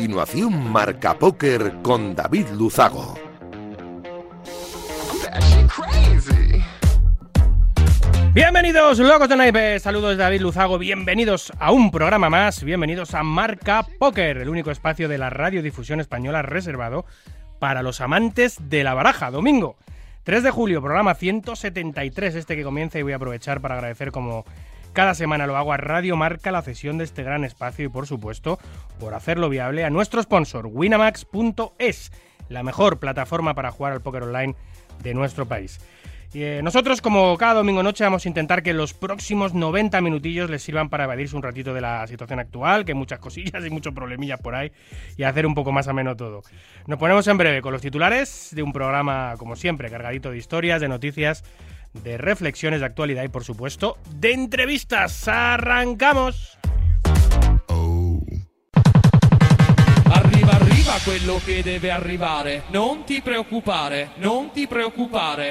continuación Marca Póker con David Luzago. Bienvenidos, locos de naipes. Saludos de David Luzago. Bienvenidos a un programa más. Bienvenidos a Marca Póker, el único espacio de la radiodifusión española reservado para los amantes de la baraja. Domingo 3 de julio, programa 173, este que comienza y voy a aprovechar para agradecer como cada semana lo hago a Radio Marca la cesión de este gran espacio y por supuesto por hacerlo viable a nuestro sponsor winamax.es, la mejor plataforma para jugar al póker online de nuestro país. Y, eh, nosotros, como cada domingo noche, vamos a intentar que los próximos 90 minutillos les sirvan para evadirse un ratito de la situación actual, que hay muchas cosillas y muchos problemillas por ahí, y hacer un poco más ameno todo. Nos ponemos en breve con los titulares de un programa, como siempre, cargadito de historias, de noticias, de reflexiones de actualidad y, por supuesto, de entrevistas. ¡Arrancamos! Arriva, arriva quello che deve arrivare. Non ti preoccupare, non ti preoccupare.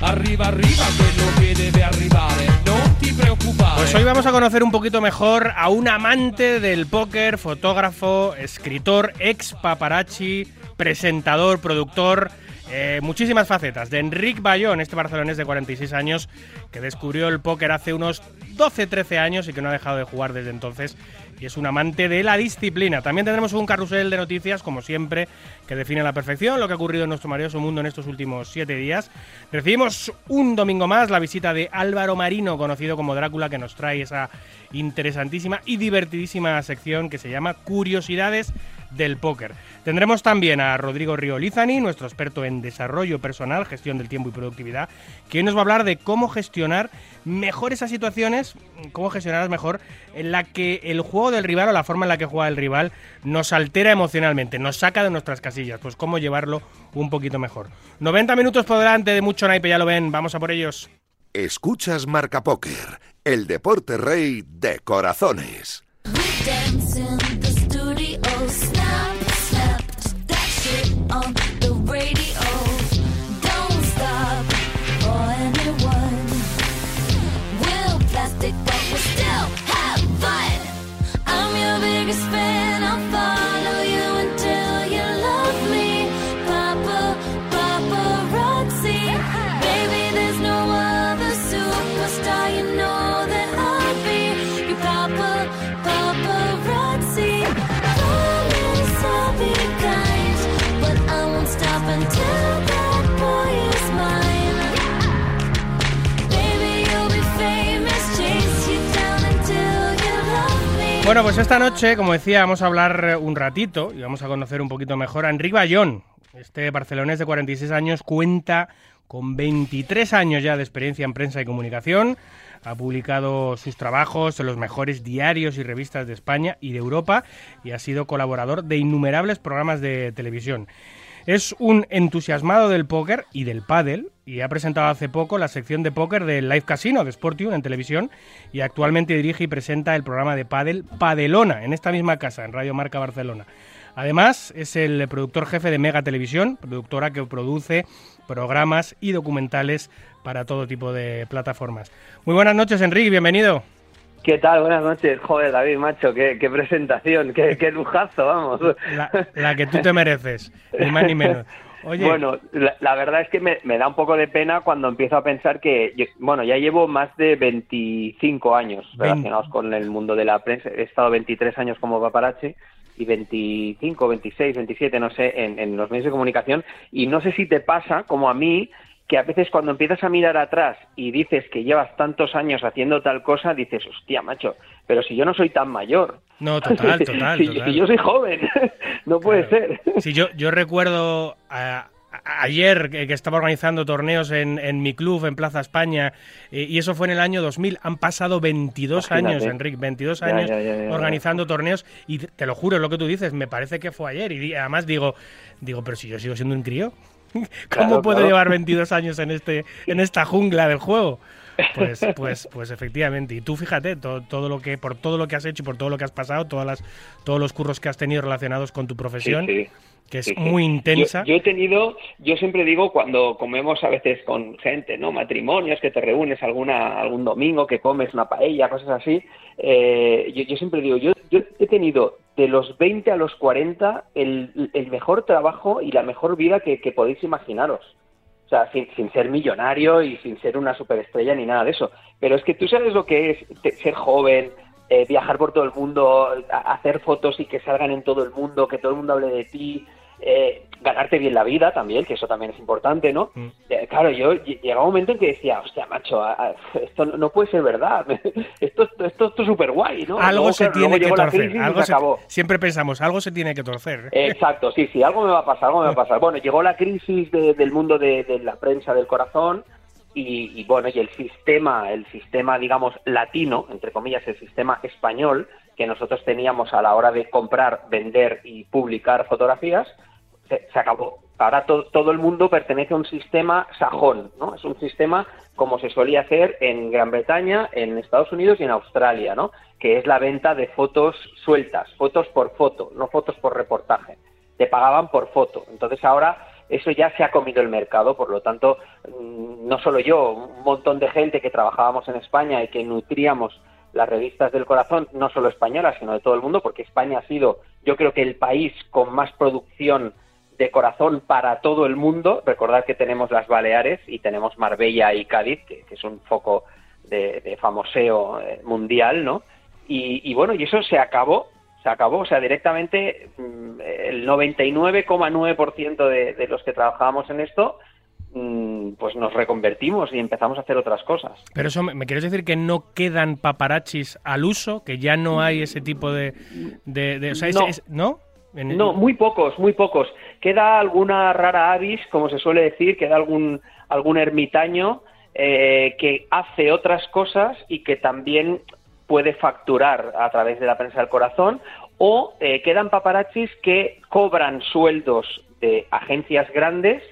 Arriva, arriva quello che debe arrivare. Non ti preoccupare. Pues hoy vamos a conocer un poquito mejor a un amante del póker, fotógrafo, escritor, ex paparazzi, presentador, productor. Eh, muchísimas facetas de Enric Bayón, este barcelonés de 46 años que descubrió el póker hace unos 12-13 años y que no ha dejado de jugar desde entonces y es un amante de la disciplina. También tendremos un carrusel de noticias, como siempre, que define a la perfección lo que ha ocurrido en nuestro maravilloso mundo en estos últimos siete días. Recibimos un domingo más la visita de Álvaro Marino, conocido como Drácula, que nos trae esa interesantísima y divertidísima sección que se llama Curiosidades del póker. Tendremos también a Rodrigo Río Lizani, nuestro experto en desarrollo personal, gestión del tiempo y productividad, que hoy nos va a hablar de cómo gestionar mejor esas situaciones, cómo gestionarlas mejor, en la que el juego del rival o la forma en la que juega el rival nos altera emocionalmente, nos saca de nuestras casillas, pues cómo llevarlo un poquito mejor. 90 minutos por delante de mucho naipe, ya lo ven, vamos a por ellos. Escuchas Marca Póker, el deporte rey de corazones. Studio. Snap, snap, that shit on the radio. Don't stop for anyone. We'll plastic, but we still have fun. I'm your biggest fan. Bueno, pues esta noche, como decía, vamos a hablar un ratito y vamos a conocer un poquito mejor a Enric Bayón. Este barcelonés de 46 años cuenta con 23 años ya de experiencia en prensa y comunicación. Ha publicado sus trabajos en los mejores diarios y revistas de España y de Europa y ha sido colaborador de innumerables programas de televisión. Es un entusiasmado del póker y del pádel y ha presentado hace poco la sección de póker del Live Casino de Sportium en televisión y actualmente dirige y presenta el programa de pádel Padelona en esta misma casa, en Radio Marca Barcelona. Además, es el productor jefe de Mega Televisión, productora que produce programas y documentales para todo tipo de plataformas. Muy buenas noches, Enrique, bienvenido. ¿Qué tal? Buenas noches. Joder, David, macho, qué, qué presentación, qué, qué lujazo, vamos. La, la que tú te mereces, ni más ni menos. Oye, Bueno, la, la verdad es que me, me da un poco de pena cuando empiezo a pensar que, yo- bueno, ya llevo más de 25 años relacionados con el mundo de la prensa. He estado 23 años como paparazzi y 25, 26, 27, no sé, en, en los medios de comunicación. Y no sé si te pasa, como a mí, que a veces cuando empiezas a mirar atrás y dices que llevas tantos años haciendo tal cosa, dices, hostia, macho, pero si yo no soy tan mayor. no, total, total, si, total. si yo soy joven, no puede Claro. ser. Sí, yo, yo recuerdo a- a- ayer que, estaba organizando torneos en, en mi club, en Plaza España, eh, y eso fue en el año 2000. Han pasado 22 Imagínate. años, Enrique, 22 Ya, años ya, ya, ya, ya. organizando torneos, y te, lo juro, lo que tú dices, me parece que fue ayer, y además digo, digo, pero si yo sigo siendo un crío, ¿cómo Claro, puedo claro. llevar 22 años en, este, en esta jungla del juego? Pues, pues, pues efectivamente. Y tú fíjate, todo, todo lo que, por todo lo que has hecho y por todo lo que has pasado, todas las, todos los curros que has tenido relacionados con tu profesión, Sí, sí. que es Sí, muy intensa. Yo, yo he tenido, yo siempre digo cuando comemos a veces con gente, ¿no? Matrimonios, que te reúnes alguna, algún domingo, que comes una paella, cosas así. eh, yo, yo siempre digo, yo, yo he tenido de los 20 a los 40 el, el mejor trabajo y la mejor vida que, que podéis imaginaros. O sea, sin, sin, ser millonario y sin ser una superestrella ni nada de eso. Pero es que tú sabes lo que es ser joven, eh, viajar por todo el mundo, hacer fotos y que salgan en todo el mundo, que todo el mundo hable de ti, eh, ganarte bien la vida también, que eso también es importante, ¿no? Mm. Claro, yo llegaba un momento en que decía, hostia, macho, a- a- esto no, puede ser verdad, esto, esto, esto, es súper guay, ¿no? algo Luego, se claro, tiene que torcer. Algo se se- acabó. siempre pensamos, algo se tiene que torcer. Exacto, sí, sí, algo me va a pasar, algo me va a pasar. Bueno, llegó la crisis de- del mundo de, de la prensa del corazón y, y, bueno, y el sistema, el sistema, digamos, latino, entre comillas, el sistema español que nosotros teníamos a la hora de comprar, vender y publicar fotografías, se, se acabó. Ahora to- todo el mundo pertenece a un sistema sajón, ¿no? Es un sistema como se solía hacer en Gran Bretaña, en Estados Unidos y en Australia, ¿no? Que es la venta de fotos sueltas, fotos por foto, no fotos por reportaje. Te pagaban por foto. Entonces ahora eso ya se ha comido el mercado, por lo tanto, mm, no solo yo, un montón de gente que trabajábamos en España y que nutríamos las revistas del corazón, no solo españolas, sino de todo el mundo, porque España ha sido, yo creo que el país con más producción de corazón para todo el mundo. Recordad que tenemos las Baleares y tenemos Marbella y Cádiz, que, que es un foco de, de famoseo eh, mundial, ¿no? Y, y bueno, y eso se acabó, se acabó, o sea, directamente mm, el 99,9% de, de los que trabajábamos en esto, mm, pues nos reconvertimos y empezamos a hacer otras cosas. Pero eso, ¿me quieres decir que no quedan paparachis al uso? ¿Que ya no hay ese tipo de... de, de- o sea, ese- ¿no? En- No, muy pocos, muy pocos. Queda alguna rara avis, como se suele decir, queda algún, algún ermitaño eh, que hace otras cosas y que también puede facturar a través de la prensa del corazón, o eh, quedan paparazzis que cobran sueldos de agencias grandes,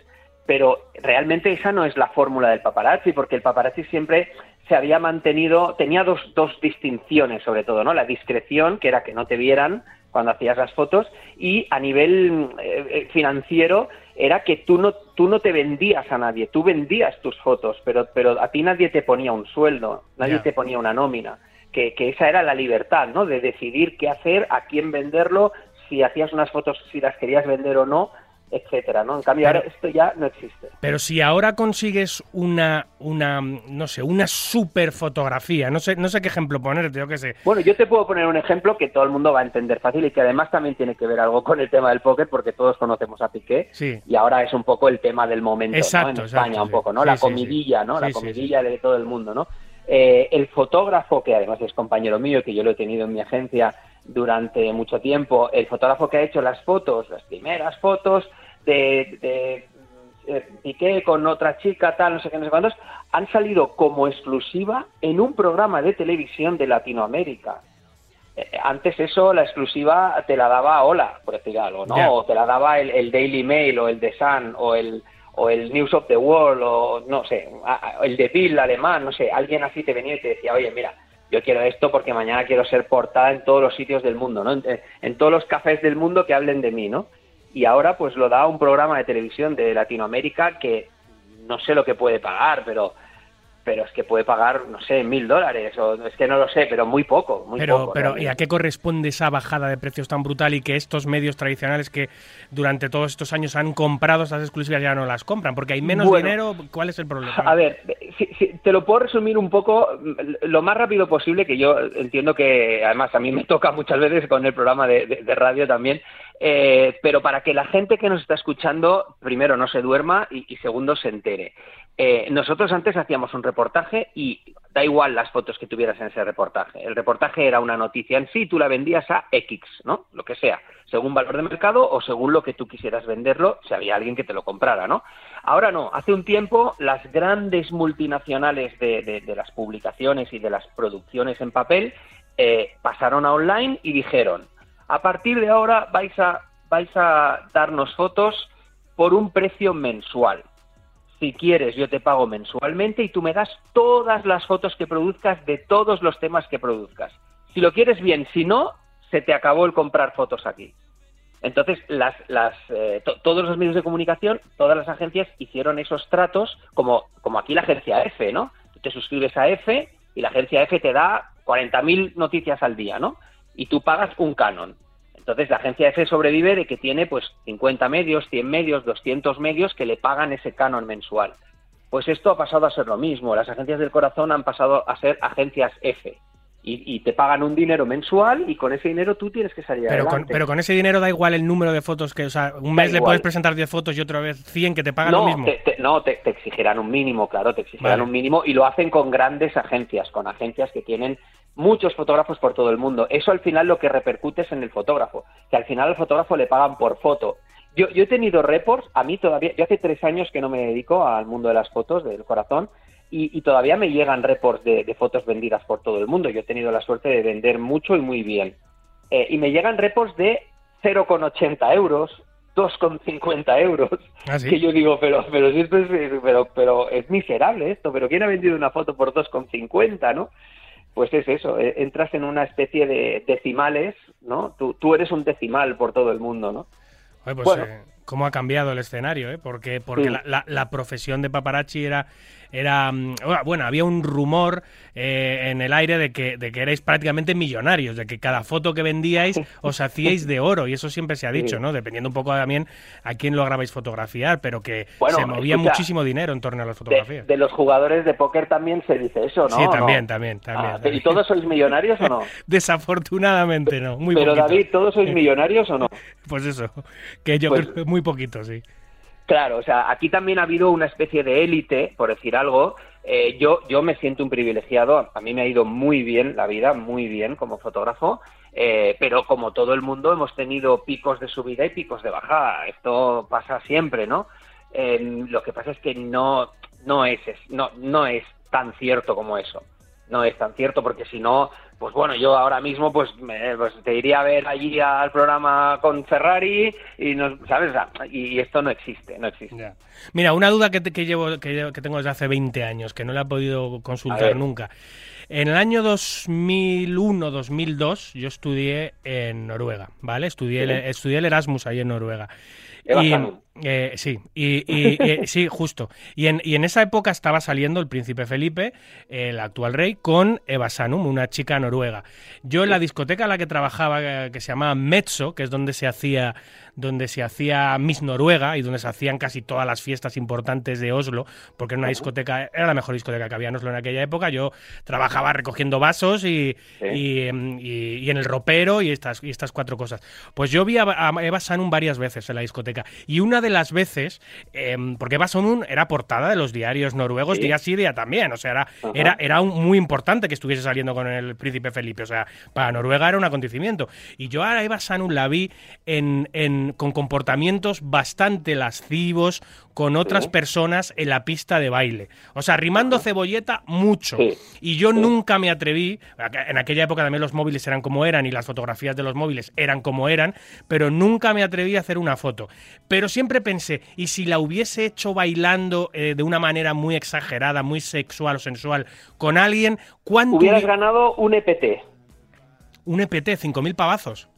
pero realmente esa no es la fórmula del paparazzi, porque el paparazzi siempre se había mantenido, tenía dos, dos distinciones sobre todo, ¿no? La discreción, que era que no te vieran cuando hacías las fotos, y a nivel eh, eh, financiero era que tú no, tú no te vendías a nadie, tú vendías tus fotos, pero, pero a ti nadie te ponía un sueldo, nadie te ponía una nómina, que, que esa era la libertad, ¿no? De decidir qué hacer, a quién venderlo, si hacías unas fotos, si las querías vender o no, etcétera, ¿no? En cambio Pero- ahora esto ya no existe. Pero si ahora consigues una, una, no sé, una super fotografía, no sé, no sé qué ejemplo ponerte, yo qué sé. Bueno, yo te puedo poner un ejemplo que todo el mundo va a entender fácil y que además también tiene que ver algo con el tema del póker, porque todos conocemos a Piqué. Sí. Y ahora es un poco el tema del momento, ¿no? Exacto, En exacto, España, un poco, ¿no? Sí, la comidilla. ¿no? Sí, la comidilla de todo el mundo, ¿no? Eh, el fotógrafo, que además es compañero mío, que yo lo he tenido en mi agencia durante mucho tiempo, el fotógrafo que ha hecho las fotos, las primeras fotos de, de eh, Piqué con otra chica, tal, no sé qué, no sé cuántos, han salido como exclusiva en un programa de televisión de Latinoamérica. Eh, Antes eso, la exclusiva te la daba Hola, por decir algo, ¿no? O te la daba el, el Daily Mail o el The Sun o el, o el News of the World o no sé, el de Bill alemán, no sé, alguien así te venía y te decía, oye, mira, yo quiero esto porque mañana quiero ser portada en todos los sitios del mundo, ¿no? En, en todos los cafés del mundo que hablen de mí, ¿no? Y ahora pues lo da un programa de televisión de Latinoamérica que no sé lo que puede pagar, pero pero es que puede pagar, no sé, mil dólares, o es que no lo sé, pero muy poco, muy Pero, poco. pero ¿y a qué corresponde esa bajada de precios tan brutal y que estos medios tradicionales que durante todos estos años han comprado estas exclusivas ya no las compran? Porque hay menos Bueno. dinero, ¿cuál es el problema? A ver, si- si- te lo puedo resumir un poco lo más rápido posible, que yo entiendo que además a mí me toca muchas veces con el programa de, de- de radio también, eh, pero para que la gente que nos está escuchando, primero, no se duerma y, segundo, se entere. Eh, nosotros antes hacíamos un reportaje y da igual las fotos que tuvieras en ese reportaje. El reportaje era una noticia en sí, tú la vendías a X, ¿no? Lo que sea, según valor de mercado o según lo que tú quisieras venderlo, si había alguien que te lo comprara, ¿no? Ahora no, hace un tiempo las grandes multinacionales de, de- de las publicaciones y de las producciones en papel eh, pasaron a online y dijeron, a partir de ahora vais a, vais a darnos fotos por un precio mensual. Si quieres, yo te pago mensualmente y tú me das todas las fotos que produzcas de todos los temas que produzcas. Si lo quieres bien, si no, se te acabó el comprar fotos aquí. Entonces, las, las, eh, to- todos los medios de comunicación, todas las agencias hicieron esos tratos, como, como aquí la agencia F, ¿no? Te suscribes a F y la agencia F te da 40.000 noticias al día, ¿no? Y tú pagas un canon. Entonces la agencia F sobrevive de que tiene pues 50 medios, 100 medios, 200 medios que le pagan ese canon mensual. Pues esto ha pasado a ser lo mismo. Las agencias del corazón han pasado a ser agencias F. Y, y te pagan un dinero mensual y con ese dinero tú tienes que salir Pero con, adelante. pero con ese dinero da igual el número de fotos que, o sea, un mes le puedes presentar 10 fotos y otra vez 100 que te pagan no, lo mismo. Te, te- no, te, te exigirán un mínimo, claro, te exigirán Vale. un mínimo y lo hacen con grandes agencias, con agencias que tienen muchos fotógrafos por todo el mundo. Eso al final lo que repercute es en el fotógrafo, que al final al fotógrafo le pagan por foto. Yo, yo he tenido reports, a mí todavía, yo hace tres años que no me dedico al mundo de las fotos, del corazón, y, y todavía me llegan reports de, de fotos vendidas por todo el mundo. Yo he tenido la suerte de vender mucho y muy bien. Eh, y me llegan reports de 0,80 euros, 2,50 euros. ¿Ah, sí? Que yo digo, pero, pero si esto es, pero, pero es miserable esto, pero ¿quién ha vendido una foto por 2,50, no? Pues es eso, eh, entras en una especie de decimales, ¿no? Tú, tú eres un decimal por todo el mundo, ¿no? Oye, pues Bueno. eh, cómo ha cambiado el escenario, ¿eh? Porque, porque Sí. la, la- la profesión de paparazzi era, era mm, bueno, había un rumor eh, en el aire de que, de que erais prácticamente millonarios, de que cada foto que vendíais os hacíais de oro, y eso siempre se ha dicho. ¿no? Dependiendo un poco también a quién lograbais fotografiar, pero que Bueno, se movía escucha, muchísimo dinero en torno a las fotografías. de los jugadores de póker también se dice eso, ¿no? Sí, ¿O también, no? también, también, Ah, también. ¿Y todos sois millonarios o no? Desafortunadamente no, muy Pero poquito. David, ¿todos sois millonarios o no? Pues eso, que yo Pues- creo que muy poquito, sí. Claro, o sea, aquí también ha habido una especie de élite, por decir algo. Eh, yo, yo me siento un privilegiado, a mí me ha ido muy bien la vida, muy bien como fotógrafo, eh, pero como todo el mundo hemos tenido picos de subida y picos de bajada. Esto pasa siempre, ¿no? Lo que pasa es que no, no, es- no, no es tan cierto como eso. No es tan cierto porque si no, pues bueno, yo ahora mismo pues, me- pues te iría a ver allí al programa con Ferrari y nos, ¿sabes? Y esto no existe, no existe. Ya. Mira, una duda que, te- que llevo que, tengo desde hace 20 años, que no la he podido consultar nunca. En el año 2001-2002 yo estudié en Noruega, ¿vale? Estudié, el, estudié el Erasmus ahí en Noruega. Y. eh, sí, y, y- eh, sí, justo. Y en, y en esa época estaba saliendo el príncipe Felipe, el actual rey, con Eva Sanum, una chica noruega. Yo en la discoteca en la que trabajaba, eh, que se llamaba Mezzo, que es donde se hacía donde se hacía Miss Noruega y donde se hacían casi todas las fiestas importantes de Oslo, porque era una discoteca, era la mejor discoteca que había en Oslo en aquella época. Yo trabajaba recogiendo vasos y, Sí. y, em, y- y en el ropero y estas, y estas cuatro cosas. Pues yo vi a, a Eva Sanum varias veces en la discoteca y una de las veces, em, porque Eva Sanum era portada de los diarios noruegos Sí. día sí, día también, o sea, era, Ajá. era, era un- muy importante que estuviese saliendo con el príncipe Felipe, o sea, para Noruega era un acontecimiento. Y yo a Eva Sanum la vi en, en- con comportamientos bastante lascivos con otras Sí. personas en la pista de baile. O sea, rimando cebolleta mucho. Sí. Y yo nunca me atreví, en aquella época también los móviles eran como eran y las fotografías de los móviles eran como eran, pero nunca me atreví a hacer una foto. Pero siempre pensé, ¿y si la hubiese hecho bailando eh, de una manera muy exagerada, muy sexual o sensual con alguien, ¿cuánto Hubieras hubi- ganado un EPT. un EPT, 5.000 pavazos?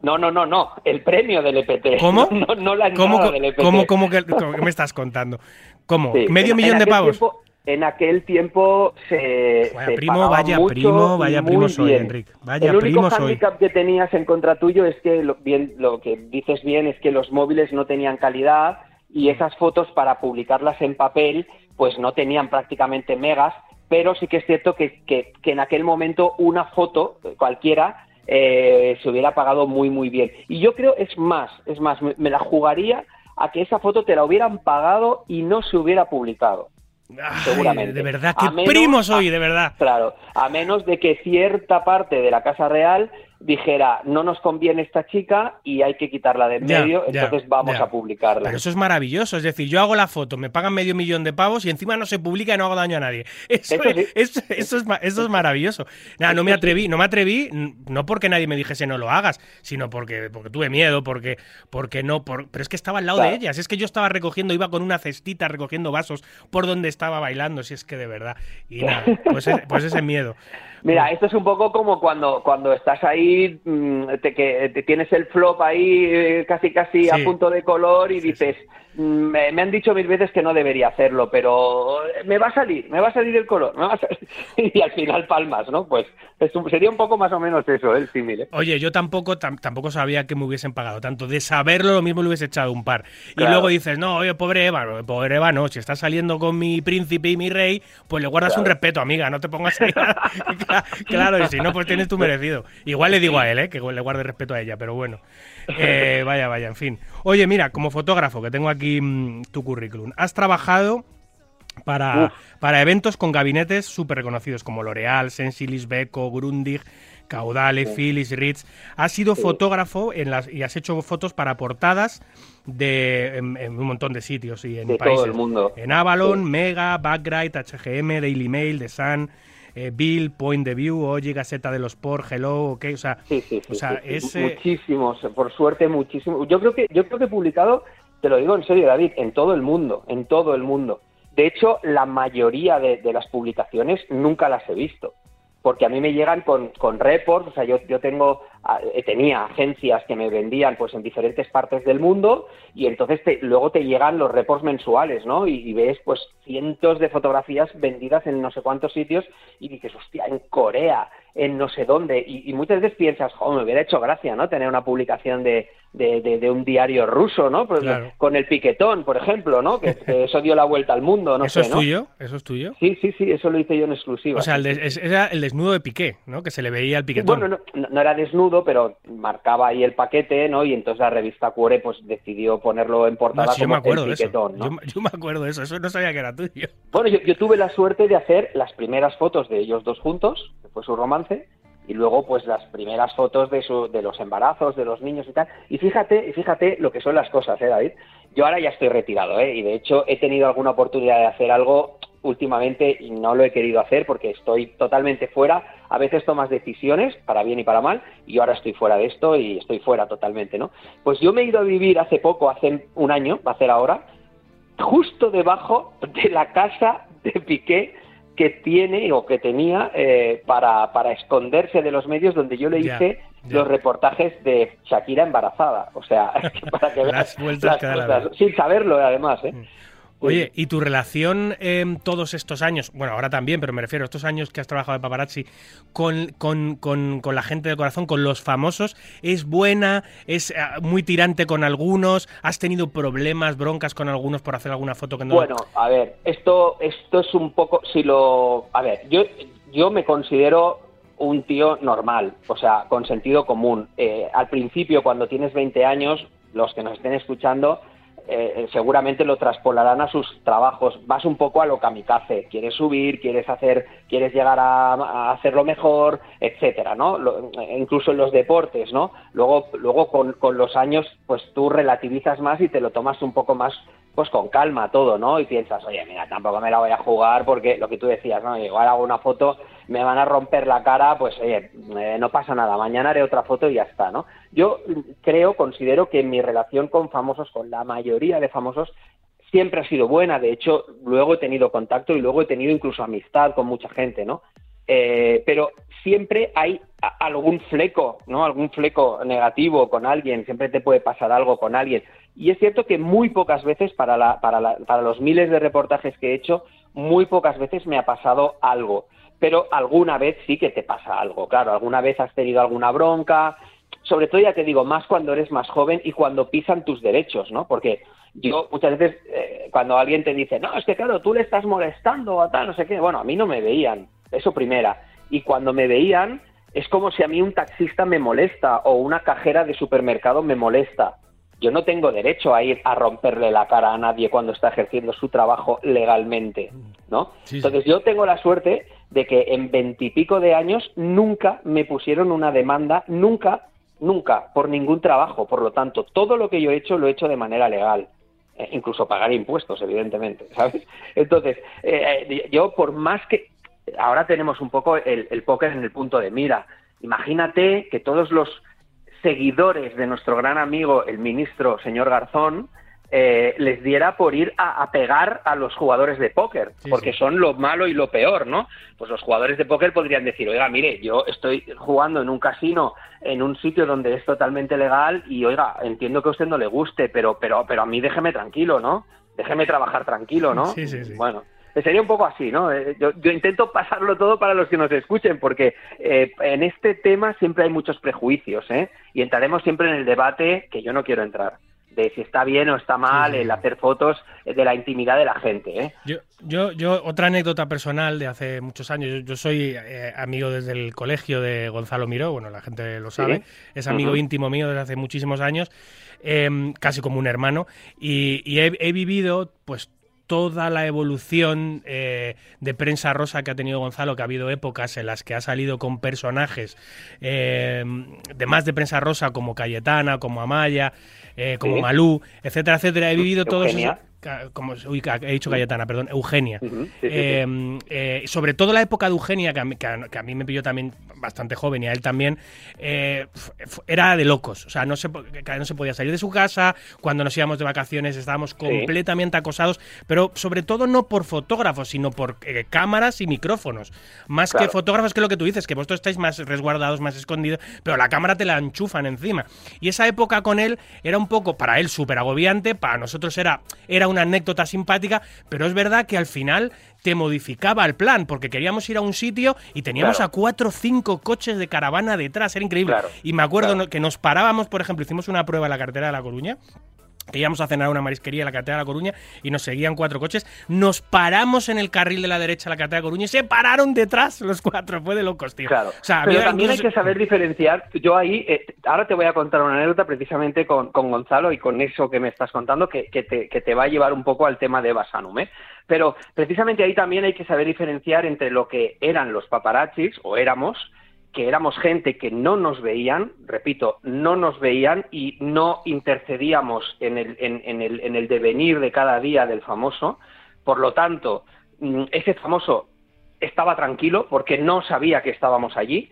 No, no, no, no. El premio del EPT. ¿Cómo? No, no la ¿Cómo, del EPT. cómo, cómo que, cómo- me estás contando? ¿Cómo? Sí, ¿Medio en- millón en de pavos? tiempo- en aquel tiempo se. Vaya se primo, pagaba vaya mucho primo, vaya primo soy, bien. Enrique. Vaya el único soy. hándicap que tenías en contra tuyo es que lo, bien, lo que dices bien es que los móviles no tenían calidad Mm. y esas fotos para publicarlas en papel pues no tenían prácticamente megas, pero sí que es cierto que, que- que en aquel momento una foto cualquiera eh, se hubiera pagado muy muy bien. Y yo creo es más, es más, me, me la jugaría a que esa foto te la hubieran pagado y no se hubiera publicado. Ay, seguramente. de verdad, qué menos- primo soy, de verdad. Claro, a menos de que cierta parte de la Casa Real dijera no nos conviene esta chica y hay que quitarla de en Ya, medio, ya, entonces vamos ya. a publicarla. Pero eso es maravilloso, es decir, yo hago la foto, me pagan medio millón de pavos y encima no se publica y no hago daño a nadie. Eso, Eso sí. es, eso, eso es, ma- eso es maravilloso. Nada, no me atreví, no me atreví, no porque nadie me dijese no lo hagas, sino porque, porque tuve miedo, porque, porque no, por, pero es que estaba al lado de ellas, es que yo estaba recogiendo, iba con una cestita recogiendo vasos por donde estaba bailando, si es que de verdad. Y nada, pues, e- pues ese miedo. Mira, esto es un poco como cuando, cuando estás ahí, mm, te, que te tienes el flop ahí eh, casi casi a punto de color y dices, me, me han dicho mil veces que no debería hacerlo, pero me va a salir, me va a salir el color, me va a salir. y al final palmas, ¿no? Pues es un- sería un poco más o menos eso, ¿eh? el símil. ¿eh? Oye, yo tampoco tam- tampoco sabía que me hubiesen pagado tanto. De saberlo, lo mismo le hubiese echado un par. Y luego dices, no, oye, pobre Eva, pobre Eva, no. Si estás saliendo con mi príncipe y mi rey, pues le guardas un respeto, amiga. No te pongas ahí. claro, y si no, pues tienes tu merecido. Igual le digo a él, ¿eh? Que le guarde respeto a ella, pero bueno. Eh, vaya, vaya, en fin. Oye, mira, como fotógrafo, que tengo aquí mm, tu currículum, has trabajado para, Uf. para eventos con gabinetes súper reconocidos como L'Oreal, Sensilis, Beko, Grundig, Caudale, Philips, Ritz. Has sido fotógrafo en las, y has hecho fotos para portadas de en, en un montón de sitios y en De países. todo el mundo. En Avalon, Sí. Mega, Backlight, HGM, Daily Mail, The Sun, eh, Bill, Point de View, Oye, Gaceta de los Sport, Hello, ok, o sea, Sí, sí, sí. o sea, sí, sí. ese- Muchísimos, por suerte, muchísimos. Yo creo que, yo creo que he publicado, te lo digo en serio, David, en todo el mundo, en todo el mundo. De hecho, la mayoría de, de las publicaciones nunca las he visto. Porque a mí me llegan con, con reports, o sea, yo, yo tengo, eh, tenía agencias que me vendían pues en diferentes partes del mundo y entonces te- luego te llegan los reports mensuales, ¿no? Y, y ves pues cientos de fotografías vendidas en no sé cuántos sitios y dices, hostia, en Corea, en no sé dónde. Y, y muchas veces piensas, oh, me hubiera hecho gracia, ¿no? Tener una publicación de, de, de- de un diario ruso, ¿no? Pues, Claro. Con el piquetón, por ejemplo, ¿no? Que, que eso dio la vuelta al mundo, no ¿Eso sé, es ¿no? tuyo? ¿Eso es tuyo? Sí, sí, sí, eso lo hice yo en exclusiva. O sea, el des- es- era el desnudo de Piqué, ¿no? Que se le veía el piquetón. Bueno, no, no- no era desnudo, pero marcaba ahí el paquete, ¿no? Y entonces la revista Cuore pues decidió ponerlo en No, portada sí, yo como me acuerdo el de eso. piquetón, ¿no? Yo, me- yo me acuerdo de eso. Eso no sabía que era tuyo. Bueno, yo, yo tuve la suerte de hacer las primeras fotos de ellos dos juntos, que fue su romance, y luego pues las primeras fotos de, su, de los embarazos, de los niños y tal. Y fíjate, y fíjate lo que son las cosas, ¿eh, David? Yo ahora ya estoy retirado, ¿eh? Y de hecho he tenido alguna oportunidad de hacer algo últimamente y no lo he querido hacer porque estoy totalmente fuera. A veces tomas decisiones, para bien y para mal, y yo ahora estoy fuera de esto y estoy fuera totalmente, ¿no? Pues yo me he ido a vivir hace poco, hace un año, va a ser ahora, justo debajo de la casa de Piqué que tiene o que tenía eh, para, para esconderse de los medios donde yo le hice los reportajes de Shakira embarazada. O sea, para que Las veas vueltas que da la cosas, vida. sin saberlo además. ¿eh? Oye, ¿y tu relación en todos estos años, bueno, ahora también, pero me refiero a estos años que has trabajado de paparazzi, con, con, con, con la gente del corazón, con los famosos, es buena? ¿Es eh, muy tirante con algunos? ¿Has tenido problemas, broncas con algunos por hacer alguna foto que no... Bueno, a ver, esto, esto es un poco, si lo, a ver, yo, yo me considero un tío normal, o sea, con sentido común. Eh, al principio, cuando tienes 20 años, los que nos estén escuchando, eh, seguramente lo traspolarán a sus trabajos. Vas un poco a lo kamikaze. Quieres subir, quieres hacer, quieres llegar a, hacerlo mejor, etcétera, ¿no? Lo- incluso en los deportes, ¿no? Luego, luego con, con los años, pues tú relativizas más y te lo tomas un poco más pues con calma todo, ¿no? Y piensas, oye, mira, tampoco me la voy a jugar porque lo que tú decías, ¿no? Igual hago una foto, me van a romper la cara, pues oye, eh, no pasa nada, mañana haré otra foto y ya está, ¿no? Yo creo, considero que mi relación con famosos, con la mayoría de famosos, siempre ha sido buena. De hecho, luego he tenido contacto y luego he tenido incluso amistad con mucha gente, ¿no? Eh, pero siempre hay algún fleco, ¿no? Algún fleco negativo con alguien, siempre te puede pasar algo con alguien. Y es cierto que muy pocas veces, para, la, para, la, para los miles de reportajes que he hecho, muy pocas veces me ha pasado algo. Pero alguna vez sí que te pasa algo, claro, alguna vez has tenido alguna bronca, sobre todo ya te digo, más cuando eres más joven y cuando pisan tus derechos, ¿no? Porque yo muchas veces eh, cuando alguien te dice, no, es que claro, tú le estás molestando a tal, no sé qué, bueno, a mí no me veían, eso primera. Y cuando me veían, es como si a mí un taxista me molesta o una cajera de supermercado me molesta. Yo no tengo derecho a ir a romperle la cara a nadie cuando está ejerciendo su trabajo legalmente, ¿no? Sí, sí. Entonces yo tengo la suerte de que en veintipico de años nunca me pusieron una demanda, nunca, nunca, por ningún trabajo. Por lo tanto, todo lo que yo he hecho lo he hecho de manera legal. Eh, incluso pagar impuestos, evidentemente, ¿sabes? Entonces, eh, eh, yo por más que... Ahora tenemos un poco el, el póker en el punto de mira. Imagínate que todos los seguidores de nuestro gran amigo, el ministro señor Garzón, eh, les diera por ir a, a pegar a los jugadores de póker, Sí, porque sí. son lo malo y lo peor, ¿no? Pues los jugadores de póker podrían decir, oiga, mire, yo estoy jugando en un casino, en un sitio donde es totalmente legal y, oiga, entiendo que a usted no le guste, pero, pero, pero a mí déjeme tranquilo, ¿no? Déjeme trabajar tranquilo, ¿no? Sí, sí, sí. Bueno, sería un poco así, ¿no? Eh, Yo, yo intento pasarlo todo para los que nos escuchen, porque eh, en este tema siempre hay muchos prejuicios, ¿eh? Y entraremos siempre en el debate que yo no quiero entrar, de si está bien o está mal el hacer fotos de la intimidad de la gente, ¿eh? Yo, yo, yo, otra anécdota personal de hace muchos años. Yo, yo soy eh, amigo desde el colegio de Gonzalo Miró, bueno, la gente lo sabe, es amigo íntimo mío desde hace muchísimos años, em, casi como un hermano, y, y he, he vivido, pues, toda la evolución eh, de prensa rosa que ha tenido Gonzalo, que ha habido épocas en las que ha salido con personajes eh, de más de prensa rosa como Cayetana, como Amaya, eh, como Sí. Malú, etcétera, etcétera. He vivido todos esos- como uy, he dicho Cayetana, perdón, Eugenia. Sí. Eh, eh, sobre todo la época de Eugenia, que a, mí, que a- que a mí me pilló también bastante joven y a él también, eh, era de locos. O sea, no se, no se podía salir de su casa, cuando nos íbamos de vacaciones estábamos completamente acosados, pero sobre todo no por fotógrafos, sino por eh, cámaras y micrófonos. Más que fotógrafos, que es lo que tú dices, que vosotros estáis más resguardados, más escondidos, pero la cámara te la enchufan encima. Y esa época con él era un poco, para él, súper agobiante, para nosotros era, era una anécdota simpática, pero es verdad que al final te modificaba el plan, porque queríamos ir a un sitio y teníamos Claro. a cuatro o cinco coches de caravana detrás, era increíble. Claro, y me acuerdo claro. que nos parábamos, por ejemplo, hicimos una prueba en la carretera de La Coruña, que íbamos a cenar a una marisquería en la carretera de La Coruña y nos seguían cuatro coches. Nos paramos en el carril de la derecha de la carretera de La Coruña y se pararon detrás los cuatro. Fue de locos, tío. Claro, O sea, pero también hay que saber diferenciar. Yo ahí, eh, ahora te voy a contar una anécdota precisamente con, con Gonzalo y con eso que me estás contando, que, que te, que te va a llevar un poco al tema de Basanum. ¿eh? Pero precisamente ahí también hay que saber diferenciar entre lo que eran los paparazzis, o éramos, que éramos gente que no nos veían, repito, no nos veían y no intercedíamos en el, en, en el, en el devenir de cada día del famoso. Por lo tanto, mm, ese famoso estaba tranquilo porque no sabía que estábamos allí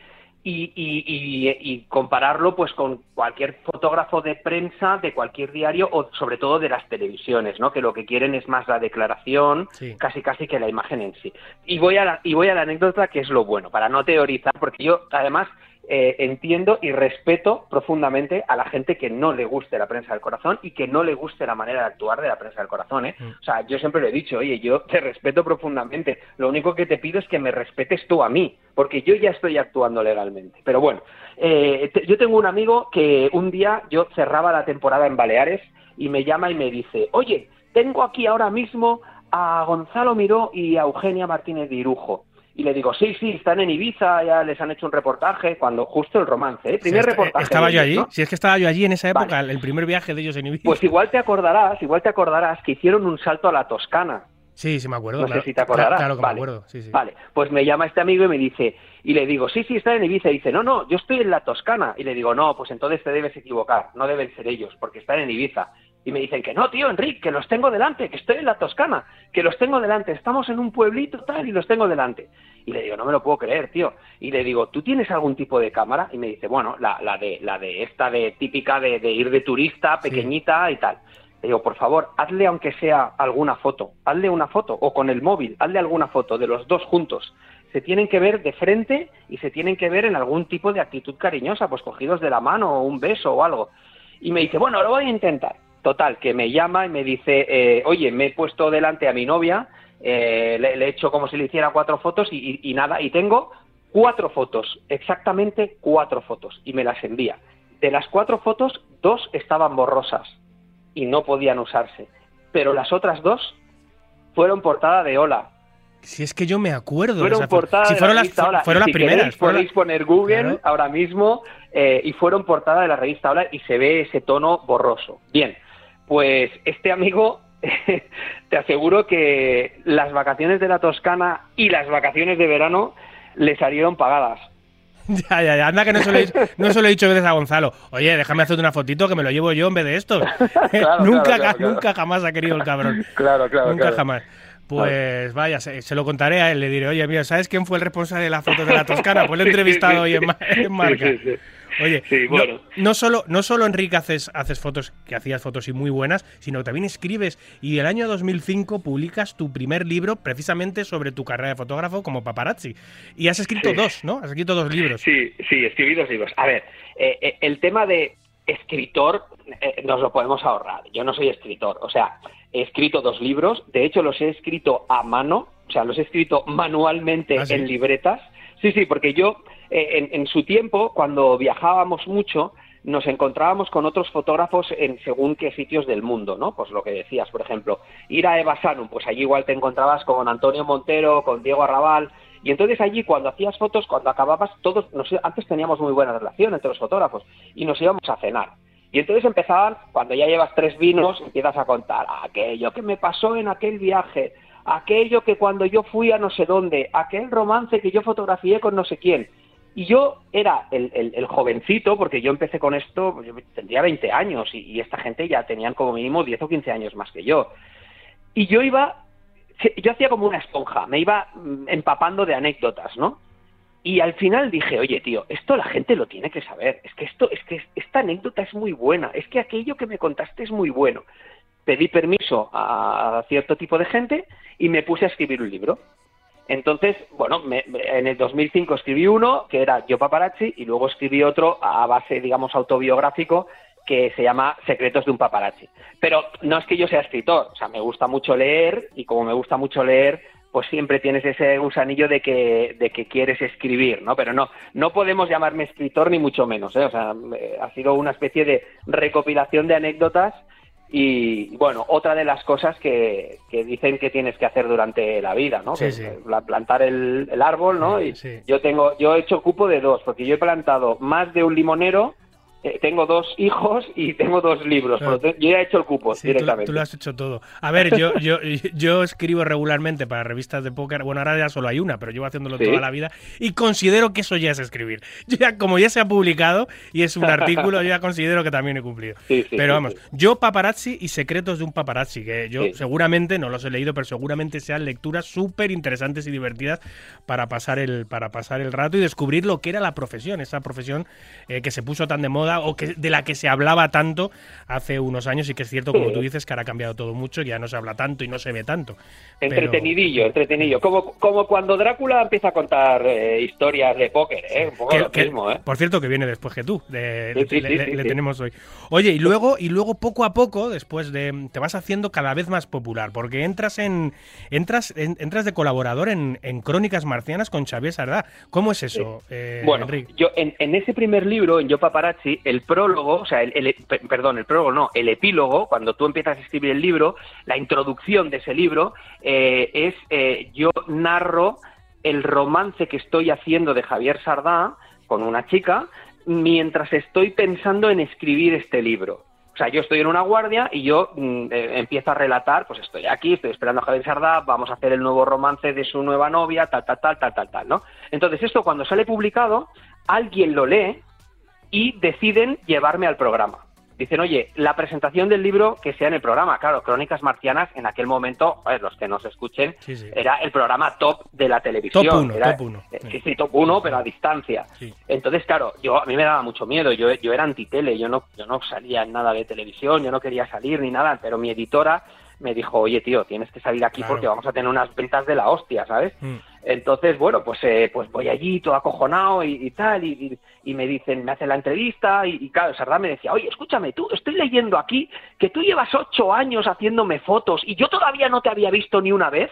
y, y- y- y compararlo pues con cualquier fotógrafo de prensa de cualquier diario o sobre todo de las televisiones, ¿no? Que lo que quieren es más la declaración, Sí. casi casi que la imagen en sí. Y voy a la, y voy a la anécdota que es lo bueno para no teorizar porque yo además eh, entiendo y respeto profundamente a la gente que no le guste la prensa del corazón y que no le guste la manera de actuar de la prensa del corazón. ¿eh? O sea, yo siempre lo he dicho, oye, yo te respeto profundamente. Lo único que te pido es que me respetes tú a mí, porque yo ya estoy actuando legalmente. Pero bueno, eh, te- yo tengo un amigo que un día yo cerraba la temporada en Baleares y me llama y me dice, oye, tengo aquí ahora mismo a Gonzalo Miró y a Eugenia Martínez de Irujo. Y le digo, sí, sí, están en Ibiza, ya les han hecho un reportaje, cuando justo el romance, ¿eh? Primer est- reportaje. Estaba yo allí. ¿no? Si es que estaba yo allí en esa época, Vale. el primer viaje de ellos en Ibiza. Pues igual te acordarás, igual te acordarás que hicieron un salto a la Toscana. sí, sí, me acuerdo. No claro. sé si te acordarás. Claro que vale. me acuerdo. Sí, sí. Vale, pues me llama este amigo y me dice, y le digo, sí, sí, está en Ibiza. Y dice, no, no, yo estoy en la Toscana. Y le digo, no, pues entonces te debes equivocar, no deben ser ellos, porque están en Ibiza. Y me dicen que no, tío, Enrique, que los tengo delante, que estoy en la Toscana, que los tengo delante, estamos en un pueblito tal y los tengo delante. Y le digo, no me lo puedo creer, tío. Y le digo, ¿tú tienes algún tipo de cámara? Y me dice, bueno, la, la de, la de esta de típica de, de ir de turista, Sí. pequeñita y tal. Le digo, por favor, hazle aunque sea alguna foto, hazle una foto, o con el móvil, hazle alguna foto de los dos juntos. Se tienen que ver de frente y se tienen que ver en algún tipo de actitud cariñosa, pues cogidos de la mano o un beso o algo. Y me dice, bueno, lo voy a intentar. Total, que me llama y me dice, eh, oye, me he puesto delante a mi novia, eh, le, he hecho como si le hiciera cuatro fotos y, y- y nada, y tengo cuatro fotos, exactamente cuatro fotos, y me las envía. De las cuatro fotos, dos estaban borrosas y no podían usarse, pero las otras dos fueron portada de Hola. Si es que yo me acuerdo. Fueron portada Si de fueron la las, revista fueron las primeras. queréis, fueron podéis poner Google Claro. ahora mismo eh, y fueron portada de la revista Hola y se ve ese tono borroso. Bien, pues este amigo te aseguro que las vacaciones de la Toscana y las vacaciones de verano le salieron pagadas. Ya, ya, ya. Anda que no se, lo he, dicho- no se lo he dicho veces a Gonzalo. Oye, déjame hacerte una fotito que me lo llevo yo en vez de esto. Claro, nunca, claro, claro, claro. nunca jamás ha querido el cabrón. Claro, claro, nunca jamás. Pues vaya, se, se lo contaré a él. Le diré, oye, mira, ¿sabes quién fue el responsable de las fotos de la Toscana? Pues lo he entrevistado sí, hoy en, en Marca. Sí, sí, sí. Oye, Sí, no- bueno. no, solo, no solo Enrique haces, haces fotos, que hacías fotos y muy buenas, sino que también escribes y el año 2005 publicas tu primer libro precisamente sobre tu carrera de fotógrafo como paparazzi. Y has escrito Sí. dos, ¿no? Has escrito dos libros. Sí, sí, escribí dos libros. A ver, eh, eh, el tema de escritor eh, nos lo podemos ahorrar. Yo no soy escritor, o sea, he escrito dos libros, de hecho los he escrito a mano, o sea, los he escrito manualmente ¿Ah, sí? en libretas. Sí, sí, porque yo en, en su tiempo, cuando viajábamos mucho, nos encontrábamos con otros fotógrafos en según qué sitios del mundo, ¿no? Pues lo que decías, por ejemplo, ir a Eva Sanum, pues allí igual te encontrabas con Antonio Montero, con Diego Arrabal, y entonces allí cuando hacías fotos, cuando acababas, todos, nos- antes teníamos muy buena relación entre los fotógrafos, y nos íbamos a cenar. Y entonces empezaban, cuando ya llevas tres vinos, empiezas a contar aquello que me pasó en aquel viaje, aquello que cuando yo fui a no sé dónde, aquel romance que yo fotografié con no sé quién. Y yo era el, el- jovencito, porque yo empecé con esto, yo tendría 20 años y, y esta gente ya tenían como mínimo 10 o 15 años más que yo. Y yo iba, yo hacía como una esponja, me iba mm, empapando de anécdotas, ¿no? Y al final dije, oye, tío, esto la gente lo tiene que saber. Es que esto, es que esta anécdota es muy buena. Es que aquello que me contaste es muy bueno. Pedí permiso a cierto tipo de gente y me puse a escribir un libro. Entonces, bueno, me- en el 2005 escribí uno que era Yo Paparazzi y luego escribí otro a base, digamos, autobiográfico que se llama Secretos de un paparazzi. Pero no es que yo sea escritor, o sea, me gusta mucho leer y como me gusta mucho leer, pues siempre tienes ese gusanillo de que, de que quieres escribir, ¿no? Pero no, no podemos llamarme escritor ni mucho menos, ¿eh? O sea, ha sido una especie de recopilación de anécdotas y, bueno, otra de las cosas que, que dicen que tienes que hacer durante la vida, ¿no? Sí, sí. la- plantar el, el árbol, ¿no? Y Sí. yo tengo, yo he hecho cupo de dos, porque yo he plantado más de un limonero, eh, tengo dos hijos y tengo dos libros, tanto, yo ya he hecho el cupo Sí, directamente. tú lo has hecho todo. A ver, yo, yo, yo escribo regularmente para revistas de póker. Bueno, ahora ya solo hay una, pero llevo haciéndolo Sí. toda la vida y considero que eso ya es escribir. Yo ya, como ya se ha publicado y es un artículo, yo ya considero que también he cumplido. Sí, pero vamos, yo paparazzi y secretos de un paparazzi, que yo seguramente, no los he leído, pero seguramente sean lecturas súper interesantes y divertidas para pasar, el, para pasar el rato y descubrir lo que era la profesión, esa profesión eh, que se puso tan de moda o que, de la que se hablaba tanto hace unos años y que es cierto, como Sí. tú dices, que ahora ha cambiado todo mucho, ya no se habla tanto y no se ve tanto. Pero- Entretenidillo, entretenidillo. Como, como cuando Drácula empieza a contar eh, historias de póker, ¿eh? Un poco Que- lo que- mismo, ¿eh? Por cierto, que viene después que tú. de- Sí, sí, le, tenemos hoy. Oye, y luego, y luego poco a poco, después de. te vas haciendo cada vez más popular. Porque entras en. entras, en- entras de colaborador en, en Crónicas Marcianas con Xavier Sardá. ¿Cómo es eso, eh, Bueno, yo en, en ese primer libro, en Yo Paparazzi, el prólogo, o sea, el, el- pe- perdón, el prólogo no, el epílogo, cuando tú empiezas a escribir el libro, la introducción de ese libro eh, es eh, yo narro el romance que estoy haciendo de Javier Sardá con una chica mientras estoy pensando en escribir este libro. O sea, yo estoy en una guardia y yo mm, eh, empiezo a relatar, pues estoy aquí, estoy esperando a Javier Sardá, vamos a hacer el nuevo romance de su nueva novia, tal, tal, tal, tal, tal, tal, ¿no? Entonces esto cuando sale publicado, alguien lo lee y deciden llevarme al programa. Dicen, oye, la presentación del libro que sea en el programa. Claro, Crónicas Marcianas en aquel momento, joder, los que nos escuchen, Sí, sí. era el programa top de la televisión. Top uno, Era- top uno. eh, Sí, sí, top uno, pero a distancia. Sí. Entonces, claro, yo a mí me daba mucho miedo. Yo, yo era antitele, yo no, yo no salía en nada de televisión, yo no quería salir ni nada, pero mi editora me dijo, oye, tío, tienes que salir aquí Claro. porque vamos a tener unas ventas de la hostia, ¿sabes? Mm. Entonces, bueno, pues, eh, pues voy allí todo acojonado y, y tal, y, y- me dicen, me hacen la entrevista, y, y claro, Sardá me decía, oye, escúchame, tú, estoy leyendo aquí que tú llevas ocho años haciéndome fotos y yo todavía no te había visto ni una vez.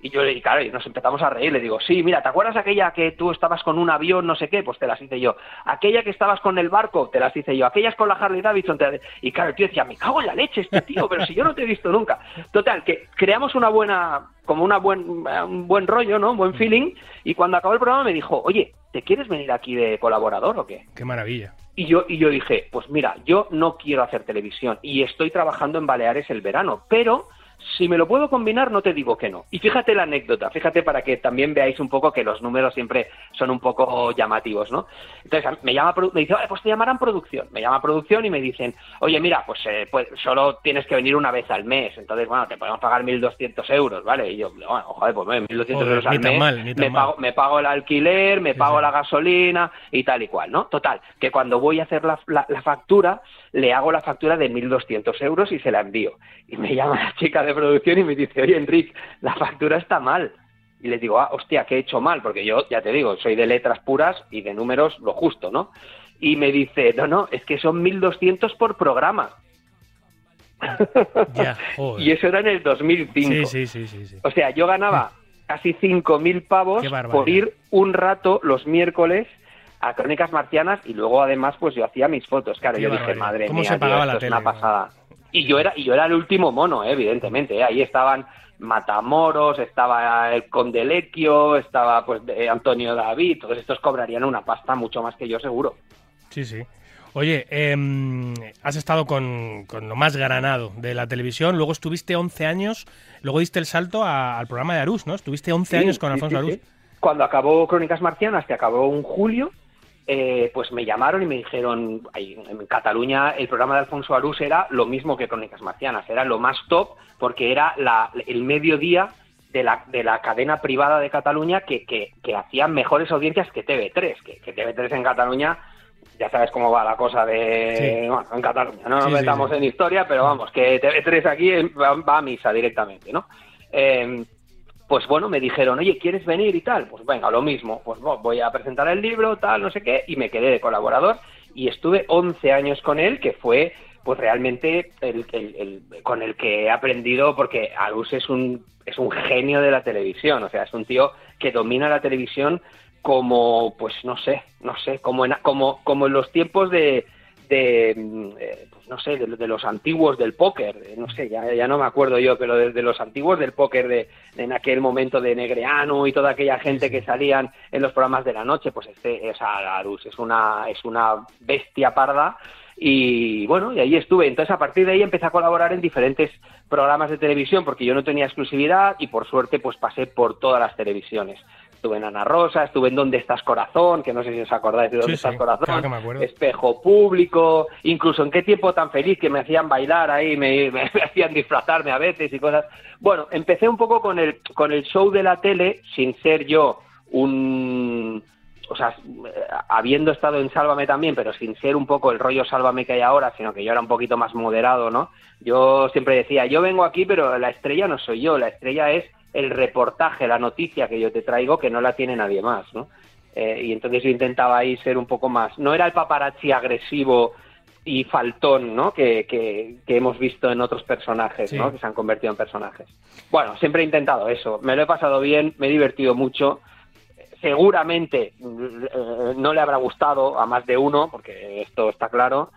Y yo le y claro, y nos empezamos a reír, le digo, sí, mira, ¿te acuerdas aquella que tú estabas con un avión, no sé qué? Pues te las hice yo. Aquella que estabas con el barco, te las hice yo. Aquellas con la Harley Davidson, te las- Y claro, el tío decía, me cago en la leche este tío, pero si yo no te he visto nunca. Total, que creamos una buena, como una buen, un buen rollo, ¿no? Un buen feeling. Y cuando acabó el programa me dijo, oye, ¿te quieres venir aquí de colaborador o qué? Qué maravilla. Y yo, y yo dije, pues mira, yo no quiero hacer televisión y estoy trabajando en Baleares el verano, pero Si me lo puedo combinar, no te digo que no. Y fíjate la anécdota, fíjate para que también veáis un poco que los números siempre son un poco llamativos, ¿no? Entonces me llama, me dice, "Oye, pues te llamarán producción. Me llama producción y me dicen, oye, mira, pues, eh, pues solo tienes que venir una vez al mes. Entonces, bueno, te podemos pagar 1.200 euros, ¿vale? Y yo, bueno, joder, pues bueno, 1.200 Joder, euros al mes. mal, me, pago, me pago el alquiler, me Sí, pago sí. la gasolina y tal y cual, ¿no? Total, que cuando voy a hacer la, la- la factura, le hago la factura de 1.200 euros y se la envío. Y me llama la chica de producción y me dice, oye, Enrique, la factura está mal. Y le digo, ah, hostia, ¿qué he hecho mal? Porque yo, ya te digo, soy de letras puras y de números lo justo, ¿no? Y me dice, no, no, es que son 1.200 por programa. Ya, y eso era en el 2005. Sí, sí, sí. O sea, yo ganaba casi 5.000 pavos por ir un rato los miércoles a Crónicas Marcianas y luego además pues yo hacía mis fotos. Claro, Qué yo dije, madre ¿Cómo mía, se tío, pagaba esto la es tele? una pasada. Y yo era y yo era el último mono, eh, evidentemente. eh. Ahí estaban Matamoros, estaba el Conde Lequio, estaba pues de- Antonio David, todos estos cobrarían una pasta mucho más que yo seguro. Sí, sí. Oye, em, has estado con, con lo más granado de la televisión, luego estuviste 11 años, luego diste el salto a- al programa de Arús, ¿no? Estuviste 11 Sí, años con Alfonso sí, Arús. sí. Cuando acabó Crónicas Marcianas, que acabó en julio, eh, pues me llamaron y me dijeron, en Cataluña el programa de Alfonso Arús era lo mismo que Crónicas Marcianas, era lo más top porque era la- el mediodía de la, de la cadena privada de Cataluña que, que, que hacía mejores audiencias que TV3, que, que TV3 en Cataluña ya sabes cómo va la cosa de Sí. bueno, en Cataluña, no nos Sí, metamos sí. en historia, pero vamos, que TV3 aquí va, va a misa directamente, ¿no? Eh, pues bueno, me dijeron, oye, ¿quieres venir y tal? Pues venga, lo mismo, pues vo- voy a presentar el libro, tal, no sé qué, y me quedé de colaborador. Y estuve 11 años con él, que fue pues realmente el, el- el- con el que he aprendido, porque Arús es un, es un genio de la televisión, o sea, es un tío que domina la televisión como, pues no sé, no sé, como en, como, como en los tiempos de, de eh, pues no sé, de, de los antiguos del póker, eh, no sé, ya, ya no me acuerdo yo, pero desde los antiguos del póker de, de en aquel momento de Negreanu y toda aquella gente que salían en los programas de la noche, pues este, o sea, Arús es una, es una bestia parda y bueno, y ahí estuve. Entonces, a partir de ahí empecé a colaborar en diferentes programas de televisión porque yo no tenía exclusividad y por suerte pues pasé por todas las televisiones. Estuve en Ana Rosa, estuve en ¿Dónde estás corazón? Que no sé si os acordáis de ¿Dónde Sí, sí, estás corazón? claro que me acuerdo. Espejo público, incluso en qué tiempo tan feliz que me hacían bailar ahí, me, me hacían disfrazarme a veces y cosas. Bueno, empecé un poco con el, con el show de la tele sin ser yo un o sea, habiendo estado en Sálvame también, pero sin ser un poco el rollo Sálvame que hay ahora, sino que yo era un poquito más moderado, ¿no? Yo siempre decía, yo vengo aquí, pero la estrella no soy yo, la estrella es el reportaje, la noticia que yo te traigo, que no la tiene nadie más, ¿no? Eh, y entonces yo intentaba ahí ser un poco más, no era el paparazzi agresivo y faltón, ¿no? Que, que, que hemos visto en otros personajes, Sí. ¿no? Que se han convertido en personajes. Bueno, siempre he intentado eso, me lo he pasado bien, me he divertido mucho, seguramente eh, no le habrá gustado a más de uno, porque esto está claro,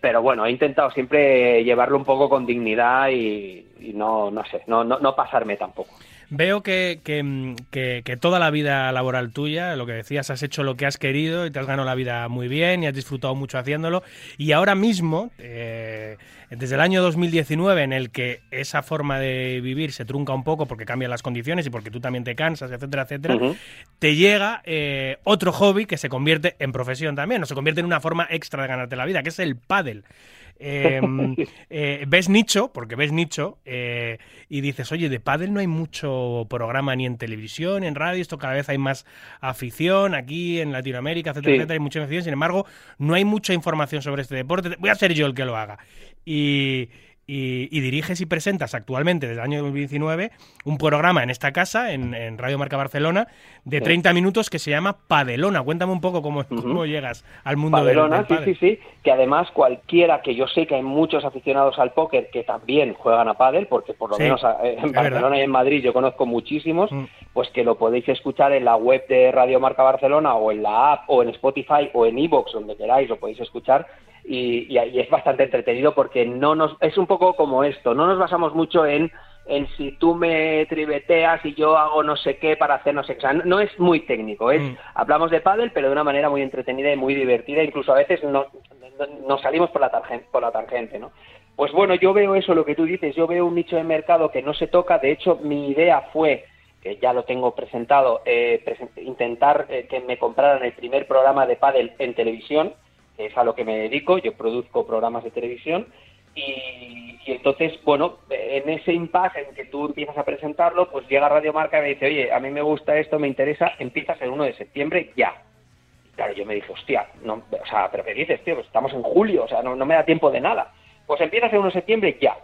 pero bueno, he intentado siempre llevarlo un poco con dignidad y, y no, no sé, no, no, no pasarme tampoco. Veo que, que, mm, que- que toda la vida laboral tuya, lo que decías, has hecho lo que has querido y te has ganado la vida muy bien y has disfrutado mucho haciéndolo. Y ahora mismo, eh, desde el año 2019, en el que esa forma de vivir se trunca un poco porque cambian las condiciones y porque tú también te cansas, etcétera, etcétera, te llega eh, otro hobby que se convierte en profesión también, o se convierte en una forma extra de ganarte la vida, que es el pádel. Eh, eh, ves nicho, porque ves nicho, eh, y dices, oye, de pádel no hay mucho programa ni en televisión, ni en radio, esto cada vez hay más afición aquí en Latinoamérica, etcétera, Sí. etcétera, hay mucha afición, sin embargo, no hay mucha información sobre este deporte, voy a ser yo el que lo haga. Y, y- y diriges y presentas actualmente, desde el año 2019, un programa en esta casa, en, en Radio Marca Barcelona, de Sí. 30 minutos que se llama Padelona. Cuéntame un poco cómo, cómo llegas al mundo del- Padelona, del sí, pádel. sí, sí, que además cualquiera, que yo sé que hay muchos aficionados al póker que también juegan a pádel, porque por lo Sí, menos eh, en Barcelona verdad. y en Madrid yo conozco muchísimos, Mm. pues que lo podéis escuchar en la web de Radio Marca Barcelona o en la app o en Spotify o en Evox, donde queráis, lo podéis escuchar y, y- y es bastante entretenido porque no nos es un poco como esto, no nos basamos mucho en en si tú me tribeteas y yo hago no sé qué para hacer no sé qué. O sea, no, no es muy técnico, es Mm. hablamos de pádel pero de una manera muy entretenida y muy divertida, incluso a veces no, no- nos salimos por la tangente, por la tangente, ¿no? Pues bueno, yo veo eso, lo que tú dices, yo veo un nicho de mercado que no se toca, de hecho mi idea fue, que ya lo tengo presentado, eh, intentar eh, que me compraran el primer programa de pádel en televisión, es a lo que me dedico, yo produzco programas de televisión, y, y entonces, bueno, en ese impasse en que tú empiezas a presentarlo, pues llega Radio Marca y me dice, oye, a mí me gusta esto, me interesa, empiezas el 1 de septiembre ya. Claro, yo me dije, hostia, no, o sea, pero ¿qué dices, tío? Pues estamos en julio, o sea, no, no me da tiempo de nada. Pues empiezas el 1 de septiembre ya.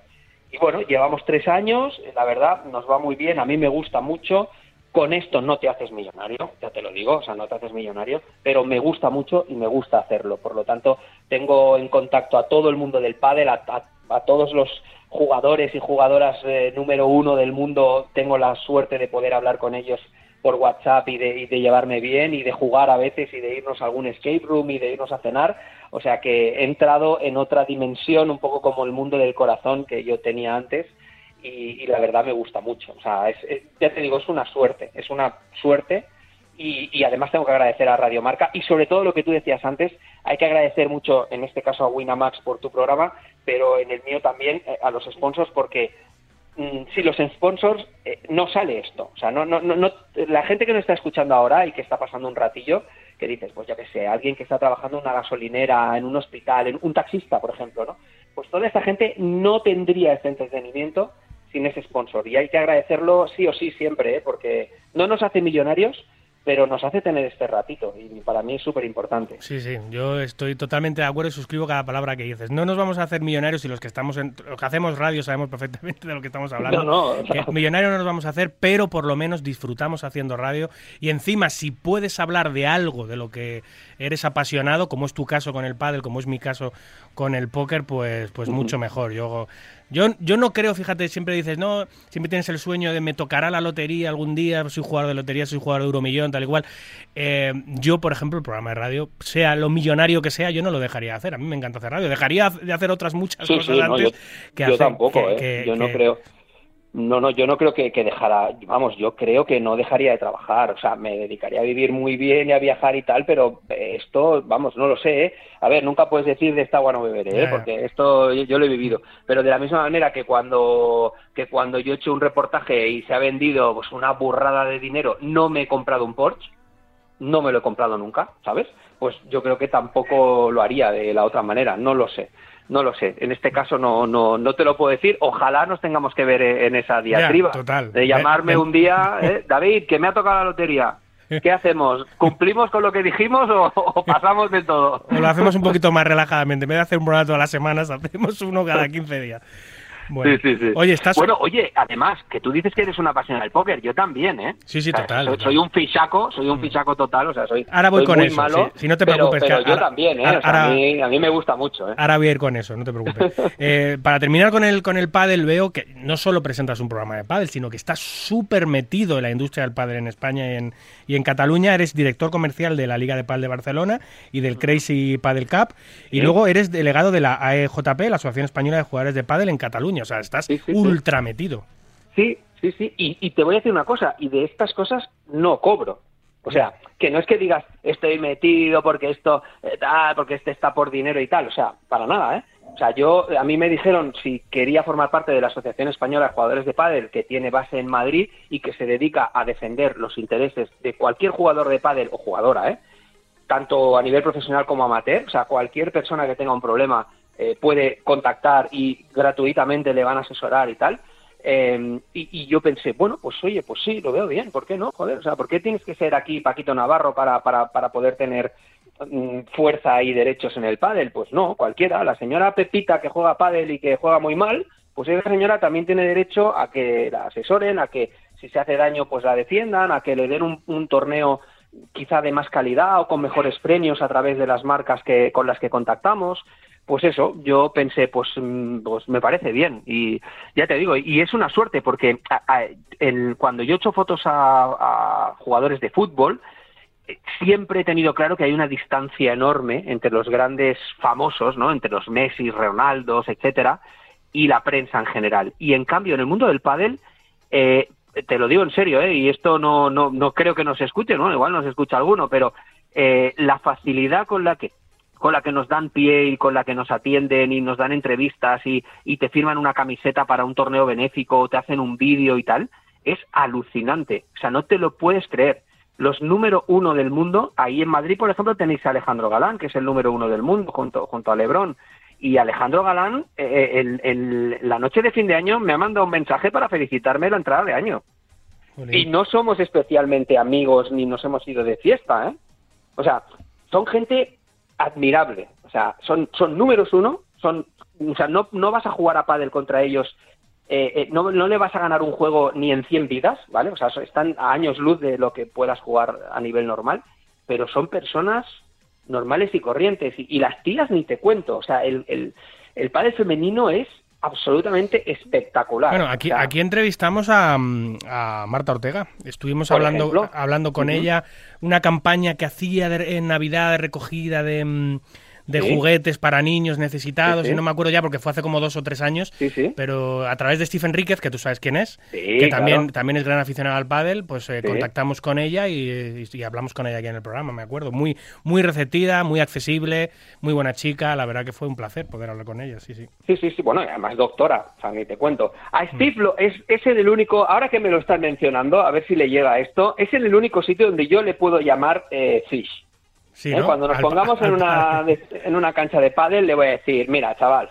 Y bueno, llevamos tres años, la verdad, nos va muy bien, a mí me gusta mucho. Con esto no te haces millonario, ya te lo digo, o sea, no te haces millonario, pero me gusta mucho y me gusta hacerlo. Por lo tanto, tengo en contacto a todo el mundo del pádel, a, a- todos los jugadores y jugadoras eh, número uno del mundo. Tengo la suerte de poder hablar con ellos por WhatsApp y de, y de llevarme bien y de jugar a veces y de irnos a algún escape room y de irnos a cenar. O sea que he entrado en otra dimensión, un poco como el mundo del corazón que yo tenía antes y, la verdad me gusta mucho. O sea, es, ya te digo, es una suerte, es una suerte y, además tengo que agradecer a Radio Marca y sobre todo lo que tú decías antes, hay que agradecer mucho, en este caso a Winamax por tu programa, pero en el mío también eh, a los sponsors porque mm, si los sponsors eh, no sale esto, o sea, no, no, no, no- la gente que nos está escuchando ahora y que está pasando un ratillo, que dices, pues ya que sé, alguien que está trabajando en una gasolinera, en un hospital, en un taxista, por ejemplo, ¿no? Pues toda esta gente no tendría este entretenimiento sin ese sponsor y hay que agradecerlo sí o sí siempre, ¿eh? porque no nos hace millonarios, pero nos hace tener este ratito y para mí es súper importante. Sí, sí, yo estoy totalmente de acuerdo y suscribo cada palabra que dices. No nos vamos a hacer millonarios y los que estamos en, los que hacemos radio sabemos perfectamente de lo que estamos hablando. No, no, millonarios no nos vamos a hacer, pero por lo menos disfrutamos haciendo radio y encima si puedes hablar de algo de lo que eres apasionado, como es tu caso con el pádel, como es mi caso con el póker, pues pues mucho mejor. Yo yo yo no creo, fíjate, siempre dices, "No, siempre tienes el sueño de me tocará la lotería algún día, soy jugador de lotería, soy jugador de Euromillón, tal igual." Eh, yo, por ejemplo, el programa de radio, sea lo millonario que sea, yo no lo dejaría de hacer. A mí me encanta hacer radio. Dejaría de hacer otras muchas Sí, cosas sí, no, antes yo, que yo hacer- tampoco, que- ¿eh? que- yo no que- creo. No, no, yo no creo que, que dejara, vamos, yo creo que no dejaría de trabajar, o sea, me dedicaría a vivir muy bien y a viajar y tal, pero esto, vamos, no lo sé, ¿eh? A ver, nunca puedes decir de esta agua no beberé, ¿eh? Porque esto yo, yo lo he vivido, pero de la misma manera que cuando, que cuando yo he hecho un reportaje y se ha vendido pues una burrada de dinero, no me he comprado un Porsche, no me lo he comprado nunca, ¿sabes? Pues yo creo que tampoco lo haría de la otra manera, no lo sé. No lo sé, en este caso no, no, no te lo puedo decir. Ojalá nos tengamos que ver en esa diatriba. total. De llamarme un día, ¿eh? David, que me ha tocado la lotería. ¿Qué hacemos? ¿Cumplimos con lo que dijimos o, o pasamos de todo? O lo hacemos un poquito más relajadamente. En vez de hacer un programa todas las semanas, hacemos uno cada 15 días. Bueno, Sí, sí, sí. Oye, estás. Bueno, oye, además, que tú dices que eres una apasionada del póker, yo también, ¿eh? Sí, sí, O sea, total, Soy, total. soy un fichaco, soy un fichaco total, o sea, soy, Ahora voy soy con muy eso, malo. Si no te pero- preocupes, Pero, que yo ahora- también, ¿eh? O sea, ahora- a, mí, a mí me gusta mucho, ¿eh? Ahora voy a ir con eso, no te preocupes. Eh, para terminar con el, con el pádel, veo que no solo presentas un programa de pádel, sino que estás súper metido en la industria del pádel en España y en, y en Cataluña. Eres director comercial de la Liga de Pádel de Barcelona y del Crazy Paddle Cup. Y luego eres delegado de la AEJP, la Asociación Española de Jugadores de Pádel en Cataluña. O sea, estás Sí, sí, sí. ultra metido. Sí, sí, sí. Y, y te voy a decir una cosa, y de estas cosas no cobro. O sea, que no es que digas estoy metido porque esto eh, tal, porque este está por dinero y tal. O sea, para nada, ¿eh? O sea, yo a mí me dijeron si quería formar parte de la Asociación Española de Jugadores de Pádel que tiene base en Madrid y que se dedica a defender los intereses de cualquier jugador de pádel o jugadora, ¿eh? tanto a nivel profesional como amateur, o sea, cualquier persona que tenga un problema eh, puede contactar y gratuitamente le van a asesorar y tal. Eh, y, yo pensé, bueno, pues oye, pues sí, lo veo bien, ¿por qué no? Joder, o sea, ¿por qué tienes que ser aquí Paquito Navarro para, para, para poder tener mm, fuerza y derechos en el pádel? Pues no, cualquiera. La señora Pepita que juega pádel y que juega muy mal, pues esa señora también tiene derecho a que la asesoren, a que si se hace daño, pues la defiendan, a que le den un, un torneo quizá de más calidad o con mejores premios a través de las marcas que con las que contactamos. Pues eso, yo pensé, pues, mm, pues me parece bien. Y ya te digo, y es una suerte porque a- el- cuando yo he hecho fotos a, a jugadores de fútbol, eh, siempre he tenido claro que hay una distancia enorme entre los grandes famosos, ¿no? Entre los Messi, Ronaldos, etcétera, y la prensa en general. Y en cambio, en el mundo del pádel, eh, te lo digo en serio, ¿eh? y esto no, no, no creo que nos escuche, ¿no? Igual nos escucha alguno, pero eh, la facilidad con la que con la que nos dan pie y con la que nos atienden y nos dan entrevistas y, y te firman una camiseta para un torneo benéfico o te hacen un vídeo y tal, es alucinante. O sea, no te lo puedes creer. Los número uno del mundo, ahí en Madrid, por ejemplo, tenéis a Alejandro Galán, que es el número uno del mundo, junto, junto a Lebrón. Y Alejandro Galán, eh, el- el- la noche de fin de año, me ha mandado un mensaje para felicitarme la entrada de año. Y no somos especialmente amigos ni nos hemos ido de fiesta, ¿eh? O sea, son gente admirable. O sea, son, son números uno, son, o sea, no, no vas a jugar a pádel contra ellos, eh, eh, no, no le vas a ganar un juego ni en 100 vidas, ¿vale? O sea, están a años luz de lo que puedas jugar a nivel normal, pero son personas normales y corrientes. Y, y las tías ni te cuento. O sea, el, el, el pádel femenino es absolutamente espectacular. Bueno, aquí, O sea, aquí entrevistamos a, mm, a Marta Ortega. Estuvimos hablando, ejemplo. hablando con ella, una campaña que hacía de- en Navidad de recogida de, mm, de Sí. juguetes para niños necesitados, Sí, y no me acuerdo ya porque fue hace como dos o tres años, Sí, sí. pero a través de Stephen Ríquez, que tú sabes quién es, que también, claro. también es gran aficionado al pádel, pues eh, contactamos con ella y, hablamos con ella aquí en el programa, me acuerdo. Muy, muy receptiva, muy accesible, muy buena chica, la verdad que fue un placer poder hablar con ella, sí, sí. Sí, sí, sí, bueno, y además doctora, o sea, ni te cuento. Mm. A Steve lo, es, es el único, ahora que me lo están mencionando, a ver si le llega esto, es el único sitio donde yo le puedo llamar eh, Fish. Sí, ¿eh? ¿no? Cuando nos Al- pongamos en una, de- en una cancha de pádel le voy a decir, mira, chaval,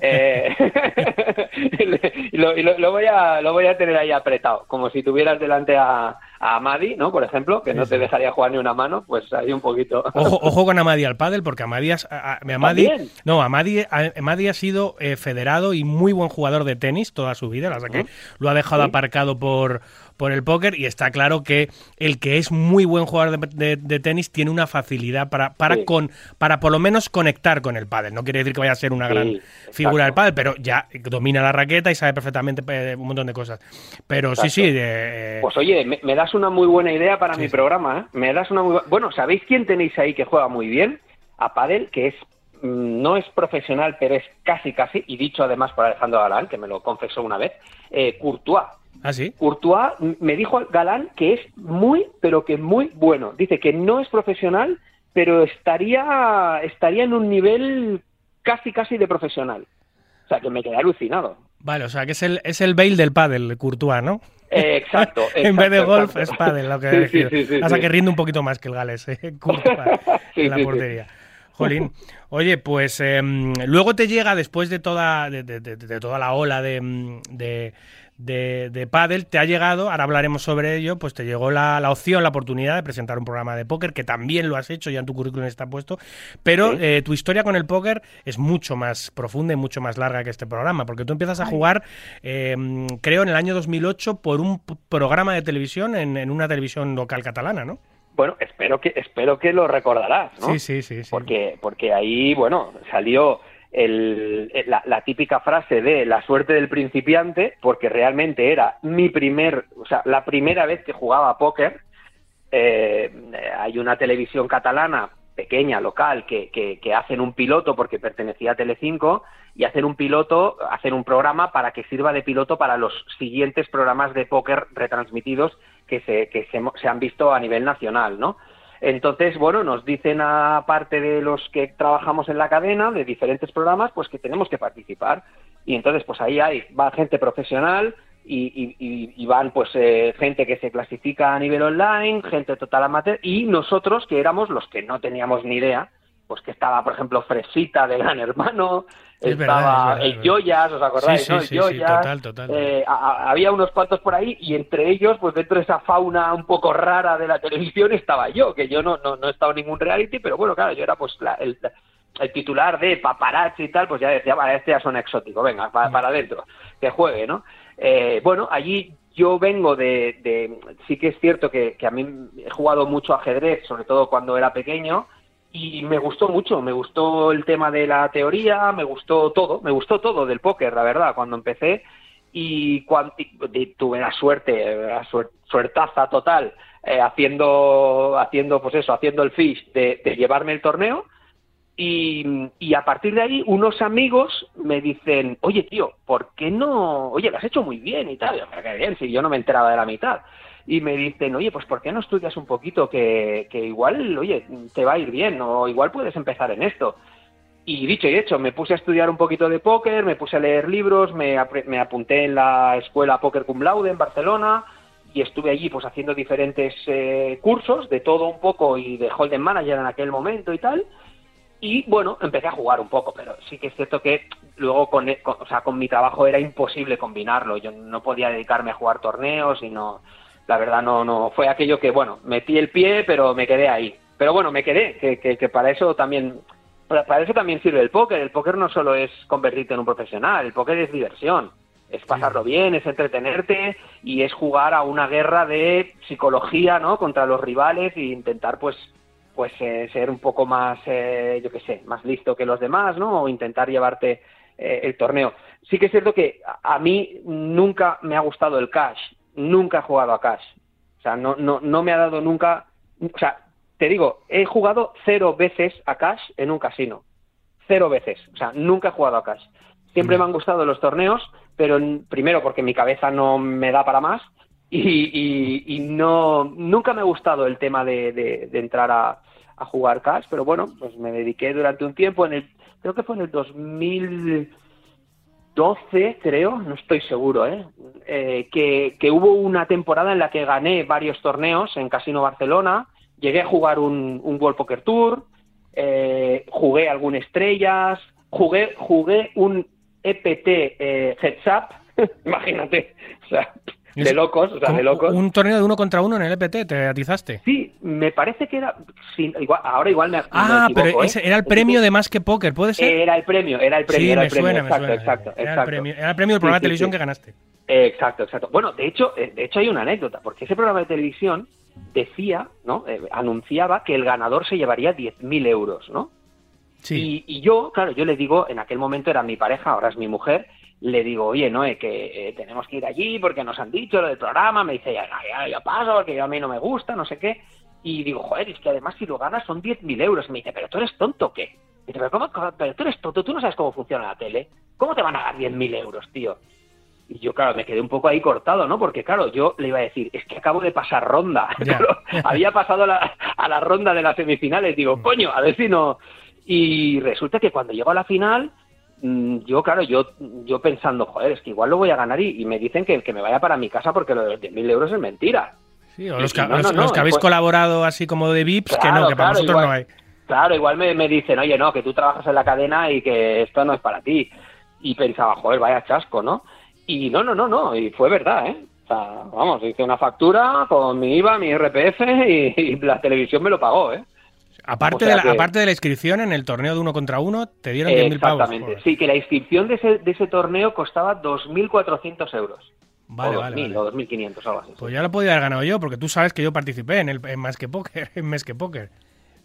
eh, y lo, y lo- lo voy a, lo voy a tener ahí apretado, como si tuvieras delante a, a Amadi, ¿no? Por ejemplo, que no Sí, te dejaría jugar ni una mano, pues ahí un poquito. Ojo, ojo con Amadi al pádel, porque Amadi, has- a- a- Amadi- no, Amadi, a- Amadi ha sido eh, federado y muy buen jugador de tenis toda su vida, la que lo ha dejado Sí. aparcado por, por el póker y está claro que el que es muy buen jugador de, de- de tenis tiene una facilidad para, para, Sí. con, para por lo menos conectar con el pádel. No quiere decir que vaya a ser una Sí, gran exacto. figura del pádel, pero ya domina la raqueta y sabe perfectamente eh, un montón de cosas. Pero sí, Exacto. sí, de- Pues oye, me, me das una muy buena idea para Sí, mi programa, ¿eh? Me das una muy bu- Bueno, ¿sabéis quién tenéis ahí que juega muy bien? A Padel, que es mm, no es profesional, pero es casi casi, y dicho además por Alejandro Galán, que me lo confesó una vez, eh, Courtois. ¿Ah, sí? Courtois me dijo Galán que es muy, pero que muy bueno. Dice que no es profesional, pero estaría, estaría en un nivel casi casi de profesional. O sea, que me quedé alucinado. Vale, o sea que es el, es el Bale del pádel, Courtois, ¿no? Eh, exacto, en vez de golf exacto. es pádel, lo que Sí, sí, sí, Hasta que rinde un poquito más que el Gales, ¿eh? Courtois, en la portería. Jolín. Oye, pues em, luego te llega, después de toda, de, de- de- de toda la ola de, de, de, de pádel, te ha llegado, ahora hablaremos sobre ello, pues te llegó la, la opción, la oportunidad de presentar un programa de póker, que también lo has hecho, ya en tu currículum está puesto, pero Sí. eh, tu historia con el póker es mucho más profunda y mucho más larga que este programa, porque tú empiezas a jugar, eh, creo, en el año 2008 por un programa de televisión en, en una televisión local catalana, ¿no? Bueno, espero que espero que lo recordarás, ¿no? Sí, sí, sí. sí. Porque porque ahí, bueno, salió el, la, la típica frase de la suerte del principiante, porque realmente era mi primer, o sea, la primera vez que jugaba póker. Eh, hay una televisión catalana pequeña, local, que, que, hacen un piloto porque pertenecía a Telecinco y hacen un piloto, hacen un programa para que sirva de piloto para los siguientes programas de póker retransmitidos que se, que se han visto a nivel nacional, ¿no? Entonces, bueno, nos dicen a parte de los que trabajamos en la cadena, de diferentes programas, pues que tenemos que participar. Y entonces, pues ahí hay, va gente profesional y, y- y- van pues eh, gente que se clasifica a nivel online, gente total amateur, y nosotros que éramos los que no teníamos ni idea, pues que estaba, por ejemplo, Fresita de Gran Hermano, Es verdad, estaba es verdad, es el verdad. Joyas, ¿os acordáis? Sí, sí, no? El sí, total, total. eh, a- había unos cuantos por ahí y entre ellos, pues dentro de esa fauna un poco rara de la televisión estaba yo, que yo no, no, no he estado en ningún reality, pero bueno, claro, yo era pues la- el, el titular de paparazzi y tal, pues ya decía, vale, este ya suena exótico, venga, pa- para adentro, que juegue, ¿no? Eh, bueno, allí yo vengo de, de- sí que es cierto que, que a mí he jugado mucho ajedrez, sobre todo cuando era pequeño, y me gustó mucho, me gustó el tema de la teoría, me gustó todo, me gustó todo del póker, la verdad, cuando empecé y, cuan- y- tuve la suerte, la suer- suertaza total, eh, haciendo, haciendo, pues eso, haciendo el fish de, llevarme el torneo y, a partir de ahí unos amigos me dicen, oye tío, ¿por qué no? Oye, lo has hecho muy bien y tal. Y yo, "Pero qué bien, si yo no me enteraba de la mitad. Y me dicen, oye, pues ¿por qué no estudias un poquito? Que, que igual, oye, te va a ir bien o igual puedes empezar en esto. Y dicho y hecho, me puse a estudiar un poquito de póker, me puse a leer libros, me, apre- me apunté en la escuela Póker Cum Laude en Barcelona y estuve allí pues haciendo diferentes eh, cursos de todo un poco y de Hold'em Manager en aquel momento y tal. Y bueno, empecé a jugar un poco, pero sí que es cierto que luego con, con- o sea, con mi trabajo era imposible combinarlo. Yo no podía dedicarme a jugar torneos y no, la verdad no, no, fue aquello que bueno, metí el pie, pero me quedé ahí. Pero bueno, me quedé, que, que, que para eso también, para, eso también sirve el póker. El póker no solo es convertirte en un profesional, el póker es diversión. Es pasarlo bien, es entretenerte y es jugar a una guerra de psicología, ¿no? Contra los rivales e intentar, pues, pues eh, ser un poco más, eh, yo qué sé, más listo que los demás, ¿no? O intentar llevarte eh, el torneo. Sí que es cierto que a mí nunca me ha gustado el cash, nunca he jugado a cash. O sea, no, no, no me ha dado nunca, o sea, te digo, he jugado cero veces a cash en un casino. Cero veces. O sea, nunca he jugado a cash. Siempre me han gustado los torneos, pero primero porque mi cabeza no me da para más y, y- y no nunca me ha gustado el tema de, de- de entrar a, a jugar cash, pero bueno, pues me dediqué durante un tiempo en el creo que fue en el 2012, creo, no estoy seguro, ¿eh? Eh, que, que hubo una temporada en la que gané varios torneos en Casino Barcelona, llegué a jugar un, un World Poker Tour, eh, jugué algún estrellas, jugué jugué un EPT eh, Heads Up, imagínate, o sea, de locos, o sea, de locos. Un torneo de uno contra uno en el EPT, te atizaste. Sí, me parece que era, sí, igual, ahora igual me, me Ah, equivoco, pero ¿eh? era el premio de más que póker, ¿puede ser? Era el premio, era el premio, sí, era me el premio, suena, me exacto, suena. exacto, Era exacto. el premio, era el premio del programa Sí, de televisión que ganaste. Exacto, exacto. Bueno, de hecho, eh, de hecho hay una anécdota, porque ese programa de televisión decía, ¿no? Eh, anunciaba que el ganador se llevaría 10.000 euros, ¿no? Sí. Y, y yo, claro, yo le digo, en aquel momento era mi pareja, ahora es mi mujer, le digo, oye, no, eh, que eh, tenemos que ir allí porque nos han dicho lo del programa, me dice, ya, ya, ya paso, porque a mí no me gusta, no sé qué. Y digo, joder, es que además si lo ganas son 10.000 euros. Me dice, pero tú eres tonto, ¿qué? Y dice, pero, ¿cómo, pero tú eres tonto, tú no sabes cómo funciona la tele. ¿Cómo te van a dar 10.000 euros, tío? Y yo, claro, me quedé un poco ahí cortado, ¿no? Porque, claro, yo le iba a decir, es que acabo de pasar ronda. Claro, había pasado a la, a la ronda de las semifinales. Digo, coño, a ver si no. Y resulta que cuando llego a la final, mm, yo, claro, yo, yo pensando, joder, es que igual lo voy a ganar y, y me dicen que, que me vaya para mi casa porque lo de los 10.000 euros es mentira. Sí, o los que, no, los- no, los no, que habéis fue- colaborado así como de VIPs, que no, que para claro, vosotros igual- no hay. Claro, igual me, me dicen, oye, no, que tú trabajas en la cadena y que esto no es para ti. Y pensaba, joder, vaya chasco, ¿no? Y no, no, no, no, y fue verdad, ¿eh? O sea, vamos, hice una factura con mi IVA, mi RPF y, y la televisión me lo pagó, ¿eh? Aparte, o sea de la, que- aparte de la inscripción en el torneo de uno contra uno, te dieron 10.000 pavos. Exactamente. Sí, que la inscripción de ese, de ese torneo costaba 2.400 euros. Vale, o vale, 2.000 vale. o 2.500, algo así. Pues ya lo podía haber ganado yo, porque tú sabes que yo participé en el en más que póker, en mes que póker.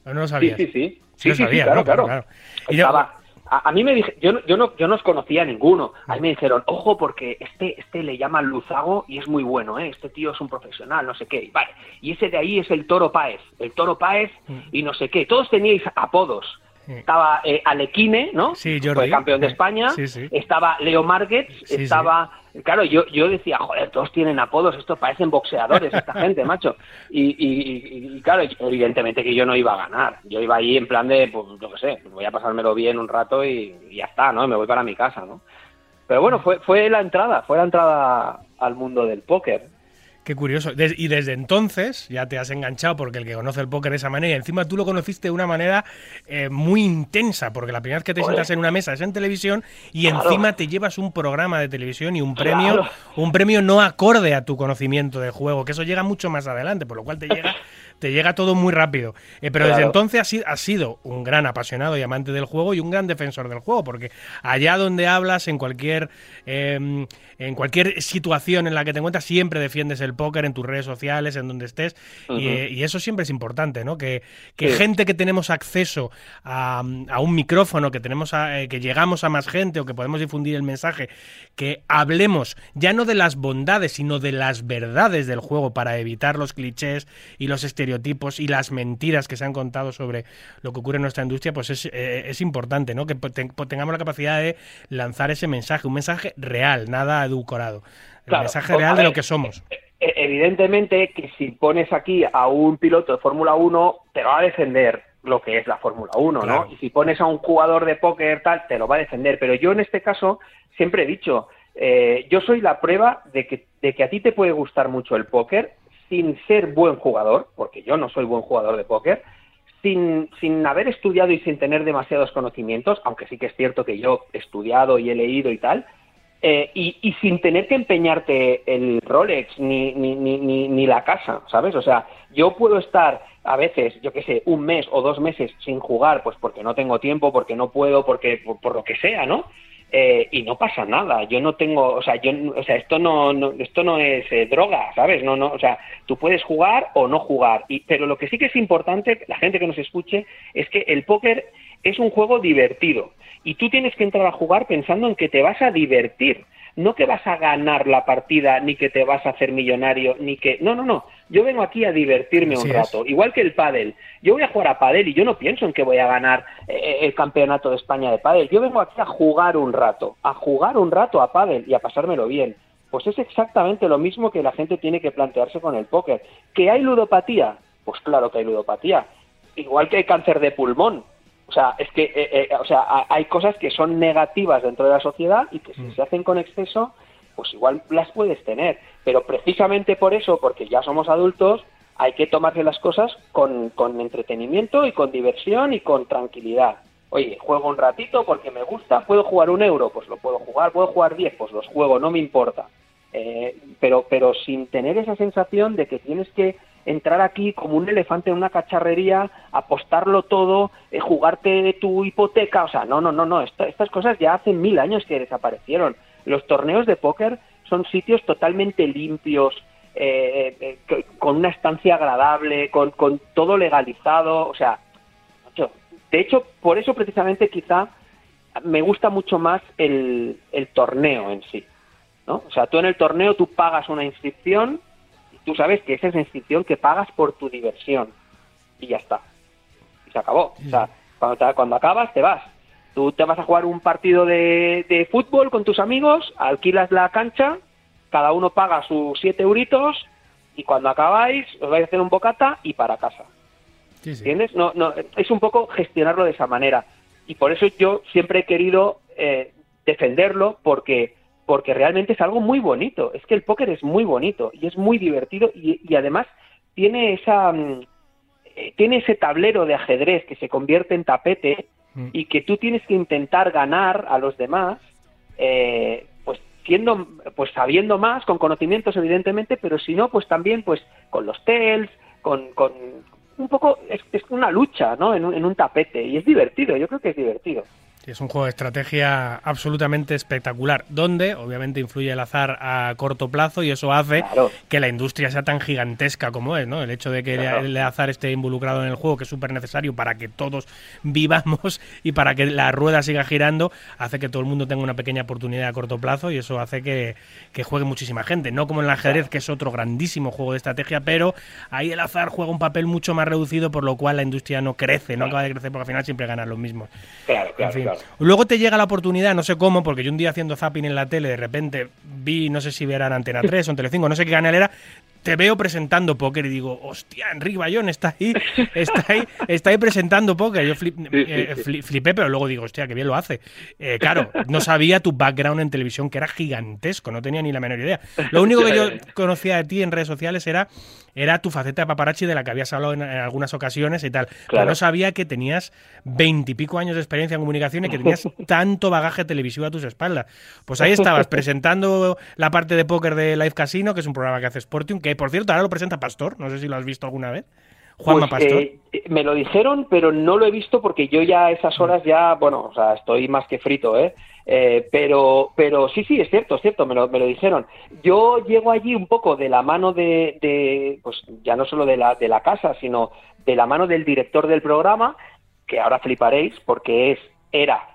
¿O no lo Sí, sabías? sí, sí. Sí lo sabía, claro, ¿no? Claro, claro. claro. Y yo- Estaba- a, a mí me dije, yo, no- yo no, yo no os conocía a ninguno. A mí me dijeron, ojo, porque este, este le llaman Luzago y es muy bueno, ¿eh? Este tío es un profesional, no sé qué. Y Vale. Y ese de ahí es el Toro Páez, el Toro Páez y no sé qué. Todos teníais apodos. Sí. Estaba eh, Alequine, ¿no? Sí, Fue Jordi. campeón de España. sí, sí. Estaba Leo Márquez, Sí, estaba... Claro, yo, yo decía, joder, todos tienen apodos, estos parecen boxeadores, esta gente, macho. Y, y- y- y, claro, evidentemente que yo no iba a ganar. Yo iba ahí en plan de, pues, yo qué sé, voy a pasármelo bien un rato y, y ya está, ¿no? Y me voy para mi casa, ¿no? Pero bueno, fue, fue la entrada, fue la entrada al mundo del póker. Qué curioso. Des- y desde entonces ya te has enganchado porque el que conoce el póker de esa manera, y encima tú lo conociste de una manera eh, muy intensa, porque la primera vez que te sientas en una mesa es en televisión y Claro. encima te llevas un programa de televisión y un premio, Claro. un premio no acorde a tu conocimiento del juego, que eso llega mucho más adelante, por lo cual te llega, te llega todo muy rápido. Eh, pero desde entonces has, si- has sido un gran apasionado y amante del juego y un gran defensor del juego, porque allá donde hablas, en cualquier, eh, en cualquier situación en la que te encuentras, siempre defiendes el póker en tus redes sociales, en donde estés, y, eh, y eso siempre es importante, ¿no? Que, que Sí. gente que tenemos acceso a, a un micrófono, que tenemos a- eh, que llegamos a más gente o que podemos difundir el mensaje, que hablemos ya no de las bondades, sino de las verdades del juego para evitar los clichés y los estereotipos y las mentiras que se han contado sobre lo que ocurre en nuestra industria, pues es, eh, es importante, ¿no? Que ten- po- tengamos la capacidad de lanzar ese mensaje, un mensaje real, nada edulcorado. El Claro. mensaje real de lo que somos. e- evidentemente que si pones aquí a un piloto de Fórmula 1, te va a defender lo que es la Fórmula 1, Claro. ¿no? Y si pones a un jugador de póker, tal, te lo va a defender. Pero yo en este caso siempre he dicho, eh, yo soy la prueba de que, de que a ti te puede gustar mucho el póker sin ser buen jugador, porque yo no soy buen jugador de póker, sin, sin haber estudiado y sin tener demasiados conocimientos, aunque sí que es cierto que yo he estudiado y he leído y tal, eh, y, sin tener que empeñarte el Rolex ni, ni, ni, ni, la casa, ¿sabes? O sea, yo puedo estar a veces, yo qué sé, un mes o dos meses sin jugar, pues porque no tengo tiempo, porque no puedo, porque por, por lo que sea, ¿no? Eh, y no pasa nada. Yo no tengo, o sea, yo, o sea, esto no, no esto no es eh, droga, ¿sabes? No, no, o sea, tú puedes jugar o no jugar. Y, pero lo que sí que es importante, la gente que nos escuche, es que el póker es un juego divertido y tú tienes que entrar a jugar pensando en que te vas a divertir, no que vas a ganar la partida, ni que te vas a hacer millonario, ni que no, no, no. Yo vengo aquí a divertirme Así un es. rato, igual que el pádel. Yo voy a jugar a pádel y yo no pienso en que voy a ganar eh, el campeonato de España de pádel. Yo vengo aquí a jugar un rato, a jugar un rato a pádel y a pasármelo bien. Pues es exactamente lo mismo que la gente tiene que plantearse con el póker. ¿Que hay ludopatía? Pues claro que hay ludopatía. Igual que hay cáncer de pulmón. O sea, es que, eh, eh, o sea, ha- hay cosas que son negativas dentro de la sociedad y que si se hacen con exceso, pues igual las puedes tener. Pero precisamente por eso, porque ya somos adultos, hay que tomarse las cosas con, con entretenimiento y con diversión y con tranquilidad. Oye, juego un ratito porque me gusta, puedo jugar un euro, pues lo puedo jugar, puedo jugar 10, pues los juego, no me importa. Eh, pero, pero sin tener esa sensación de que tienes que entrar aquí como un elefante en una cacharrería, apostarlo todo, eh, jugarte tu hipoteca, o sea, no, no, no, no, esta- estas cosas ya hace mil años que desaparecieron. Los torneos de póker son sitios totalmente limpios, eh, eh, que- con una estancia agradable, con, con todo legalizado, o sea, de hecho, por eso precisamente quizá me gusta mucho más el, el torneo en sí. ¿no? O sea, tú en el torneo tú pagas una inscripción tú sabes que esa es la inscripción que pagas por tu diversión y ya está. Y se acabó. O sea, cuando, te- cuando acabas te vas. Tú te vas a jugar un partido de, de fútbol con tus amigos, alquilas la cancha, cada uno paga sus siete euritos y cuando acabáis os vais a hacer un bocata y para casa. Sí, sí. ¿Entiendes? No, no, es un poco gestionarlo de esa manera. Y por eso yo siempre he querido eh, defenderlo porque, porque realmente es algo muy bonito. Es que el póker es muy bonito y es muy divertido y, y además tiene esa mm, eh, tiene ese tablero de ajedrez que se convierte en tapete Mm. y que tú tienes que intentar ganar a los demás eh, pues siendo pues sabiendo más con conocimientos evidentemente pero si no pues también pues con los tells con, con un poco es, es una lucha no en un, en un tapete y es divertido yo creo que es divertido es un juego de estrategia absolutamente espectacular, donde obviamente influye el azar a corto plazo y eso hace Claro. que la industria sea tan gigantesca como es, ¿no? El hecho de que Claro. el azar esté involucrado en el juego, que es súper necesario para que todos vivamos y para que la rueda siga girando, hace que todo el mundo tenga una pequeña oportunidad a corto plazo y eso hace que, que juegue muchísima gente. No como en el ajedrez, que es otro grandísimo juego de estrategia, pero ahí el azar juega un papel mucho más reducido, por lo cual la industria no crece, no acaba de crecer porque al final siempre ganan los mismos. claro En claro fin. Claro Luego te llega la oportunidad, no sé cómo, porque yo un día haciendo zapping en la tele, de repente vi, no sé si era en Antena 3 o en Telecinco, no sé qué canal era, te veo presentando póker y digo, hostia, Enrique Bayón está ahí, está ahí, está ahí presentando póker. Yo flip- eh, fli- flipé, pero luego digo, hostia, qué bien lo hace. Eh, claro, no sabía tu background en televisión, que era gigantesco, no tenía ni la menor idea. Lo único que yo conocía de ti en redes sociales era, era tu faceta de paparazzi de la que habías hablado en, en algunas ocasiones y tal. Pero no sabía que tenías veintipico años de experiencia en comunicación y que tenías tanto bagaje televisivo a tus espaldas. Pues ahí estabas presentando la parte de póker de Live Casino, que es un programa que hace Sportium, que por cierto ahora lo presenta Pastor, no sé si lo has visto alguna vez. Juanma Pues, Pastor. eh, eh, me lo dijeron, pero no lo he visto porque yo ya a esas horas ya, bueno, o sea, estoy más que frito, ¿eh? Eh, pero, pero sí, sí, es cierto, es cierto, me lo, me lo dijeron. Yo llego allí un poco de la mano de, de, pues ya no solo de la, de la casa, sino de la mano del director del programa, que ahora fliparéis porque es, era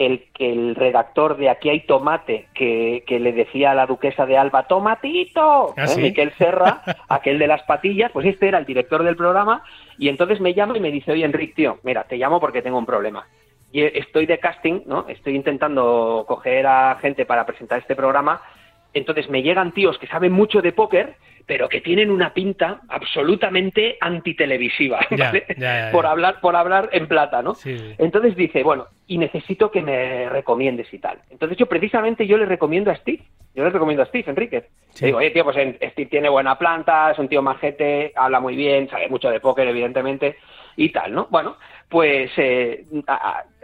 el, el redactor de Aquí hay tomate, que, que le decía a la duquesa de Alba, tomatito, ¿Ah, ¿eh? sí? Miquel Serra, aquel de las patillas, pues este era el director del programa, y entonces me llama y me dice, oye Enrique, tío, mira, te llamo porque tengo un problema. Y estoy de casting, ¿no? Estoy intentando coger a gente para presentar este programa Entonces me llegan tíos que saben mucho de póker, pero que tienen una pinta absolutamente antitelevisiva, ¿vale? ya, ya, ya. Por hablar, por hablar en plata, ¿no? Sí. Entonces dice, bueno, y necesito que me recomiendes y tal. Entonces yo precisamente yo le recomiendo a Steve. Yo le recomiendo a Steve Enríquez. Sí. Le digo, oye, tío, pues Steve tiene buena planta, es un tío majete, habla muy bien, sabe mucho de póker, evidentemente, y tal, ¿no? Bueno, pues eh,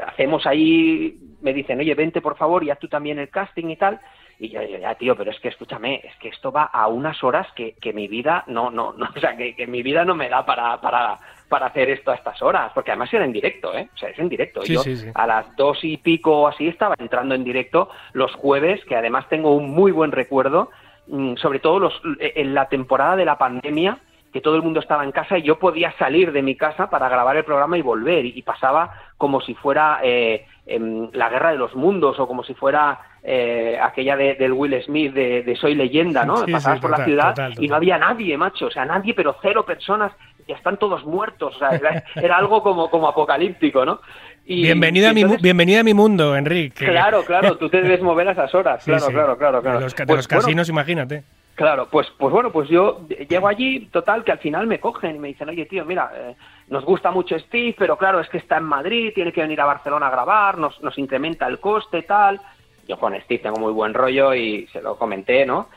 hacemos ahí, me dicen, oye, vente por favor y haz tú también el casting y tal. Y yo, yo, ya, tío, pero es que escúchame, es que esto va a unas horas que, que mi vida no, no, no, o sea, que, que mi vida no me da para, para, para hacer esto a estas horas, porque además era en directo, ¿eh? O sea, es en directo. Sí, yo sí, sí. a las dos y pico o así estaba entrando en directo los jueves, que además tengo un muy buen recuerdo, mm, sobre todo los, en la temporada de la pandemia, que todo el mundo estaba en casa y yo podía salir de mi casa para grabar el programa y volver, y, y pasaba como si fuera eh, la guerra de los mundos o como si fuera eh, aquella de- del Will Smith de, de Soy leyenda, ¿no? Sí, Pasabas sí, por la ciudad total, y no había nadie, macho, o sea, nadie, pero cero personas, ya están todos muertos, o sea, era, era algo como, como apocalíptico, ¿no? Y- Bienvenido, y a mi, bienvenido a mi mundo, Enrique. Claro, claro, tú te debes mover a esas horas, Sí, claro, claro, claro, claro. De los, Pues, los bueno, casinos, imagínate. Claro, pues, pues bueno, pues yo llego allí, total, que al final me cogen y me dicen, oye, tío, mira, eh, nos gusta mucho Steve, pero claro, es que está en Madrid, tiene que venir a Barcelona a grabar, nos, nos incrementa el coste, tal. Yo con Steve tengo muy buen rollo y se lo comenté, ¿no?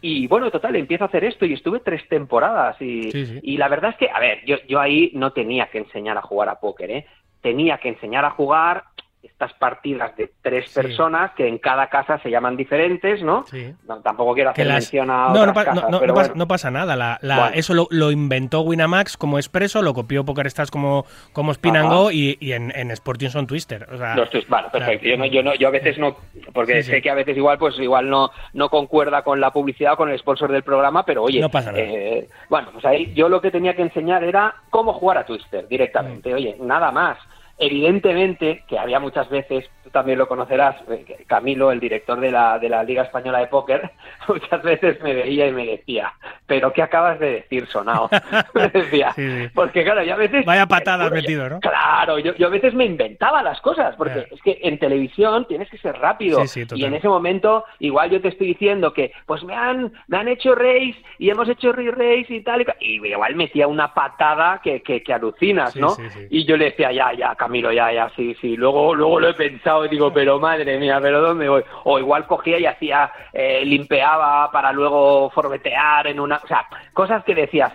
Y bueno, total, empiezo a hacer esto y estuve tres temporadas y, Sí, sí. y la verdad es que, a ver, yo, yo ahí no tenía que enseñar a jugar a póker, ¿eh? Tenía que enseñar a jugar estas partidas de tres Sí. personas que en cada casa se llaman diferentes, ¿no? Sí. No, tampoco quiero hacer las- mención a no, no, pa- casas, pero pasa, bueno. no pasa nada. La, la- Bueno. Eso lo, lo inventó Winamax como expreso, lo copió PokerStars como, como Spin and Ajá. Go y, y en, en Sporting son Twister. O sea, Los tweets, vale, perfecto. claro. Yo, no, yo, no, yo a veces no, porque Sí, sé que a veces igual, pues igual no, no concuerda con la publicidad o con el sponsor del programa, pero oye, No pasa nada. eh, bueno, pues ahí yo lo que tenía que enseñar era cómo jugar a Twister Mm. directamente. Oye, nada más. Evidentemente, que había muchas veces, tú también lo conocerás, eh, Camilo, el director de la, de la Liga Española de Póker, muchas veces me veía y me decía, pero ¿qué acabas de decir, sonado? me decía, Sí, sí. porque claro, yo a veces... Vaya patadas Bueno, metido, ¿no? Claro, yo, yo a veces me inventaba las cosas, porque es que en televisión tienes que ser rápido. Sí, y en ese momento, igual yo te estoy diciendo que, pues me han, me han hecho race y hemos hecho re-race y tal, y, y igual metía una patada que, que, que alucinas, ¿no? sí, sí. Y yo le decía, ya, ya, Camilo, ya, ya, sí, sí. Luego, luego lo he pensado y digo, pero madre mía, ¿pero dónde voy? O igual cogía y hacía, eh, limpeaba para luego forbetear en una... O sea, cosas que decías,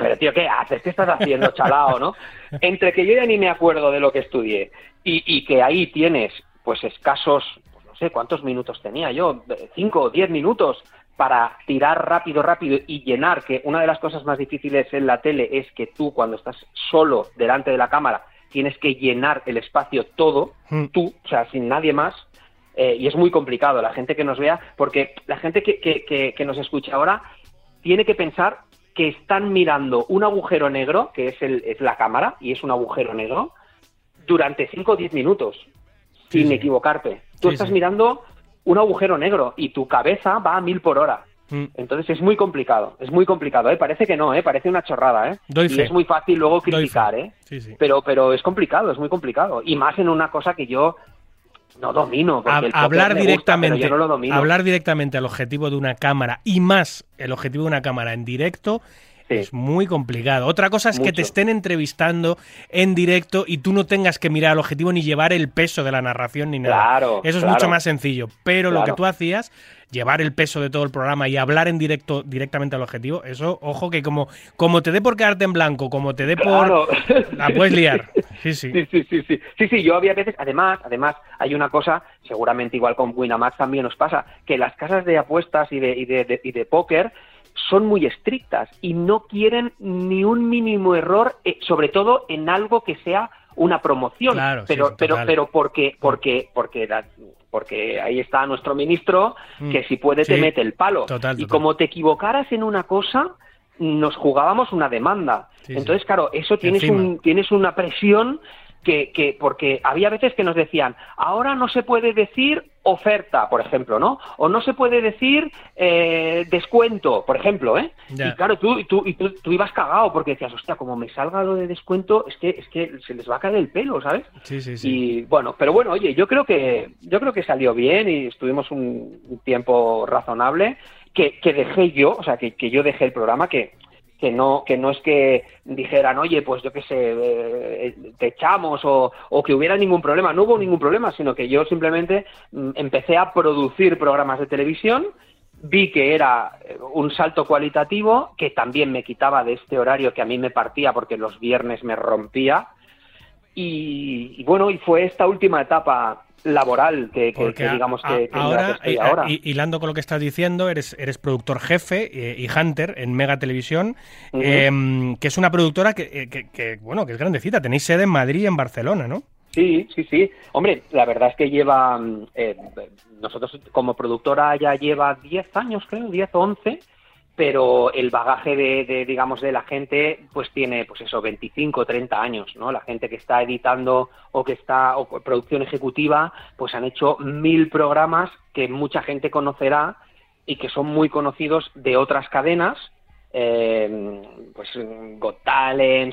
pero tío, ¿qué haces? ¿Qué estás haciendo, chalao, no? Entre que yo ya ni me acuerdo de lo que estudié y, y que ahí tienes, pues, escasos, pues, no sé cuántos minutos tenía yo, cinco o diez minutos para tirar rápido, rápido y llenar, que una de las cosas más difíciles en la tele es que tú cuando estás solo delante de la cámara tienes que llenar el espacio todo, Mm. tú, o sea, sin nadie más, eh, y es muy complicado la gente que nos vea, porque la gente que, que, que, que nos escucha ahora tiene que pensar que están mirando un agujero negro, que es, el, es la cámara, y es un agujero negro, durante 5 o 10 minutos, Sí, sin sí. equivocarte. Tú Sí, estás mirando un agujero negro y tu cabeza va a mil por hora. Mm. Entonces es muy complicado, es muy complicado, ¿eh? Parece que no, ¿eh? Parece una chorrada, ¿eh? Doy y fe. es muy fácil luego criticar, ¿eh? Sí, sí. Pero, pero es complicado, es muy complicado. Y más en una cosa que yo no domino. porque el hablar gusta, directamente pero yo no lo domino. hablar directamente al objetivo de una cámara y más el objetivo de una cámara en directo Sí. es muy complicado. Otra cosa es que te estén entrevistando en directo y tú no tengas que mirar al objetivo ni llevar el peso de la narración ni nada. Claro, Eso es claro. mucho más sencillo. Pero lo que tú hacías, llevar el peso de todo el programa y hablar en directo directamente al objetivo, eso, ojo que como, como te dé por quedarte en blanco, como te dé Claro. por... La puedes liar. Sí, sí. Sí, sí, sí, sí. Sí, sí, yo había veces, además, además, hay una cosa, seguramente igual con Winamax también nos pasa, que las casas de apuestas y de, y de, de- y de póker son muy estrictas y no quieren ni un mínimo error, eh, sobre todo en algo que sea una promoción. Claro, pero, sí, pero, pero porque, porque, porque, la- porque ahí está nuestro ministro, Mm. que si puede te mete el palo. total, y como te equivocaras en una cosa, nos jugábamos una demanda. Sí, sí. Entonces, claro, eso tienes un, tienes una presión que, que porque había veces que nos decían ahora no se puede decir oferta, por ejemplo, ¿no? O no se puede decir eh, descuento, por ejemplo, ¿eh? Y claro, tú, tú, y tú, tú ibas cagado porque decías, hostia, como me salga lo de descuento, es que, es que se les va a caer el pelo, ¿sabes? Sí, sí, sí. Y bueno, pero bueno, oye, yo creo que yo creo que salió bien y estuvimos un, un tiempo razonable que, que dejé yo, o sea, que, que yo dejé el programa que que no que no es que dijeran, oye, pues yo qué sé, eh, te echamos o, o que hubiera ningún problema. No hubo ningún problema, sino que yo simplemente mm, empecé a producir programas de televisión vi que era eh, un salto cualitativo que también me quitaba de este horario que a mí me partía porque los viernes me rompía y, y bueno y fue esta última etapa laboral que, que- digamos a- que, ahora, que estoy ahora. hi- hilando con lo que estás diciendo, eres, eres productor jefe eh, y hunter en Mega Televisión, em, que es una productora que, eh, que- bueno, que es grandecita. Tenéis sede en Madrid y en Barcelona, ¿no? Sí, sí, sí. Hombre, la verdad es que lleva, eh, nosotros como productora ya lleva 10 años, creo, 10 o 11, pero el bagaje de, de, digamos, de la gente, pues tiene, pues eso, 25, 30 años, ¿no? La gente que está editando o que está, o producción ejecutiva, pues han hecho mil programas que mucha gente conocerá y que son muy conocidos de otras cadenas, eh, pues Got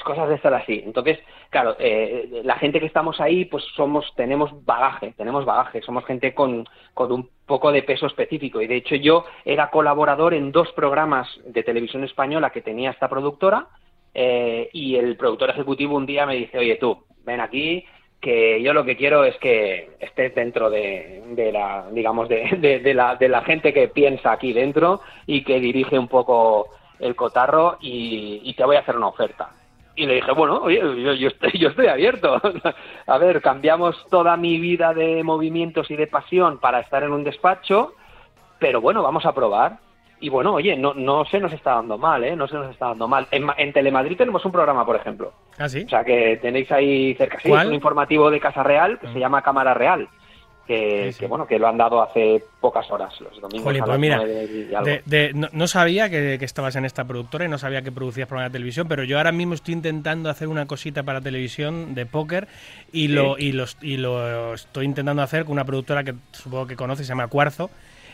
cosas de estar así. Entonces, claro, eh, la gente que estamos ahí, pues somos, tenemos bagaje, tenemos bagaje, somos gente con, con un poco de peso específico. Y de hecho yo era colaborador en dos programas de televisión española que tenía esta productora, eh, y el productor ejecutivo un día me dice, oye tú, ven aquí, que yo lo que quiero es que estés dentro de, de la, digamos, de, de- de la, de la gente que piensa aquí dentro y que dirige un poco el cotarro y, y te voy a hacer una oferta. Y le dije, bueno, oye, yo, yo estoy, yo estoy abierto. a ver, cambiamos toda mi vida de movimientos y de pasión para estar en un despacho, pero bueno, vamos a probar. Y bueno, oye, no, no se nos está dando mal, ¿eh? No se nos está dando mal. En, en Telemadrid tenemos un programa, por ejemplo. Ah, sí. O sea, que tenéis ahí cerca. Sí, es un informativo de Casa Real que se llama Cámara Real. Que, Sí, sí. que, bueno, que lo han dado hace pocas horas, los domingos Jolín, pues mira, de- de- no, no sabía que, que estabas en esta productora y no sabía que producías programas de televisión, pero yo ahora mismo estoy intentando hacer una cosita para televisión de póker y, lo, y, los, y lo estoy intentando hacer con una productora que supongo que conoces, se llama Cuarzo.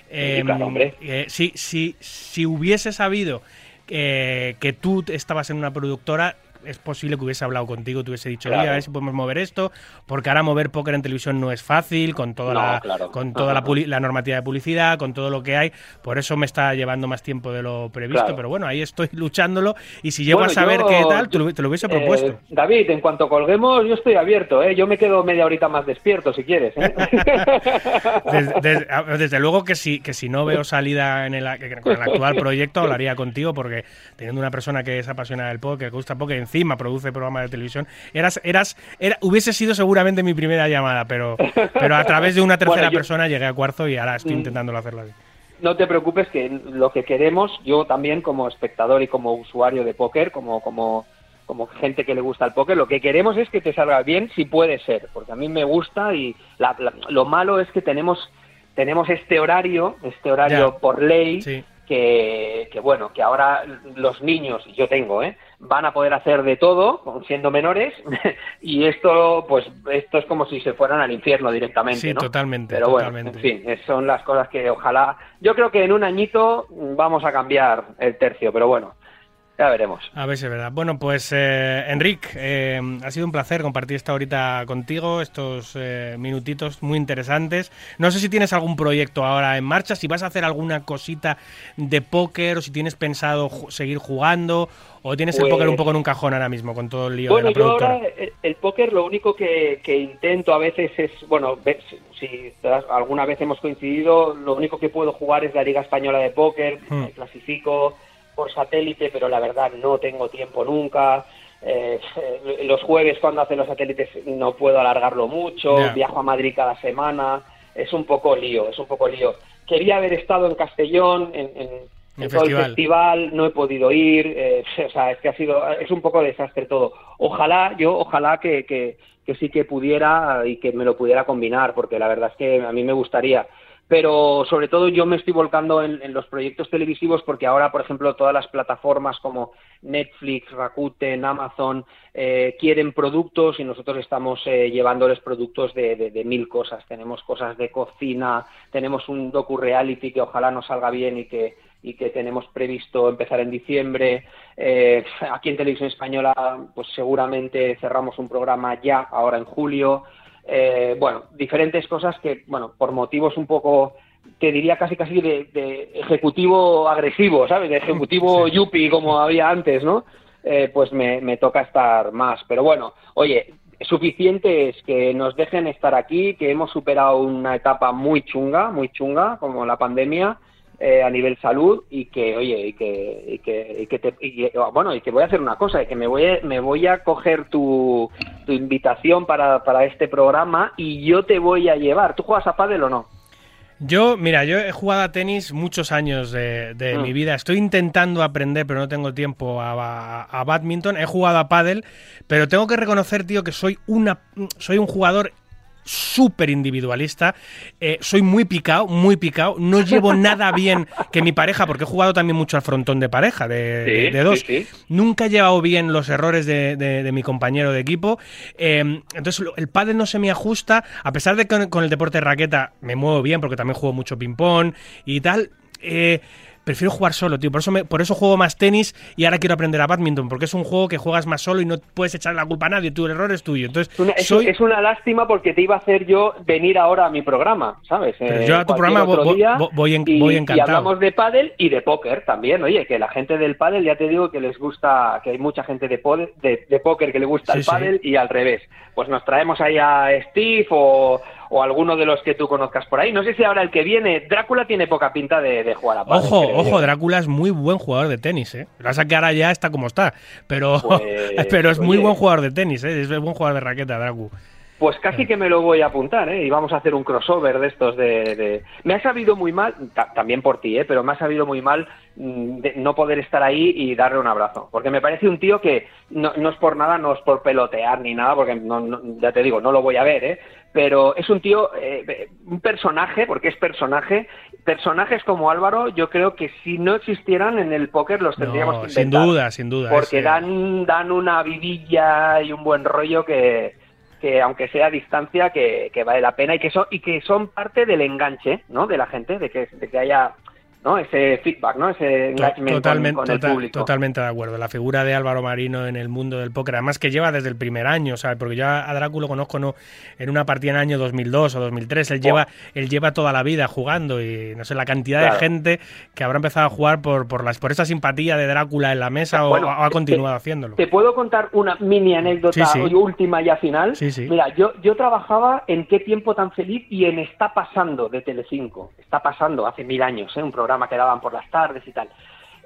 Claro, hombre. eh, si, si, si hubiese sabido eh, que tú estabas en una productora, es posible que hubiese hablado contigo, te hubiese dicho, oye, Claro. a ver si podemos mover esto, porque ahora mover póker en televisión no es fácil, con toda No, la, claro. con toda la, la normativa de publicidad, con todo lo que hay, por eso me está llevando más tiempo de lo previsto, Claro. pero bueno, ahí estoy luchándolo y si llego Bueno, a saber yo- qué tal, te lo, te lo hubiese Eh, propuesto. David, en cuanto colguemos, yo estoy abierto, ¿eh? Yo me quedo media horita más despierto, si quieres, ¿eh? Desde, desde- desde luego que si, que si no veo salida en el, con el actual proyecto, hablaría contigo porque teniendo una persona que es apasionada del póker, que gusta póker, encima produce programas de televisión, eras, eras, era, hubiese sido seguramente mi primera llamada, pero, pero a través de una tercera Bueno, yo- persona llegué a Cuarzo y ahora estoy Mm. intentándolo hacerlo así. no te preocupes que lo que queremos, yo también como espectador y como usuario de póker, como, como, como gente que le gusta el póker, lo que queremos es que te salga bien si puede ser, porque a mí me gusta y la- la- lo malo es que tenemos, tenemos este horario, este horario Ya. por ley, Sí. que, que bueno, que ahora los niños, y yo tengo, ¿eh? Van a poder hacer de todo, siendo menores, y esto, pues, esto es como si se fueran al infierno directamente, Sí, ¿no? totalmente, Pero totalmente. bueno, en fin, son las cosas que ojalá, yo creo que en un añito vamos a cambiar el tercio, pero bueno, ya veremos. A ver si es verdad. Bueno, pues eh, Enric, eh, ha sido un placer compartir esta horita contigo, estos eh, minutitos muy interesantes. No sé si tienes algún proyecto ahora en marcha, si vas a hacer alguna cosita de póker o si tienes pensado ju- seguir jugando o tienes el Pues- póker un poco en un cajón ahora mismo con todo el lío Bueno, de la yo productora. ahora el, el póker lo único que, que intento a veces es, bueno, si, alguna vez hemos coincidido, lo único que puedo jugar es la Liga Española de Póker, Hmm. me clasifico por satélite, pero la verdad no tengo tiempo nunca. Eh, los jueves cuando hacen los satélites no puedo alargarlo mucho, viajo a Madrid cada semana, es un poco lío, es un poco lío. Quería haber estado en Castellón, en, en- El en todo el festival. festival, no he podido ir, eh, o sea, es que ha sido, es un poco desastre todo. Ojalá, yo, ojalá que, que, que sí que pudiera y que me lo pudiera combinar, porque la verdad es que a mí me gustaría. Pero sobre todo yo me estoy volcando en, los proyectos televisivos porque ahora, por ejemplo, todas las plataformas como Netflix, Rakuten, Amazon eh, quieren productos y nosotros estamos eh, llevándoles productos de, mil cosas. Tenemos cosas de cocina, tenemos un docu-reality que ojalá nos salga bien y que, y que tenemos previsto empezar en diciembre. Eh, aquí en Televisión Española, pues seguramente cerramos un programa ya, ahora en julio. Eh, bueno, diferentes cosas que, bueno, por motivos un poco, te diría casi casi de, de ejecutivo agresivo, ¿sabes? De ejecutivo sí. yuppie como había antes, ¿no? Eh, pues me, me toca estar más. Pero bueno, oye, suficiente es que nos dejen estar aquí, que hemos superado una etapa muy chunga, muy chunga, como la pandemia, eh, a nivel salud y que oye y que y que, y que te, y, bueno y que voy a hacer una cosa y que me voy a, me voy a coger tu, tu invitación para, para este programa y yo te voy a llevar tú juegas a pádel o no yo, mira, yo he jugado a tenis muchos años de, de mm. mi vida. Estoy intentando aprender, pero no tengo tiempo a, a, a badminton. He jugado a pádel, pero tengo que reconocer, tío, que soy una soy un jugador súper individualista. Eh, soy muy picado, muy picado. No llevo nada bien que mi pareja, porque he jugado también mucho al frontón de pareja, de, sí, de, de dos. Sí, sí. Nunca he llevado bien los errores de, de mi compañero de equipo. Eh, entonces, el pádel no se me ajusta, a pesar de que con, con, el deporte de raqueta me muevo bien, porque también juego mucho ping-pong y tal. Eh, prefiero jugar solo, tío. Por eso, me, por eso juego más tenis y ahora quiero aprender a badminton, porque es un juego que juegas más solo y no puedes echar la culpa a nadie. Tu error es tuyo. Entonces, una, soy... es, una lástima porque te iba a hacer yo venir ahora a mi programa, ¿sabes? Pero yo a tu programa voy, voy, en, y, voy encantado. Y hablamos de pádel y de póker también. Oye, que la gente del pádel, ya te digo que les gusta, que hay mucha gente de, de, de póker que le gusta sí, el pádel sí. y al revés. Pues nos traemos ahí a Steve o o alguno de los que tú conozcas por ahí. No sé si ahora el que viene, Drácula tiene poca pinta de, de jugar a pádel. Ojo, ojo, Drácula es muy buen jugador de tenis, ¿eh? La que ahora ya está como está, pero, pues, pero es muy buen jugador de tenis, ¿eh? Es buen jugador de raqueta, Drácula. Pues casi que me lo voy a apuntar, ¿eh? Y vamos a hacer un crossover de estos de... de... Me ha sabido muy mal, también por ti, ¿eh? Pero me ha sabido muy mal de no poder estar ahí y darle un abrazo. Porque me parece un tío que no, no es por nada, no es por pelotear ni nada, porque no, no, ya te digo, no lo voy a ver, ¿eh? Pero es un tío, eh, un personaje, porque es personaje. Personajes como Álvaro, yo creo que si no existieran en el póker los tendríamos que inventar. Sin duda, sin duda. Porque dan, dan una vidilla y un buen rollo que que aunque sea a distancia que, que, vale la pena y que son y que son parte del enganche no de la gente de que, de que haya ¿no? ese feedback, ¿no? ese engagement totalmente, con, con total, el público. Totalmente de acuerdo. La figura de Álvaro Marino en el mundo del póker, además que lleva desde el primer año, ¿sabes? Porque yo a Drácula lo conozco no, en una partida en el año 2002 o 2003. Él, oh. lleva, él lleva toda la vida jugando y no sé, la cantidad claro. de gente que habrá empezado a jugar por, por, las, por esa simpatía de Drácula en la mesa bueno, o, o, ha continuado te, haciéndolo. Te puedo contar una mini anécdota sí, sí. última ya final. Sí, sí. Mira, yo, yo trabajaba en Qué tiempo tan feliz y en Está pasando de Telecinco. Está pasando hace mil años, ¿eh? un programa que daban por las tardes y tal.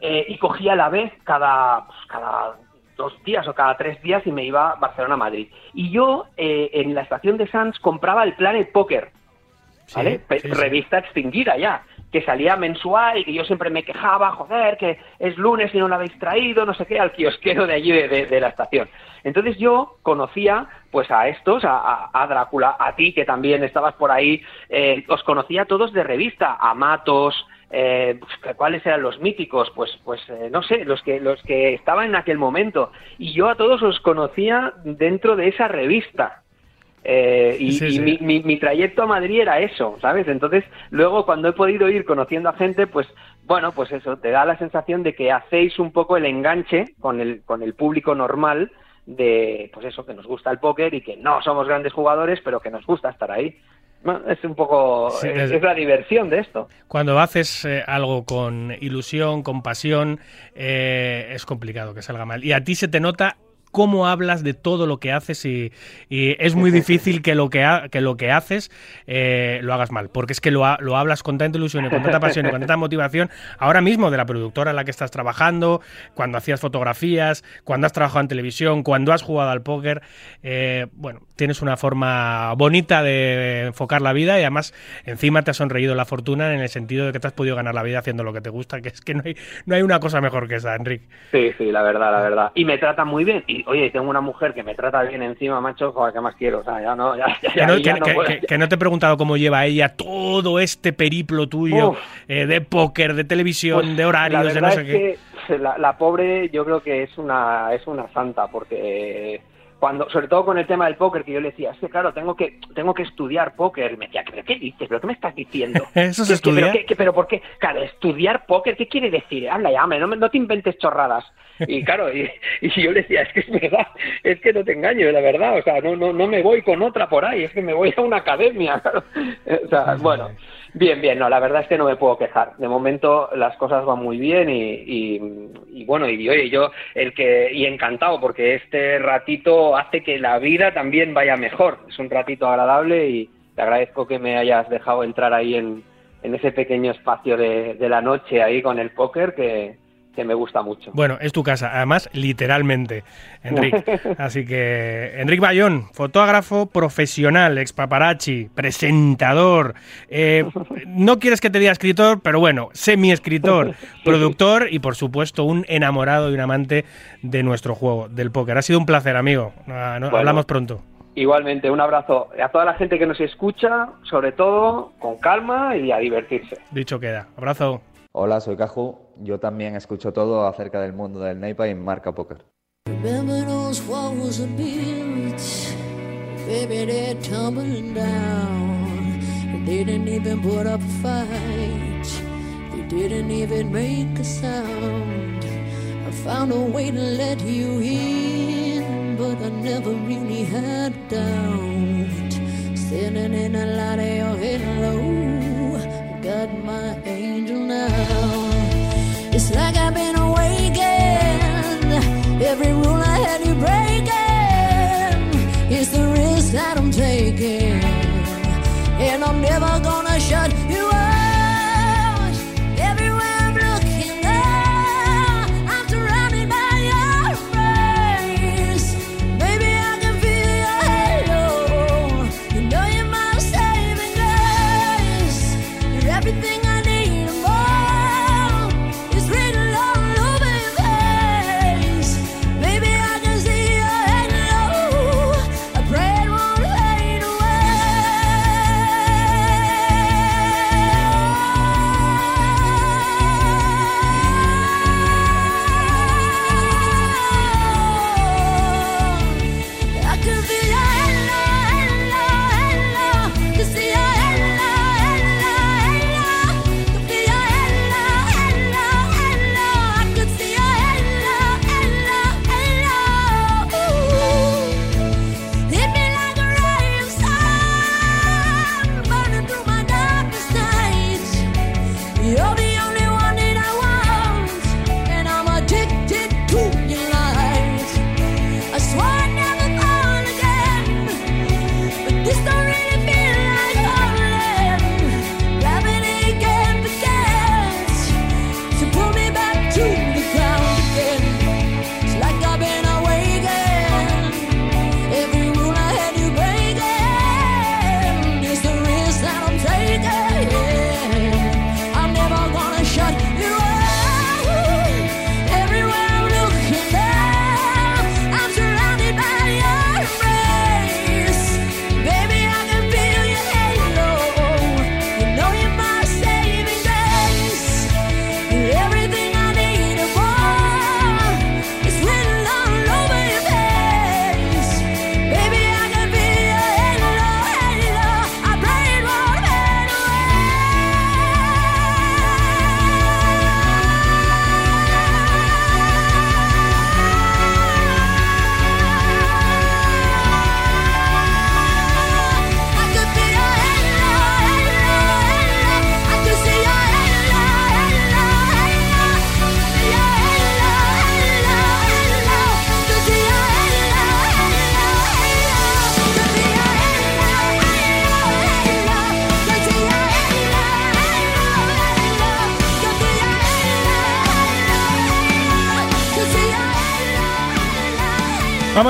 Eh, y cogía a la vez cada, pues, cada dos días o cada tres días y me iba a Barcelona-Madrid. Y yo eh, en la estación de Sanz compraba el Planet Poker, ¿vale? Sí, sí, Revista extinguida ya, que salía mensual y que yo siempre me quejaba, joder, que es lunes y no la habéis traído, no sé qué, al kiosquero de allí de, de, de la estación. Entonces yo conocía pues a estos, a, a, a, Drácula, a ti que también estabas por ahí, eh, os conocía a todos de revista, a Matos, eh, cuáles eran los míticos, pues, pues eh, no sé, los que, los que estaban en aquel momento. Y yo a todos os conocía dentro de esa revista. Eh, y, sí, sí. y mi, mi, mi, trayecto a Madrid era eso, ¿sabes? Entonces, luego cuando he podido ir conociendo a gente, pues, bueno, pues eso, te da la sensación de que hacéis un poco el enganche con el, con el público normal de, pues eso, que nos gusta el póker y que no somos grandes jugadores, pero que nos gusta estar ahí. Bueno, es un poco sí, es, es, la diversión de esto. Cuando haces eh, algo con ilusión, con pasión, eh, es complicado que salga mal. Y a ti se te nota cómo hablas de todo lo que haces y, y es muy difícil que lo que, ha, que, lo que haces eh, lo hagas mal, porque es que lo, ha, lo, hablas con tanta ilusión y con tanta pasión y con tanta motivación, ahora mismo de la productora en la que estás trabajando, cuando hacías fotografías, cuando has trabajado en televisión, cuando has jugado al póker, eh, bueno, tienes una forma bonita de enfocar la vida y además encima te ha sonreído la fortuna en el sentido de que te has podido ganar la vida haciendo lo que te gusta, que es que no hay, no hay una cosa mejor que esa, Enrique. Sí, sí, la verdad, la verdad. Y me tratan muy bien. Y oye, tengo una mujer que me trata bien encima, macho, joder, ¿qué más quiero? O sea, ya no, ya, ya- Que no, ya que- no que- puedo. que- que no te he preguntado cómo lleva ella todo este periplo tuyo Uf. eh, de póker, de televisión, Pues, de horarios, de no sé qué. es la, la pobre yo creo que es una es una santa porque cuando sobre todo con el tema del póker que yo le decía es que claro tengo que tengo que estudiar póker me decía ¿pero qué dices? ¿pero qué me estás diciendo? ¿Eso se ¿Qué- qué- pero, pero por qué? claro estudiar póker ¿qué quiere decir? habla ya no, no te inventes chorradas y claro y, y yo le decía es que es verdad es que no te engaño la verdad o sea no no no me voy con otra por ahí es que me voy a una academia claro. o sea bueno Bien, bien, no, la verdad es que no me puedo quejar. De momento las cosas van muy bien y, y- bueno, y oye, yo el que y encantado porque este ratito hace que la vida también vaya mejor. Es un ratito agradable y te agradezco que me hayas dejado entrar ahí en, en ese pequeño espacio de, de la noche ahí con el póker que, que me gusta mucho. Bueno, es tu casa, además, literalmente, Enrique. Así que, Enrique Bayón, fotógrafo profesional, ex paparazzi, presentador. eh, no quieres que te diga escritor, pero bueno, semi-escritor, productor y, por supuesto, un enamorado y un amante de nuestro juego, del póker. Ha sido un placer, amigo. Ah, no- Bueno. Hablamos pronto. Igualmente, un abrazo a toda la gente que nos escucha, sobre todo con calma y a divertirse. Dicho queda. Abrazo. Hola, soy Caju. Yo también escucho todo acerca del mundo del Neipa y Marca Póker. I found a way to let you in, but I never really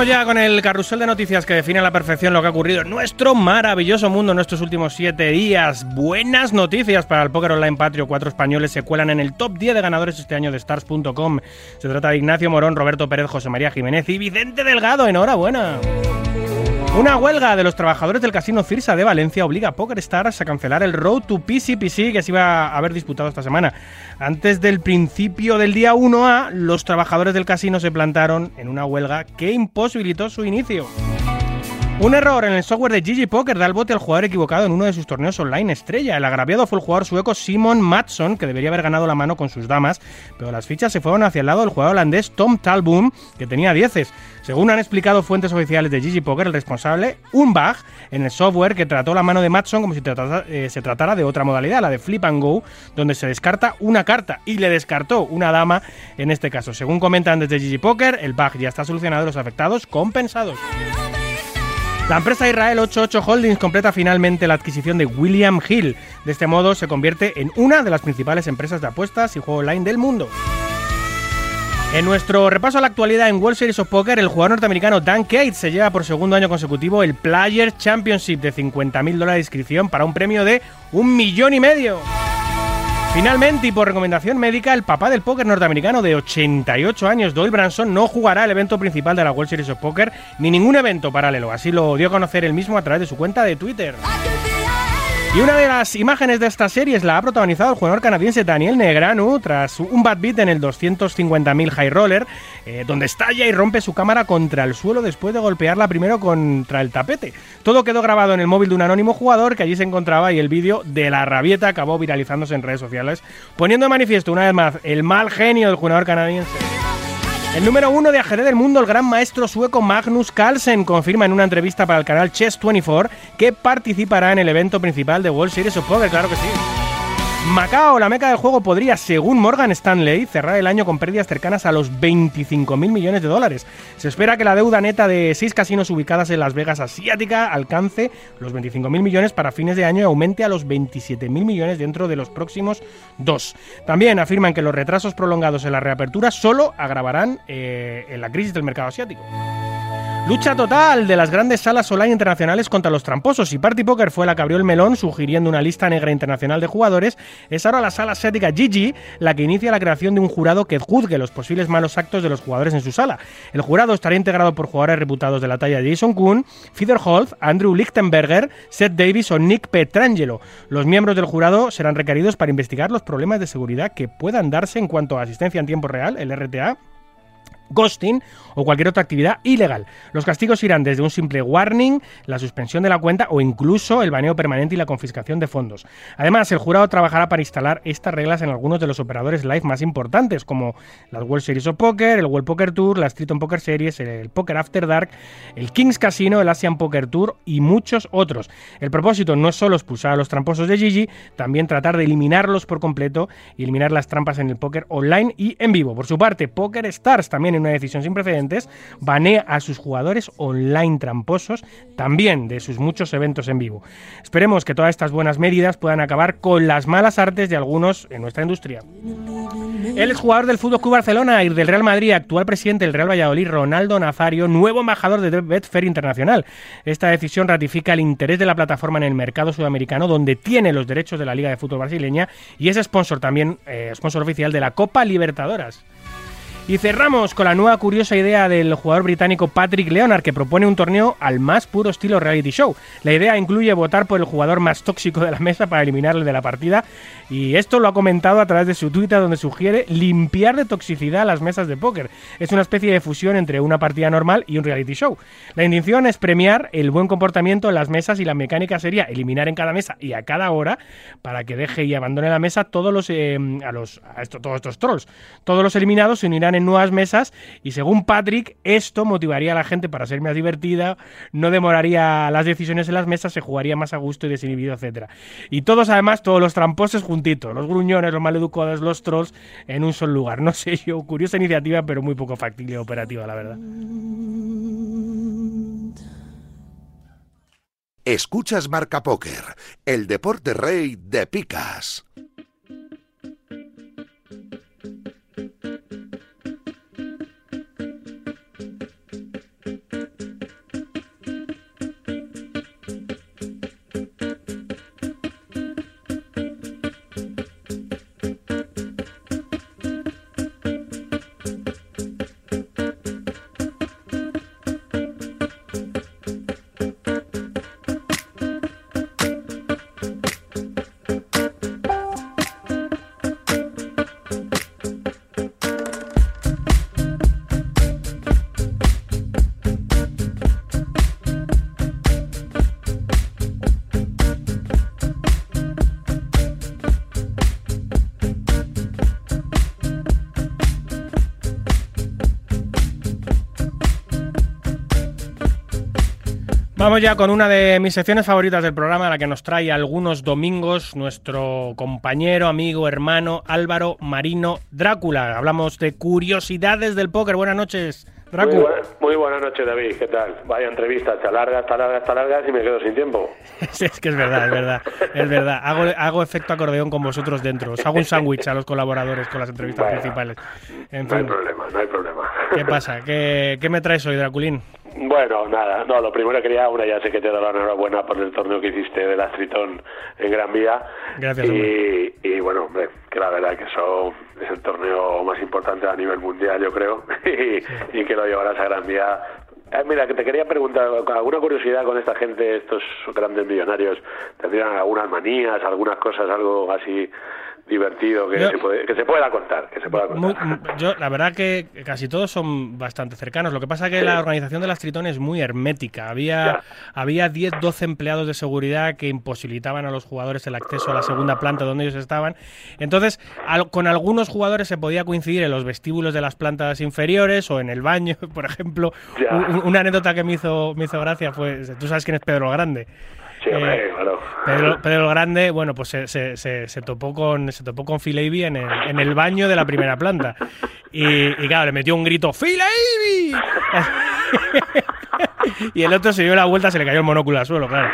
Ya con el carrusel de noticias que define a la perfección lo que ha ocurrido en nuestro maravilloso mundo en estos últimos siete días. Buenas noticias para el Póker Online Patrio. Cuatro españoles se cuelan en el top 10 de ganadores este año de Stars.com. Se trata de Ignacio Morón, Roberto Pérez, José María Jiménez y Vicente Delgado. Enhorabuena. Una huelga de los trabajadores del casino Cirsa de Valencia obliga a PokerStars a cancelar el Road to PCPC que se iba a haber disputado esta semana. Antes del principio del día 1A, los trabajadores del casino se plantaron en una huelga que imposibilitó su inicio. Un error en el software de GG Poker da el bote al jugador equivocado en uno de sus torneos online estrella. El agraviado fue el jugador sueco Simon Matson, que debería haber ganado la mano con sus damas, pero las fichas se fueron hacia el lado del jugador holandés Tom Talboom, que tenía dieces. Según han explicado fuentes oficiales de GG Poker, el responsable, un bug en el software que trató la mano de Matson como si tratara- eh, se tratara de otra modalidad, la de Flip and Go, donde se descarta una carta y le descartó una dama en este caso. Según comentan desde GG Poker, el bug ya está solucionado y los afectados compensados. La empresa Israel 88 Holdings completa finalmente la adquisición de William Hill. De este modo se convierte en una de las principales empresas de apuestas y juego online del mundo. En nuestro repaso a la actualidad en World Series of Poker, el jugador norteamericano Dan Cates se lleva por segundo año consecutivo el Players Championship de 50.000 dólares de inscripción para un premio de un millón y medio. Finalmente, y por recomendación médica, el papá del póker norteamericano de 88 años, Doyle Branson, no jugará el evento principal de la World Series of Poker ni ningún evento paralelo. Así lo dio a conocer él mismo a través de su cuenta de Twitter. Y una de las imágenes de esta series la ha protagonizado el jugador canadiense Daniel Negranu tras un bad beat en el 250.000 High Roller, eh, donde estalla y rompe su cámara contra el suelo después de golpearla primero contra el tapete. Todo quedó grabado en el móvil de un anónimo jugador que allí se encontraba y el vídeo de la rabieta acabó viralizándose en redes sociales, poniendo de manifiesto una vez más el mal genio del jugador canadiense. El número uno de ajedrez del mundo, el gran maestro sueco Magnus Carlsen, confirma en una entrevista para el canal Chess24 que participará en el evento principal de World Series of Poker, claro que sí. Macao, la meca del juego, podría, según Morgan Stanley, cerrar el año con pérdidas cercanas a los 25.000 millones de dólares. Se espera que la deuda neta de seis casinos ubicadas en Las Vegas asiática alcance los 25.000 millones para fines de año y aumente a los 27.000 millones dentro de los próximos dos. También afirman que los retrasos prolongados en la reapertura solo agravarán eh, la crisis del mercado asiático. Lucha total de las grandes salas online internacionales contra los tramposos y Party Poker fue la que abrió el melón sugiriendo una lista negra internacional de jugadores. Es ahora la sala asiática GG la que inicia la creación de un jurado que juzgue los posibles malos actos de los jugadores en su sala. El jurado estará integrado por jugadores reputados de la talla de Jason Kuhn, Fidel Holt, Andrew Lichtenberger, Seth Davis o Nick Petrangelo. Los miembros del jurado serán requeridos para investigar los problemas de seguridad que puedan darse en cuanto a asistencia en tiempo real, el RTA, ghosting o cualquier otra actividad ilegal. Los castigos irán desde un simple warning, la suspensión de la cuenta o incluso el baneo permanente y la confiscación de fondos. Además, el jurado trabajará para instalar estas reglas en algunos de los operadores live más importantes, como las World Series of Poker, el World Poker Tour, la Street Poker Series, el Poker After Dark, el Kings Casino, el Asian Poker Tour y muchos otros. El propósito no es solo expulsar a los tramposos de Gigi, también tratar de eliminarlos por completo y eliminar las trampas en el póker online y en vivo. Por su parte, Poker Stars también en una decisión sin precedentes, banea a sus jugadores online tramposos, también de sus muchos eventos en vivo. Esperemos que todas estas buenas medidas puedan acabar con las malas artes de algunos en nuestra industria. El exjugador del Fútbol Club Barcelona y del Real Madrid, actual presidente del Real Valladolid, Ronaldo Nazario, nuevo embajador de Betfair Internacional. Esta decisión ratifica el interés de la plataforma en el mercado sudamericano, donde tiene los derechos de la Liga de Fútbol brasileña y es sponsor también, eh, sponsor oficial de la Copa Libertadoras. Y cerramos con la nueva curiosa idea del jugador británico Patrick Leonard, que propone un torneo al más puro estilo reality show. La idea incluye votar por el jugador más tóxico de la mesa para eliminarle de la partida, y esto lo ha comentado a través de su Twitter, donde sugiere limpiar de toxicidad las mesas de póker. Es una especie de fusión entre una partida normal y un reality show. La intención es premiar el buen comportamiento en las mesas y la mecánica sería eliminar en cada mesa y a cada hora para que deje y abandone la mesa todos los eh, a los a esto, todos estos trolls. Todos los eliminados se unirán en nuevas mesas y según Patrick esto motivaría a la gente para ser más divertida, no demoraría las decisiones en las mesas, se jugaría más a gusto y desinhibido, etcétera. Y todos además todos los tramposos juntitos, los gruñones, los maleducados, los trolls en un solo lugar. No sé yo, curiosa iniciativa, pero muy poco factible operativa, la verdad. Escuchas Marca Póker, el deporte rey de picas. Vamos ya con una de mis secciones favoritas del programa, la que nos trae algunos domingos nuestro compañero, amigo, hermano Álvaro Marino Drácula. Hablamos de curiosidades del póker. Buenas noches, Muy, Drácula. buena- muy buenas noches, David. ¿Qué tal? Vaya entrevista, está larga, está larga, está larga y me quedo sin tiempo. Sí, es que es verdad, es verdad, es verdad. Hago, hago efecto acordeón con vosotros dentro. Os hago un sándwich a los colaboradores con las entrevistas Bueno, principales. En No hay fin, problema, no hay problema. ¿qué pasa? ¿Qué, qué me traes hoy, Draculín? Bueno, nada, no, lo primero quería, una ya sé que te doy la enhorabuena por el torneo que hiciste del Astritón en Gran Vía. Gracias, y, y bueno, hombre, que la verdad que eso es el torneo más importante a nivel mundial, yo creo, y, y que lo llevarás a Gran Vía. Eh, mira, que te quería preguntar, alguna curiosidad con esta gente, estos grandes millonarios, ¿tendrían algunas manías, algunas cosas, algo así divertido que, Yo- se, puede- que se pueda contar? Que se pueda Muy- contar. m- yo, la verdad que casi todos son bastante cercanos. Lo que pasa es que la organización de las Tritón es muy hermética. Había, Ya. había 10, 12 empleados de seguridad que imposibilitaban a los jugadores el acceso a la segunda planta donde ellos estaban. Entonces, al- con algunos jugadores se podía coincidir en los vestíbulos de las plantas inferiores o en el baño, por ejemplo. Un- una anécdota que me hizo, me hizo gracia fue, tú sabes quién es Pedro Grande. Sí, hombre, Eh, claro. Pedro, Grande, bueno, pues se, se- se- se topó con se topó con Phil Avey en el, en el baño de la primera planta. Y, y claro, le metió un grito, ¡Phil Avey! y el otro se dio la vuelta, se le cayó el monóculo al suelo, claro.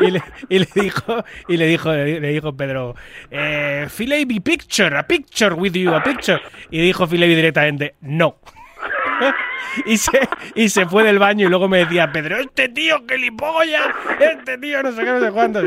Y le, y le dijo, y le dijo, le dijo Pedro, eh, Phil Avey, picture, a picture with you, a picture. Y dijo Phil Avey directamente, no. y, se, y se fue del baño y luego me decía, Pedro, este tío, gilipollas, este tío, no sé qué, no sé cuánto.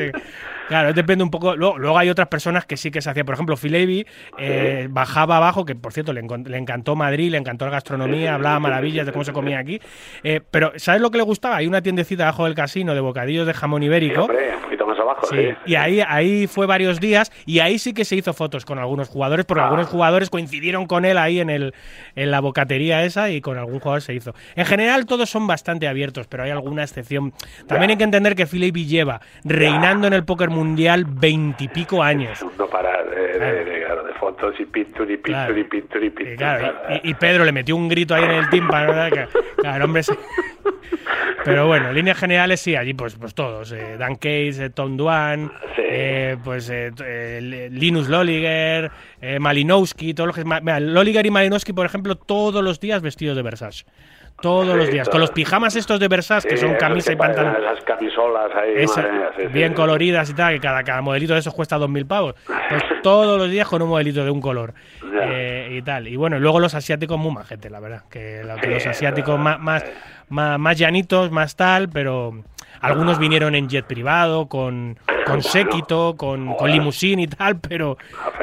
Claro, depende un poco. Luego, luego hay otras personas que sí que se hacía. Por ejemplo, Phil Avey, eh, bajaba abajo, que por cierto le, le encantó Madrid, le encantó la gastronomía, hablaba maravillas de cómo se comía aquí. Eh, pero, ¿sabes lo que le gustaba? Hay una tiendecita abajo del casino de bocadillos de jamón Sí, ibérico. hombre, más abajo, Sí, sí. y ahí, ahí fue varios días y ahí sí que se hizo fotos con algunos jugadores, porque Ah. algunos jugadores coincidieron con él ahí en, el, en la bocatería esa y con algún jugador se hizo. En general todos son bastante abiertos, pero hay alguna excepción. También hay que entender que Phil Avey lleva reinando en el póker mundial veintipico años. Es no parar de, de, de, claro, de fotos y pintura y pintura Claro. y pintura y Y, pintura. claro, y- y- y Pedro le metió un grito ahí en el tímpano, claro, hombre, se- Pero bueno, en líneas generales sí, allí pues, pues todos. eh, Dan Case, eh, Tom Duan, Sí. eh, pues Linus Lolliger, Malinowski, todos los que... mira, Lolliger y Malinowski, por ejemplo, todos los días vestidos de Versace. Todos Sí, los días. Con los pijamas estos de Versace, que son camisa que y pantalón. Esas camisolas ahí, Esa- mía, bien coloridas y tal, que cada, cada modelito de esos cuesta 2.000 pavos. Pues todos los días con un modelito de un color. Y tal. Y bueno, luego los asiáticos muy majete, la verdad. Que, los asiáticos más, más, más llanitos, más tal, pero algunos vinieron en jet privado, con, con séquito, con, con limusín y tal, pero,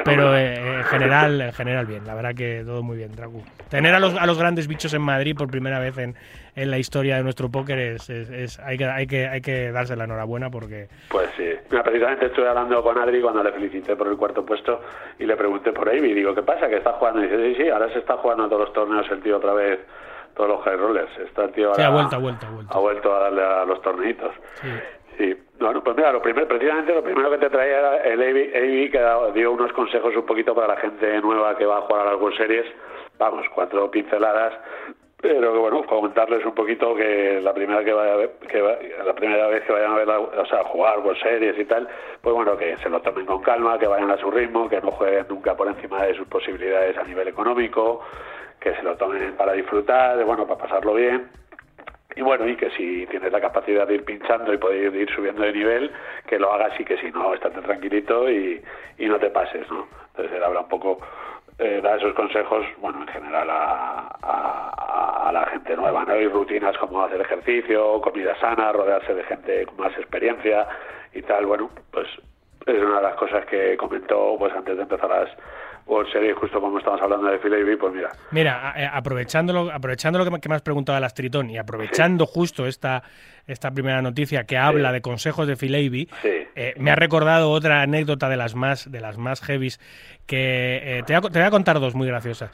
pero eh, en general, en general bien. La verdad que todo muy bien, Dracu. Tener a los, a los grandes bichos en Madrid por primera vez en, en la historia de nuestro póker es, es- es- hay, que, hay, que, hay que darse la enhorabuena porque Pues sí. Mira, precisamente estuve hablando con Adri cuando le felicité por el cuarto puesto y le pregunté por ahí y digo, ¿qué pasa? ¿Que está jugando? Y dice, sí, sí, ahora se está jugando todos los torneos el tío otra vez, todos los high rollers. Está el tío Sí, ha vuelto, ha vuelto, ha vuelto. Ha vuelto a darle a los torneitos. sí. Sí, bueno, pues mira, lo primero, precisamente lo primero que te traía era el Avi, que dio unos consejos un poquito para la gente nueva que va a jugar a las World Series. Vamos, cuatro pinceladas, pero que bueno, comentarles un poquito que la primera que vaya a ver, que va- la primera vez que vayan a ver, la- o sea, jugar World Series y tal, pues bueno, que se lo tomen con calma, que vayan a su ritmo, que no jueguen nunca por encima de sus posibilidades a nivel económico, que se lo tomen para disfrutar, bueno, para pasarlo bien y bueno, y que si tienes la capacidad de ir pinchando y poder ir subiendo de nivel, que lo hagas y que si no, estate tranquilito y, y no te pases, ¿no? Entonces él habla un poco, eh, da esos consejos, bueno, en general a, a- a la gente nueva, ¿no? Y rutinas como hacer ejercicio, comida sana, rodearse de gente con más experiencia y tal, bueno, pues es una de las cosas que comentó pues antes de empezar las World Series, justo como estamos hablando de Phil pues mira, Mira, a- eh, aprovechando lo, aprovechando lo que me, has preguntado de las Tritón y aprovechando justo esta, esta primera noticia que habla de consejos de Phil Avey, Sí. eh, me ha recordado otra anécdota de las más de las más heavies que eh, te, voy a, co- te voy a contar dos muy graciosas.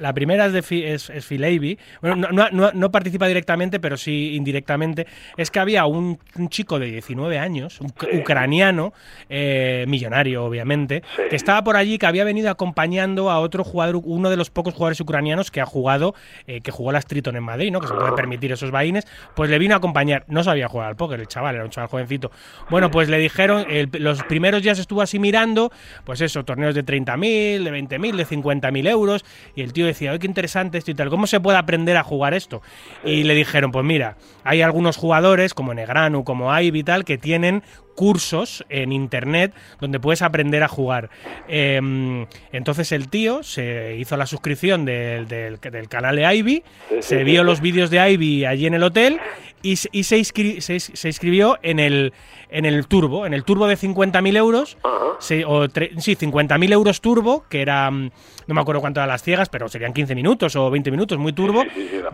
La, primera es de es, es Phil Avey. Bueno, no, no- no- no participa directamente, pero sí indirectamente. Es que había un, un chico de 19 años, un, Sí. ucraniano, eh, millonario obviamente, que estaba por allí que había venido acompañando a otro jugador, uno de los pocos jugadores ucranianos que ha jugado, que jugó las Triton en Madrid, ¿no? Que se puede permitir esos vaines, pues le vino a acompañar. No sabía jugar al póker, el chaval, era un chaval jovencito. Bueno, pues le dijeron, los primeros días estuvo así mirando, pues eso, torneos de 30.000, de 20.000, de 50.000 euros, y el tío decía, oye, qué interesante esto y tal, ¿cómo se puede aprender a jugar esto? Y le dijeron, pues mira, hay algunos jugadores como Negranu, como Ivy y tal, que tienen cursos en internet donde puedes aprender a jugar. Em, entonces el tío se hizo la suscripción del, del- del canal de Ivy, se vio los vídeos de Ivy allí en el hotel y, se- y se, inscri- se, ins- se inscribió en el, en el turbo, en el turbo de 50.000 euros. se- o sí, 50.000 euros turbo, que era, mm, no me acuerdo cuánto eran las ciegas, pero serían 15 minutos o 20 minutos, muy turbo.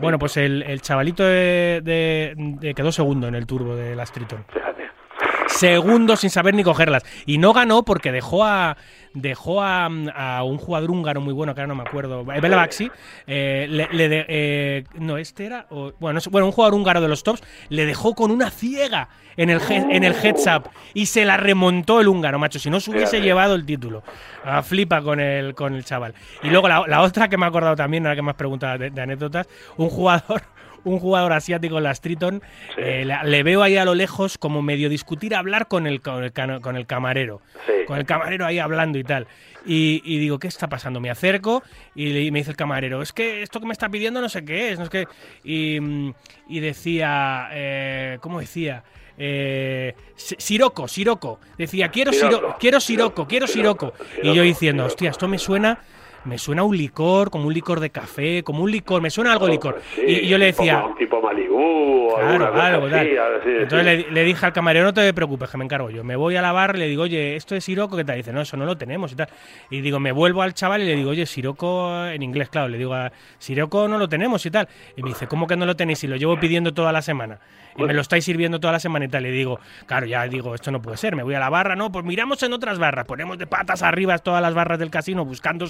bueno, pues el, el chavalito de, de- de- quedó segundo en el turbo de las Triton Fíjate. Segundo sin saber ni cogerlas. Y no ganó porque dejó a dejó a, un jugador húngaro muy bueno, que ahora no me acuerdo, Belabaxi, eh, le, eh, no, este era, o- bueno, bueno, un jugador húngaro de los tops, le dejó con una ciega en el, en el heads up y se la remontó el húngaro, macho, si no se hubiese llevado el título. Ah, flipa con el, con el chaval. Y luego la, la otra que me ha acordado también, ahora que me has preguntado de anécdotas, un jugador un jugador asiático en las Triton, eh, le, le veo ahí a lo lejos como medio discutir, hablar con el, con el, con el camarero. Sí. Con el camarero ahí hablando y tal. Y, y digo, ¿qué está pasando? Me acerco y, le- y me dice el camarero, es que esto que me está pidiendo no sé qué es. No es que... y, mm, y decía, eh, ¿cómo decía? Eh, Si- Siroco, Siroco. Decía, quiero Siroco, quiero Siroco, quiero Siroco. Y yo diciendo, hostia, esto me suena... Me suena un licor, como un licor de café, como un licor, me suena algo de licor. Sí, y, y yo le decía, Un tipo Malibú Claro, algo, así, así, Entonces le, le dije al camarero, no te preocupes, que me encargo yo. Me voy a la barra y le digo, oye, esto es Siroco, ¿qué tal? Dice, no, eso no lo tenemos y tal. Y digo, me vuelvo al chaval y le digo, oye, Siroco, en inglés, claro, le digo, a Siroco no lo tenemos y tal. Y me dice, ¿cómo que no lo tenéis? Y lo llevo pidiendo toda la semana. Y me lo estáis sirviendo toda la semana y tal. Le digo, claro, ya digo, esto no puede ser. Me voy a la barra, no, pues miramos en otras barras. Ponemos de patas arriba todas las barras del casino buscando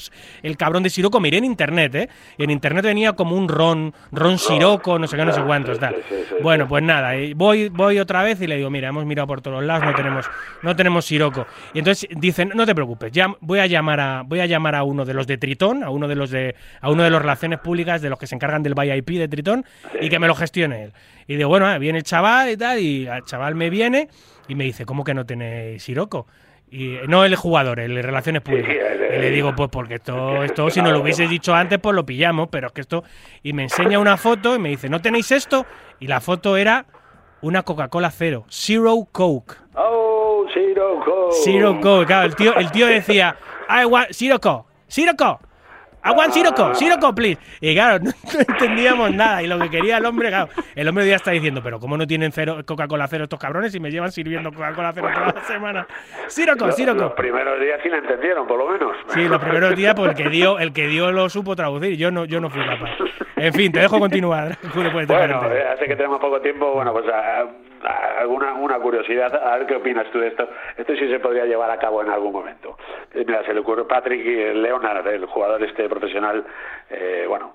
el cabrón de Siroco. Miré en internet, ¿eh? Y en internet venía como un ron, ron Siroco, no sé qué, no sé cuántos, tal. Bueno, pues nada, eh, voy, voy otra vez y le digo, mira, hemos mirado por todos lados, no tenemos, no tenemos Siroco. Y entonces dicen, no te preocupes, ya voy a llamar a, voy a llamar a uno de los de Tritón, a uno de los de, a uno de los relaciones públicas, de los que se encargan del VIP de Tritón, y que me lo gestione él. Y digo, bueno, eh, viene el chaval y tal, y el chaval me viene y me dice, ¿cómo que no tenéis Siroco? Y no el jugador, el de relaciones públicas. el- Y le digo, pues porque esto, esto, si nos lo hubieses dicho antes, pues lo pillamos, pero es que esto. Y me enseña una foto y me dice, ¿no tenéis esto? Y la foto era una Coca-Cola cero, Zero Coke. Oh, Siroco. Zero Coke, claro, el tío, el tío decía, I want Zero Coke, Zero Coke. I want Zero Coke, Zero Coke, please. Y claro, no, no entendíamos nada. Y lo que quería el hombre, claro, el hombre ya está diciendo, pero ¿cómo no tienen cero, Coca-Cola cero estos cabrones y me llevan sirviendo Coca-Cola cero toda la semana? Zero Coke, Los, primeros días sí la entendieron, por lo menos. Sí, los primeros días, pues el que dio, el que dio lo supo traducir, yo no, yo no fui capaz. En fin, te dejo continuar. Julio, puedes Bueno, eh, hace que tenemos poco tiempo, bueno, pues a- a- alguna una curiosidad, a ver qué opinas tú de esto. Esto sí se podría llevar a cabo en algún momento. Eh, Mira, se le ocurrió Patrick Leonard, el jugador este profesional, eh, bueno,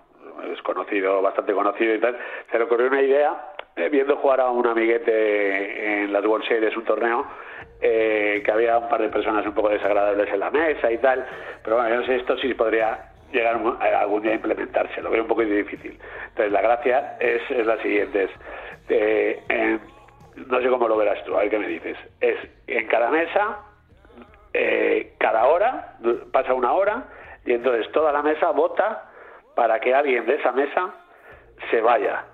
es conocido, bastante conocido y tal, se le ocurrió una idea, eh, viendo jugar a un amiguete en las World Series, un torneo, eh, que había un par de personas un poco desagradables en la mesa y tal, pero bueno, yo no sé, esto sí podría llegar a algún día a implementarse, lo veo un poco difícil. Entonces, la gracia es, es la siguiente, es, eh, en- no sé cómo lo verás tú, a ver qué me dices, es en cada mesa, eh, cada hora, pasa una hora, y entonces toda la mesa vota para que alguien de esa mesa se vaya.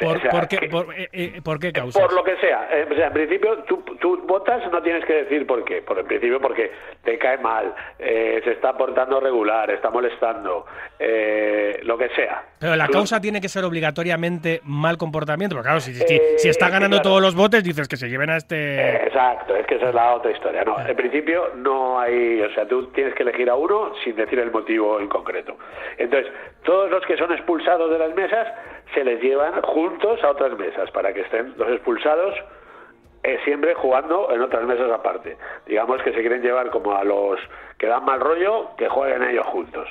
¿Por, O sea, por qué, que- por, eh, eh, ¿por qué causas? por lo que sea. Eh, o sea, en principio, tú, tú votas, no tienes que decir por qué. Por en principio, porque te cae mal, eh, se está portando regular, está molestando, eh, lo que sea. Pero la Tú- causa tiene que ser obligatoriamente mal comportamiento. Porque claro, si, si, Eh, si está ganando claro. todos los botes, dices que se lleven a Eh, este. Exacto, es que esa es la otra historia. No, en principio no hay, o sea, tú tienes que elegir a uno sin decir el motivo en concreto. Entonces, todos los que son expulsados de las mesas se les llevan juntos a otras mesas para que estén los expulsados eh, siempre jugando en otras mesas aparte. Digamos que se quieren llevar como a los que dan mal rollo, que jueguen ellos juntos.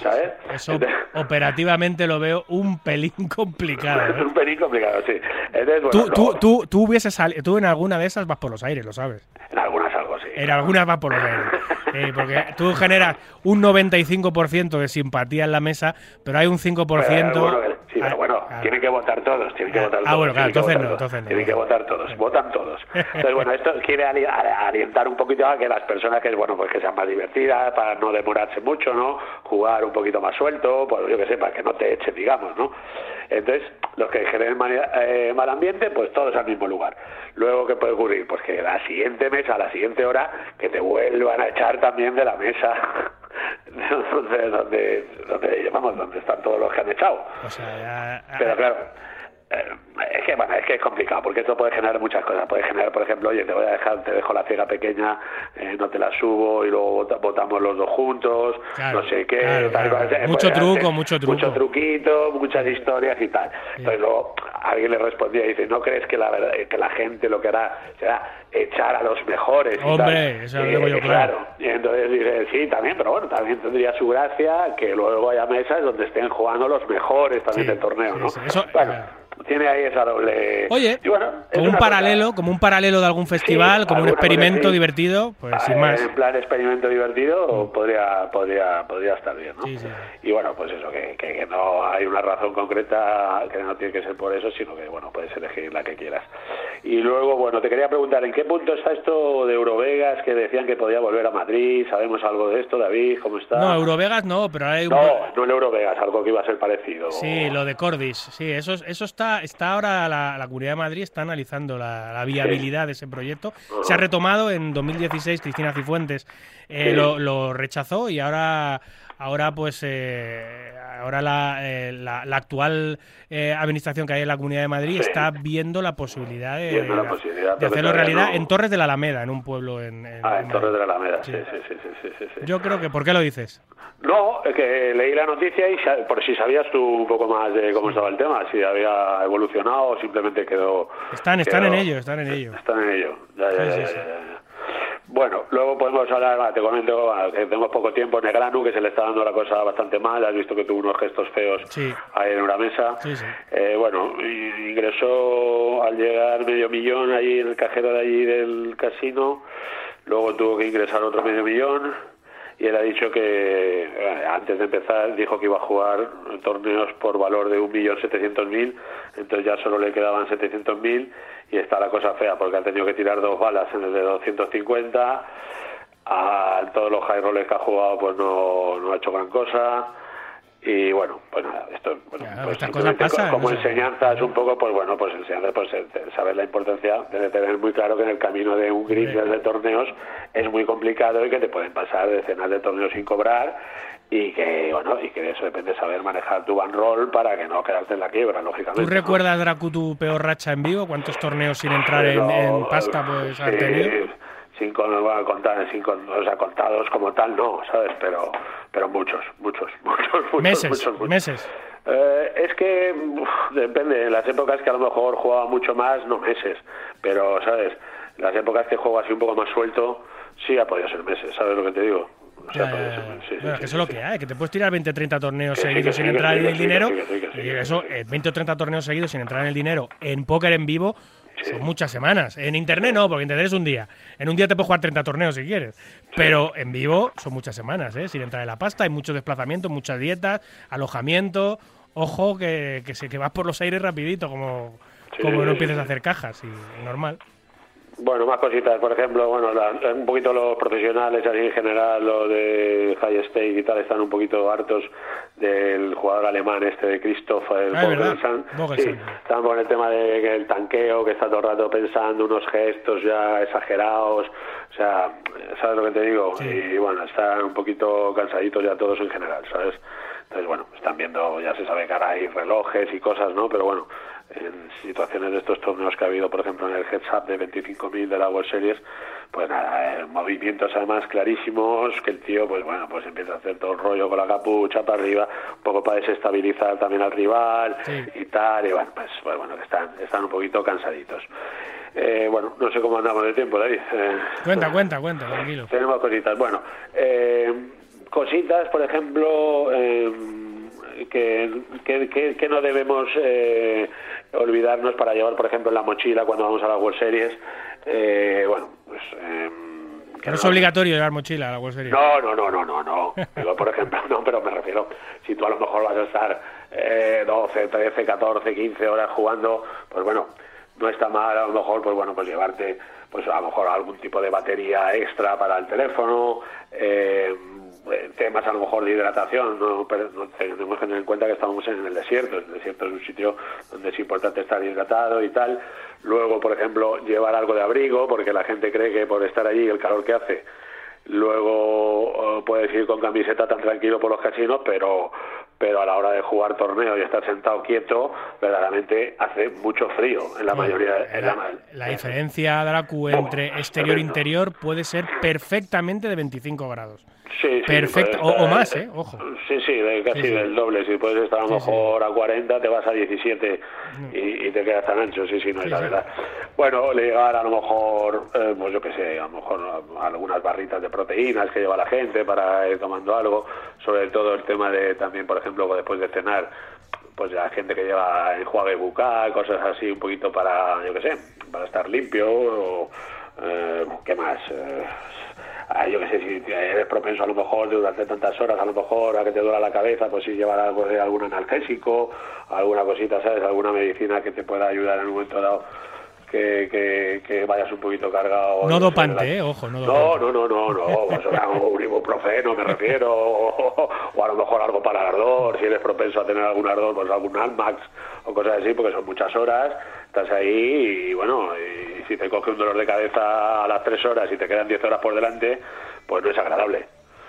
¿sabes? Eso Entonces- operativamente lo veo un pelín complicado. ¿eh? un pelín complicado, sí. Entonces, bueno, Tú, tú, luego- tú, tú hubieses sali- tú en alguna de esas vas por los aires, lo sabes. En algunas algo, sí. En algunas va por los aires. Sí, porque tú generas un 95% de simpatía en la mesa, pero hay un 5%. Pero, bueno, sí, pero bueno, claro. tienen que votar todos, tienen que Ah, votar ah, todos. bueno, claro, entonces no, entonces no. Tienen que votar todos, votan todos. Entonces, bueno, esto quiere alientar un poquito a que las personas que, bueno, pues que sean más divertidas, para no demorarse mucho, ¿no? Jugar un poquito más suelto, pues yo que sé, para que no te echen, digamos, ¿no? Entonces, los que generen mal, eh, mal ambiente, pues todos al mismo lugar. Luego, ¿qué puede ocurrir? Pues que la siguiente mesa, a la siguiente hora, que te vuelvan a echar también de la mesa donde, donde, donde, vamos, donde están todos los que han echado. O sea, ya- Pero claro, es que bueno, es que es complicado, porque esto puede generar muchas cosas. Puede generar, por ejemplo, oye, te voy a dejar, te dejo la ciega pequeña, eh, no te la subo y luego vota- votamos los dos juntos, Claro, no sé qué, claro, tal, claro. eh, Mucho truco, mucho truco. Mucho truquito, muchas historias y tal. Entonces luego alguien le respondía y dice, ¿no crees que la verdad, que la gente lo que hará será echar a los mejores? y Hombre, tal? eso lo yo, Eh, claro. Y entonces dice, sí, también, pero bueno, también tendría su gracia que luego haya mesas donde estén jugando los mejores también Sí, del torneo, sí, ¿no? eso- bueno. Tiene ahí esa doble... Oye, Y bueno, como un paralelo, cosa- como un paralelo de algún festival, como un experimento divertido, pues Ah, sin más. En plan experimento divertido podría, podría, podría estar bien, ¿no? Sí, sí. Y bueno, pues eso, que, que- que no hay una razón concreta, que no tiene que ser por eso, sino que, bueno, puedes elegir la que quieras. Y luego, bueno, te quería preguntar, ¿en qué punto está esto de Eurovegas, que decían que podía volver a Madrid? ¿Sabemos algo de esto, David? ¿Cómo está? No, Eurovegas no, pero hay un... No, no el Eurovegas, algo que iba a ser parecido. Sí, lo de Cordis, sí, eso, eso está, está ahora la, la Comunidad de Madrid está analizando la, la viabilidad de ese proyecto. Se ha retomado en 2016, Cristina Cifuentes eh, Sí. lo, lo rechazó y ahora, ahora pues, eh, ahora la, eh, la- la actual eh, administración que hay en la Comunidad de Madrid Sí. está viendo la posibilidad de, Viendo la posibilidad, de pero hacerlo realidad en Torres de la Alameda, en un pueblo en, en- Ah, en Torres de la Alameda, Sí. sí, sí, sí, sí, sí. Yo creo que, ¿por qué lo dices? No, es que leí la noticia y por si sabías tú un poco más de cómo estaba el tema, si había evolucionado o simplemente quedó... Están, están en ello, están en ello. Están en ello. Ya, ya, Sí, ya, Bueno, luego podemos hablar, va, te comento que tenemos poco tiempo, Negranu, que se le está dando la cosa bastante mal, has visto que tuvo unos gestos feos Sí. ahí en una mesa. Sí, sí. Eh, bueno, ingresó al llegar medio millón allí en el cajero de allí del casino, luego tuvo que ingresar otro medio millón y él ha dicho que eh, antes de empezar dijo que iba a jugar torneos por valor de 1.700.000, entonces ya solo le quedaban 700.000 y está la cosa fea porque ha tenido que tirar dos balas en el de 250, a todos los high rollers que ha jugado pues no, no ha hecho gran cosa y bueno, pues nada, esto bueno, Claro, pues cosas pasan, como no sé. enseñanzas un poco, pues bueno, pues enseñanzas, pues eh, saber la importancia de tener muy claro que en el camino de un Hombre. de torneos es muy complicado y que te pueden pasar decenas de torneos sin cobrar y que bueno y que de eso depende saber manejar tu van roll para que no quedarte en la quiebra, lógicamente. ¿Tú ¿no? recuerdas, Dracu, tu peor racha en vivo? ¿Cuántos torneos sin entrar en, No, en pasta pues has sí, tenido? Sin, bueno, contar, sin o sea, contados como tal, no, ¿sabes? Pero, pero muchos, muchos, muchos, muchos, Meses, muchos, muchos. meses. Eh, es que uf, depende, en las épocas que a lo mejor jugaba mucho más, no meses, pero, ¿sabes? Las épocas que juego así un poco más suelto, sí ha podido ser meses, ¿sabes lo que te digo? O sea, ya, ser meses, sí, sí, Bueno, es sí, que eso es lo sí. que hay, que te puedes tirar 20 30 torneos Que sí, seguidos que sin que entrar en que el que dinero. sí, que sí, que sí, y que eso, sí. eh, 20 o 30 torneos seguidos sin entrar en el dinero en póker en vivo son muchas semanas. En internet no, porque internet es un día. En un día te puedes jugar 30 torneos si quieres. Pero en vivo son muchas semanas, ¿eh? Sin entrar en la pasta, hay muchos desplazamientos, muchas dietas, alojamiento. Ojo que, que, se, que vas por los aires rapidito, como, Sí, como no empieces a hacer cajas, y normal. Bueno, más cositas, por ejemplo, bueno, la- un poquito los profesionales así en general, lo de High Stake y tal, están un poquito hartos del jugador alemán este de Christoph, el Ah. Vogelsang. Sí, están con el tema de que el tanqueo, que está todo el rato pensando unos gestos ya exagerados, o sea, ¿sabes lo que te digo? Sí. Y bueno, están un poquito cansaditos ya todos en general, ¿sabes? Entonces, bueno, están viendo, ya se sabe que ahora hay relojes y cosas, ¿no? Pero bueno, en situaciones de estos torneos que ha habido, por ejemplo, en el Heads Up de 25.000 de la World Series, pues nada, eh, movimientos además clarísimos, que el tío, pues bueno, pues empieza a hacer todo el rollo con la capucha para arriba, un poco para desestabilizar también al rival Sí. y tal, y bueno, pues, pues bueno, que están, están un poquito cansaditos. Eh, bueno, no sé cómo andamos de tiempo, David. Eh, Cuenta, cuenta, cuenta, tranquilo. tenemos cositas. Bueno, eh, cositas, por ejemplo, que, que, que- que no debemos eh, olvidarnos para llevar, por ejemplo, en la mochila cuando vamos a las World Series. Eh, bueno, pues. eh, Que no es obligatorio llevar mochila a la World Series. No, no, no, no, no, no. Por ejemplo, no, pero me refiero, si tú a lo mejor vas a estar eh, 12, 13, 14, 15 horas jugando, pues bueno, no está mal a lo mejor, pues bueno, pues llevarte, pues a lo mejor algún tipo de batería extra para el teléfono, eh, temas a lo mejor de hidratación, no, pero no tenemos que tener en cuenta que estamos en el desierto, el desierto es un sitio donde es importante estar hidratado y tal. Luego, por ejemplo, llevar algo de abrigo, porque la gente cree que por estar allí el calor que hace, luego eh, puedes ir con camiseta tan tranquilo por los casinos, pero pero a la hora de jugar torneo y estar sentado quieto, verdaderamente hace mucho frío en la mayoría. En la, La, la diferencia, Dracu, entre exterior e interior puede ser perfectamente de 25 grados. Sí, sí, Perfecto, puedes o, más, ¿eh? Ojo. Sí, sí, de casi Sí, del doble. Si puedes estar a lo mejor a 40, te vas a 17 y, y te quedas tan ancho. Sí, sí, no es la verdad. Bueno, llevar a lo mejor, eh, pues yo qué sé, a lo mejor algunas barritas de proteínas que lleva la gente para ir tomando algo. Sobre todo el tema de también, por ejemplo, después de cenar, pues la gente que lleva enjuague bucal, cosas así, un poquito para, yo qué sé, para estar limpio. O, eh, ¿Qué más? Eh, yo qué sé, si eres propenso a lo mejor durante tantas horas, a lo mejor a que te duela la cabeza, pues sí llevar algo de algún analgésico, alguna cosita, ¿sabes? Alguna medicina que te pueda ayudar en un momento dado que, que, que vayas un poquito cargado. No dopante, la- ¿eh? Ojo, no No, dopante. no, no, no, no, o sea, un ibuprofeno me refiero, o, o a lo mejor algo para el ardor, si eres propenso a tener algún ardor, pues algún Almax o cosas así, porque son muchas horas, estás ahí y bueno, y si te coge un dolor de cabeza a las tres horas y te quedan 10 horas por delante, pues no es agradable.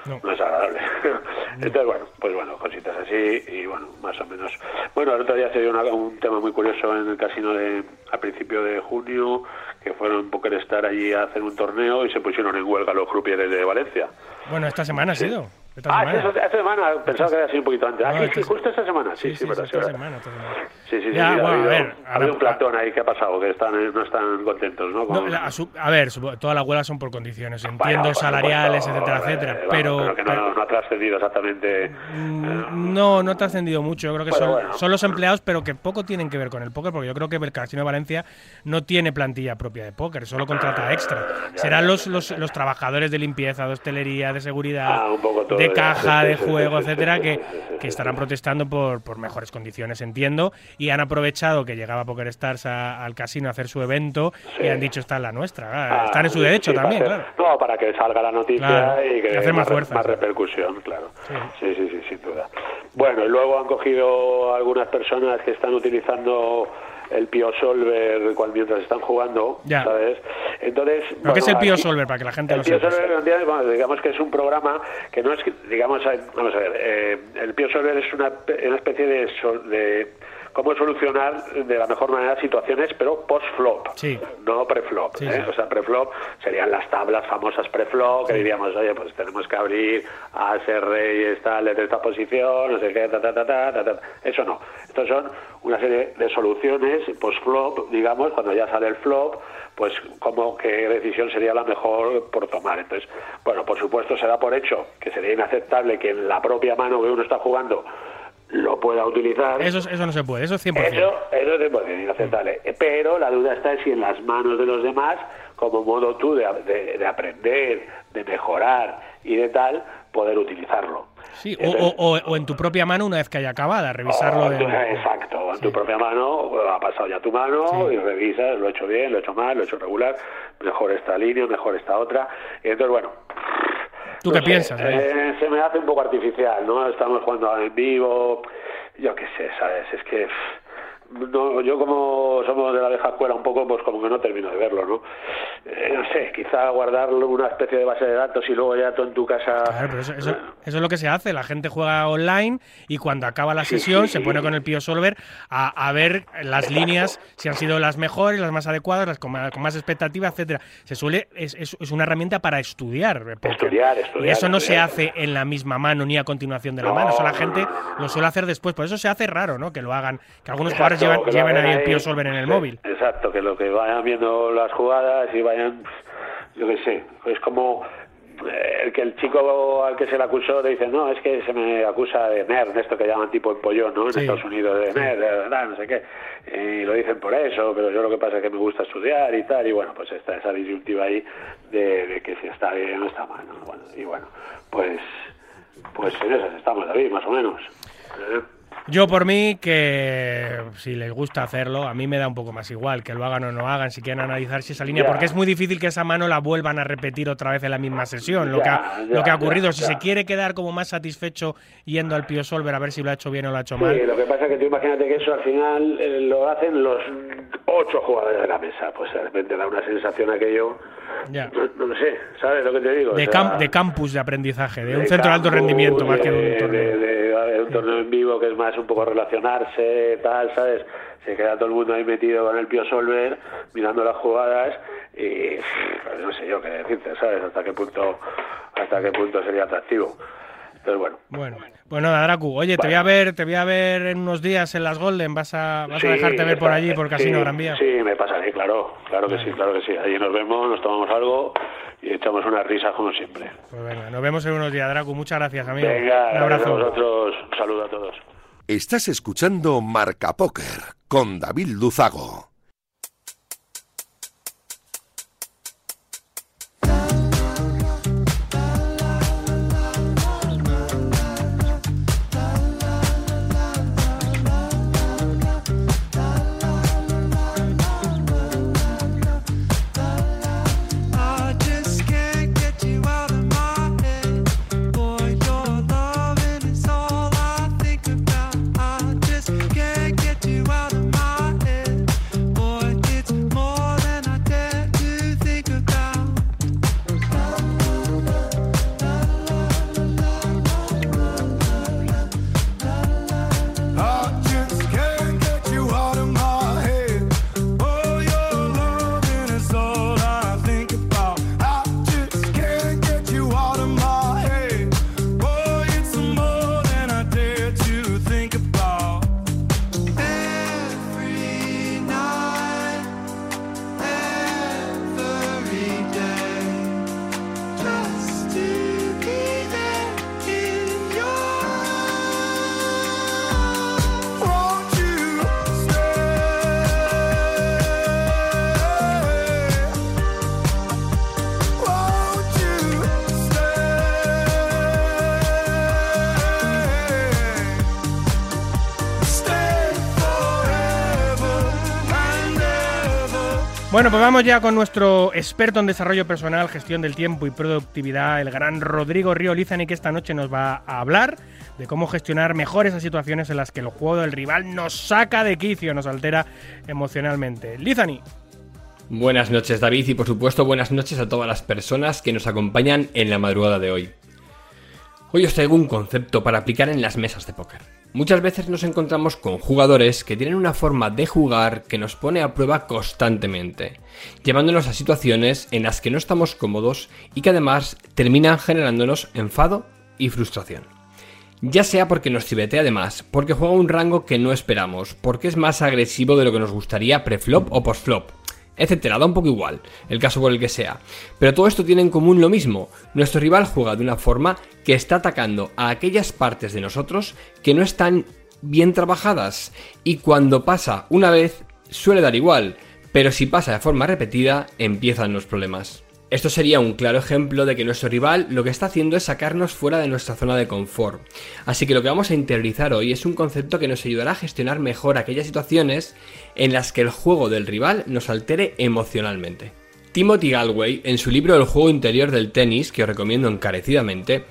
No. No es agradable. Entonces, bueno, pues bueno, cositas así y bueno, más o menos. Bueno, el otro día se dio una- un tema muy curioso en el casino de a principio de junio, que fueron Poker Star allí a hacer un torneo y se pusieron en huelga los crupieres de Valencia. Bueno, esta semana ha sido. Esta Ah, semana. sí, esta semana, pensaba que había sido un poquito antes. Ah, No, sí, sí, justo esta semana. Sí, sí, sí, verdad, sí, sí, esta semana, esta semana. Sí, sí, sí, Ya, sí, bueno, ha a ver, ha habido ahora- un plantón ahí que ha pasado, que están, eh, no están contentos, ¿no? No, Con- la- a, su- a ver, todas las huelgas son por condiciones, entiendo salariales, supuesto, etcétera, eh, etcétera, vamos, pero, que no, pero- no ha trascendido exactamente. Mm, No, no ha trascendido mucho. Yo creo que son, bueno. son los empleados, pero que poco tienen que ver con el póker, porque yo creo que el Casino de Valencia no tiene plantilla propia de póker, solo contrata extra. Serán los, los, los trabajadores de limpieza, de hostelería, de seguridad, Ah, un poco todo de caja, de juego, etcétera, que, que estarán protestando por, por mejores condiciones, entiendo, y han aprovechado que llegaba Poker Stars a- al casino a hacer su evento y han dicho esta es la nuestra. Ah, están en su derecho sí, también, hacer- claro. No, para que salga la noticia Claro, y que hacer más fuerza, más repercusión, claro. Sí. Sí, sí, sí, sin duda. Bueno, y luego han cogido algunas personas que están utilizando el Pio Solver cuando, mientras están jugando, Ya. ¿sabes? Entonces, ¿Pero qué es el Pio aquí- Solver, para que la gente el lo Pio sepa? Solver, bueno, digamos que es un programa que no es, digamos, vamos a ver, eh, el Pio Solver es una, una especie de, sol- de cómo solucionar de la mejor manera situaciones, pero post-flop, Sí. no pre-flop. Sí, ¿eh? sí. O sea, pre-flop serían las tablas famosas pre-flop, que diríamos, oye, pues tenemos que abrir a ser reyes tal desde esta posición, no sé qué, ta, ta, ta, ta, ta, ta. Eso no. Estos son una serie de soluciones post-flop, digamos, cuando ya sale el flop, pues como qué decisión sería la mejor por tomar. Entonces, bueno, por supuesto se da por hecho que sería inaceptable que en la propia mano que uno está jugando lo pueda utilizar. Eso, eso no se puede, eso es 100%. Eso, eso es 100% inaceptable. Pero la duda está en si en las manos de los demás, como modo tú de, de- de aprender, de mejorar y de tal, poder utilizarlo. Sí, o, Entonces, o- o- o en tu propia mano una vez que haya acabada, revisarlo. o- en- Exacto, en tu propia mano, ha pasado ya tu mano Sí. y revisas, lo he hecho bien, lo he hecho mal, lo he hecho regular, mejor esta línea, mejor esta otra. Entonces, bueno. ¿Tú no qué sé, piensas, eh? se me hace un poco artificial, ¿no? Estamos jugando en vivo, yo qué sé, ¿sabes? Es que. pff, no, yo como somos de la vieja escuela un poco, pues como que no termino de verlo, ¿no? Eh, no sé, quizá guardar una especie de base de datos y luego ya tú en tu casa... Claro, pero eso, eso- eso es lo que se hace. La gente juega online y cuando acaba la sesión se pone con el Pio Solver a, a ver las líneas, si han sido las mejores, las más adecuadas, las con más, con más expectativa, etcétera. Se suele, es, es- es una herramienta para estudiar. eh. Estudiar, estudiar, Y eso no se hace en la misma mano ni a continuación de la No, mano. Eso la gente no, no, no. lo suele hacer después. Por eso se hace raro, ¿no? Que lo hagan, que algunos Exacto, jugadores llevan, hagan ahí el Pio Solver en el sí, móvil. Exacto, que lo que vayan viendo las jugadas y vayan, yo qué sé, es como eh, el que el chico al que se le acusó le dice, no, es que se me acusa de nerd, esto que llaman tipo empollón, ¿no? En Sí. Estados Unidos, de nerd, de verdad, no sé qué. Y lo dicen por eso, pero yo lo que pasa es que me gusta estudiar y tal, y bueno, pues está esa disyuntiva ahí de, de que si está bien o está mal, ¿no? Bueno, y bueno, pues, pues en esas estamos, David, más o menos. ¿Eh? Yo por mí, que si les gusta hacerlo, a mí me da un poco más igual, que lo hagan o no hagan, si quieren analizarse esa línea, Ya. porque es muy difícil que esa mano la vuelvan a repetir otra vez en la misma sesión. Lo, que, ha, ya, lo que ha ya, ocurrido, si se quiere quedar como más satisfecho yendo al Pio Solver a ver si lo ha hecho bien o lo ha hecho Sí, mal. lo que pasa es que tú imagínate que eso al final eh, lo hacen los ocho jugadores de la mesa, pues de repente da una sensación aquello, Ya. no, no lo sé, ¿sabes lo que te digo? O De, sea, de campus de aprendizaje, de un centro de alto rendimiento más que de de- un torneo. De, de un torneo en vivo que es más un poco relacionarse, tal, ¿sabes? Se queda todo el mundo ahí metido con el Pio Solver, mirando las jugadas y pues, no sé yo qué decirte, ¿sabes? Hasta qué punto, hasta qué punto sería atractivo. Entonces, bueno. Bueno, pues nada, Dracu. Oye, te voy a ver, te voy a ver en unos días en las Golden. Vas a, vas Sí, a dejarte ver por allí, por Casino sí, Gran Vía. Sí, me pasaré, claro, claro que sí, claro que sí. Allí nos vemos, nos tomamos algo y echamos unas risas como siempre. Pues venga, nos vemos en unos días, Dracu. Muchas gracias, amigo. Venga, un gracias a abrazo. vosotros, un saludo a todos. Estás escuchando Marca Póker con David Luzago. Bueno, pues vamos ya con nuestro experto en desarrollo personal, gestión del tiempo y productividad, el gran Rodrigo Río Lizani, que esta noche nos va a hablar de cómo gestionar mejor esas situaciones en las que el juego del rival nos saca de quicio, nos altera emocionalmente. Lizani. Buenas noches David y por supuesto buenas noches a todas las personas que nos acompañan en la madrugada de hoy. Hoy os traigo un concepto para aplicar en las mesas de póker. Muchas veces nos encontramos con jugadores que tienen una forma de jugar que nos pone a prueba constantemente, llevándonos a situaciones en las que no estamos cómodos y que además terminan generándonos enfado y frustración. Ya sea porque nos cibetea de más, porque juega un rango que no esperamos, porque es más agresivo de lo que nos gustaría preflop o postflop, etcétera, da un poco igual, el caso por el que sea. Pero todo esto tiene en común lo mismo, nuestro rival juega de una forma que está atacando a aquellas partes de nosotros que no están bien trabajadas, y cuando pasa una vez suele dar igual, pero si pasa de forma repetida empiezan los problemas. Esto sería un claro ejemplo de que nuestro rival lo que está haciendo es sacarnos fuera de nuestra zona de confort. Así que lo que vamos a interiorizar hoy es un concepto que nos ayudará a gestionar mejor aquellas situaciones en las que el juego del rival nos altere emocionalmente. Timothy Galway, en su libro El juego interior del tenis, que os recomiendo encarecidamente,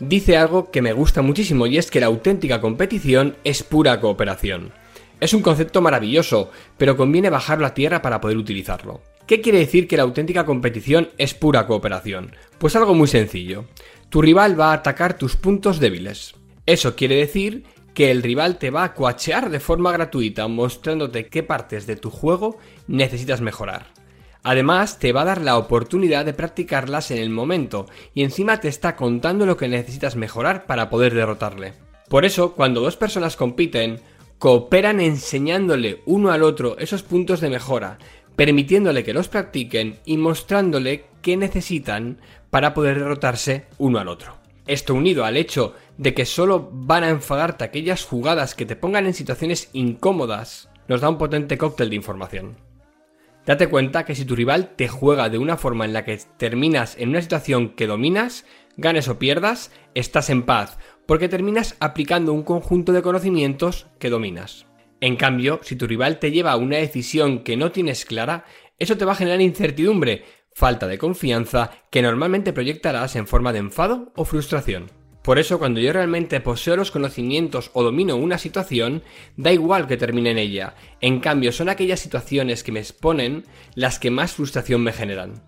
dice algo que me gusta muchísimo y es que la auténtica competición es pura cooperación. Es un concepto maravilloso, pero conviene bajarlo a tierra para poder utilizarlo. ¿Qué quiere decir que la auténtica competición es pura cooperación? Pues algo muy sencillo. Tu rival va a atacar tus puntos débiles. Eso quiere decir que el rival te va a coachear de forma gratuita mostrándote qué partes de tu juego necesitas mejorar. Además, te va a dar la oportunidad de practicarlas en el momento y encima te está contando lo que necesitas mejorar para poder derrotarle. Por eso, cuando dos personas compiten, cooperan enseñándole uno al otro esos puntos de mejora, permitiéndole que los practiquen y mostrándole qué necesitan para poder derrotarse uno al otro. Esto unido al hecho de que solo van a enfadarte aquellas jugadas que te pongan en situaciones incómodas, nos da un potente cóctel de información. Date cuenta que si tu rival te juega de una forma en la que terminas en una situación que dominas, ganes o pierdas, estás en paz, porque terminas aplicando un conjunto de conocimientos que dominas. En cambio, si tu rival te lleva a una decisión que no tienes clara, eso te va a generar incertidumbre, falta de confianza, que normalmente proyectarás en forma de enfado o frustración. Por eso, cuando yo realmente poseo los conocimientos o domino una situación, da igual que termine en ella. En cambio, son aquellas situaciones que me exponen las que más frustración me generan.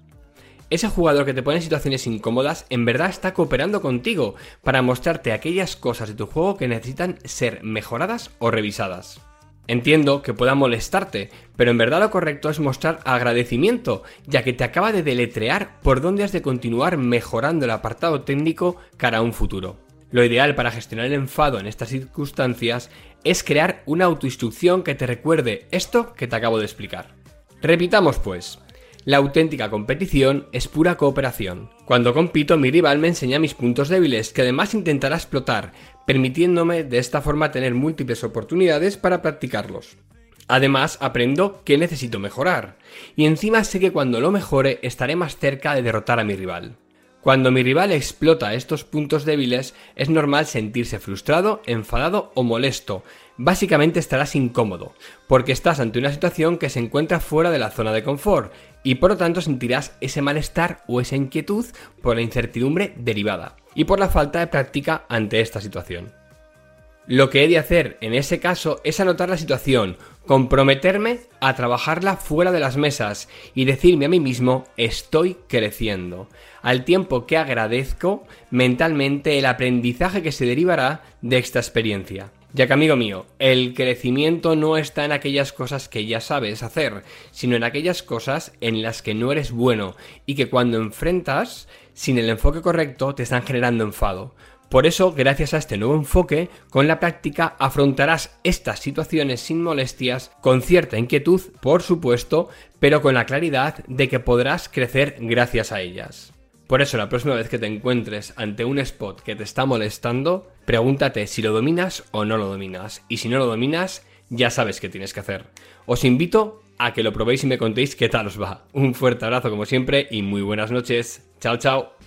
Ese jugador que te pone en situaciones incómodas en verdad está cooperando contigo para mostrarte aquellas cosas de tu juego que necesitan ser mejoradas o revisadas. Entiendo que pueda molestarte, pero en verdad lo correcto es mostrar agradecimiento, ya que te acaba de deletrear por dónde has de continuar mejorando el apartado técnico cara a un futuro. Lo ideal para gestionar el enfado en estas circunstancias es crear una autoinstrucción que te recuerde esto que te acabo de explicar. Repitamos pues. La auténtica competición es pura cooperación. Cuando compito, mi rival me enseña mis puntos débiles, que además intentará explotar, permitiéndome de esta forma tener múltiples oportunidades para practicarlos. Además, aprendo qué necesito mejorar, y encima sé que cuando lo mejore estaré más cerca de derrotar a mi rival. Cuando mi rival explota estos puntos débiles, es normal sentirse frustrado, enfadado o molesto. Básicamente estarás incómodo, porque estás ante una situación que se encuentra fuera de la zona de confort, y por lo tanto sentirás ese malestar o esa inquietud por la incertidumbre derivada, y por la falta de práctica ante esta situación. Lo que he de hacer en ese caso es anotar la situación, comprometerme a trabajarla fuera de las mesas y decirme a mí mismo estoy creciendo, al tiempo que agradezco mentalmente el aprendizaje que se derivará de esta experiencia. Ya que amigo mío, el crecimiento no está en aquellas cosas que ya sabes hacer, sino en aquellas cosas en las que no eres bueno y que cuando enfrentas, sin el enfoque correcto, te están generando enfado. Por eso, gracias a este nuevo enfoque, con la práctica afrontarás estas situaciones sin molestias, con cierta inquietud, por supuesto, pero con la claridad de que podrás crecer gracias a ellas. Por eso, la próxima vez que te encuentres ante un spot que te está molestando, pregúntate si lo dominas o no lo dominas. Y si no lo dominas, ya sabes qué tienes que hacer. Os invito a que lo probéis y me contéis qué tal os va. Un fuerte abrazo como siempre y muy buenas noches. Chao, chao.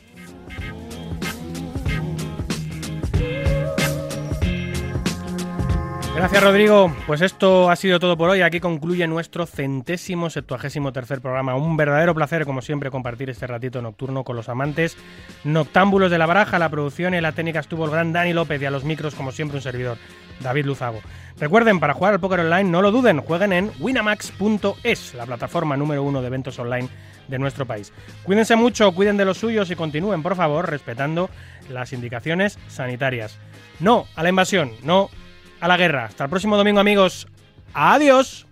Gracias, Rodrigo. Pues esto ha sido todo por hoy. Aquí concluye nuestro centésimo septuagésimo tercer programa. Un verdadero placer, como siempre, compartir este ratito nocturno con los amantes noctámbulos de la baraja. La producción y la técnica estuvo el gran Dani López y a los micros, como siempre, un servidor, David Luzago. Recuerden, para jugar al póker online, no lo duden, jueguen en winamax.es, la plataforma número uno de eventos online de nuestro país. Cuídense mucho, cuiden de los suyos y continúen, por favor, respetando las indicaciones sanitarias. No a la invasión, no a la guerra. Hasta el próximo domingo, amigos. Adiós.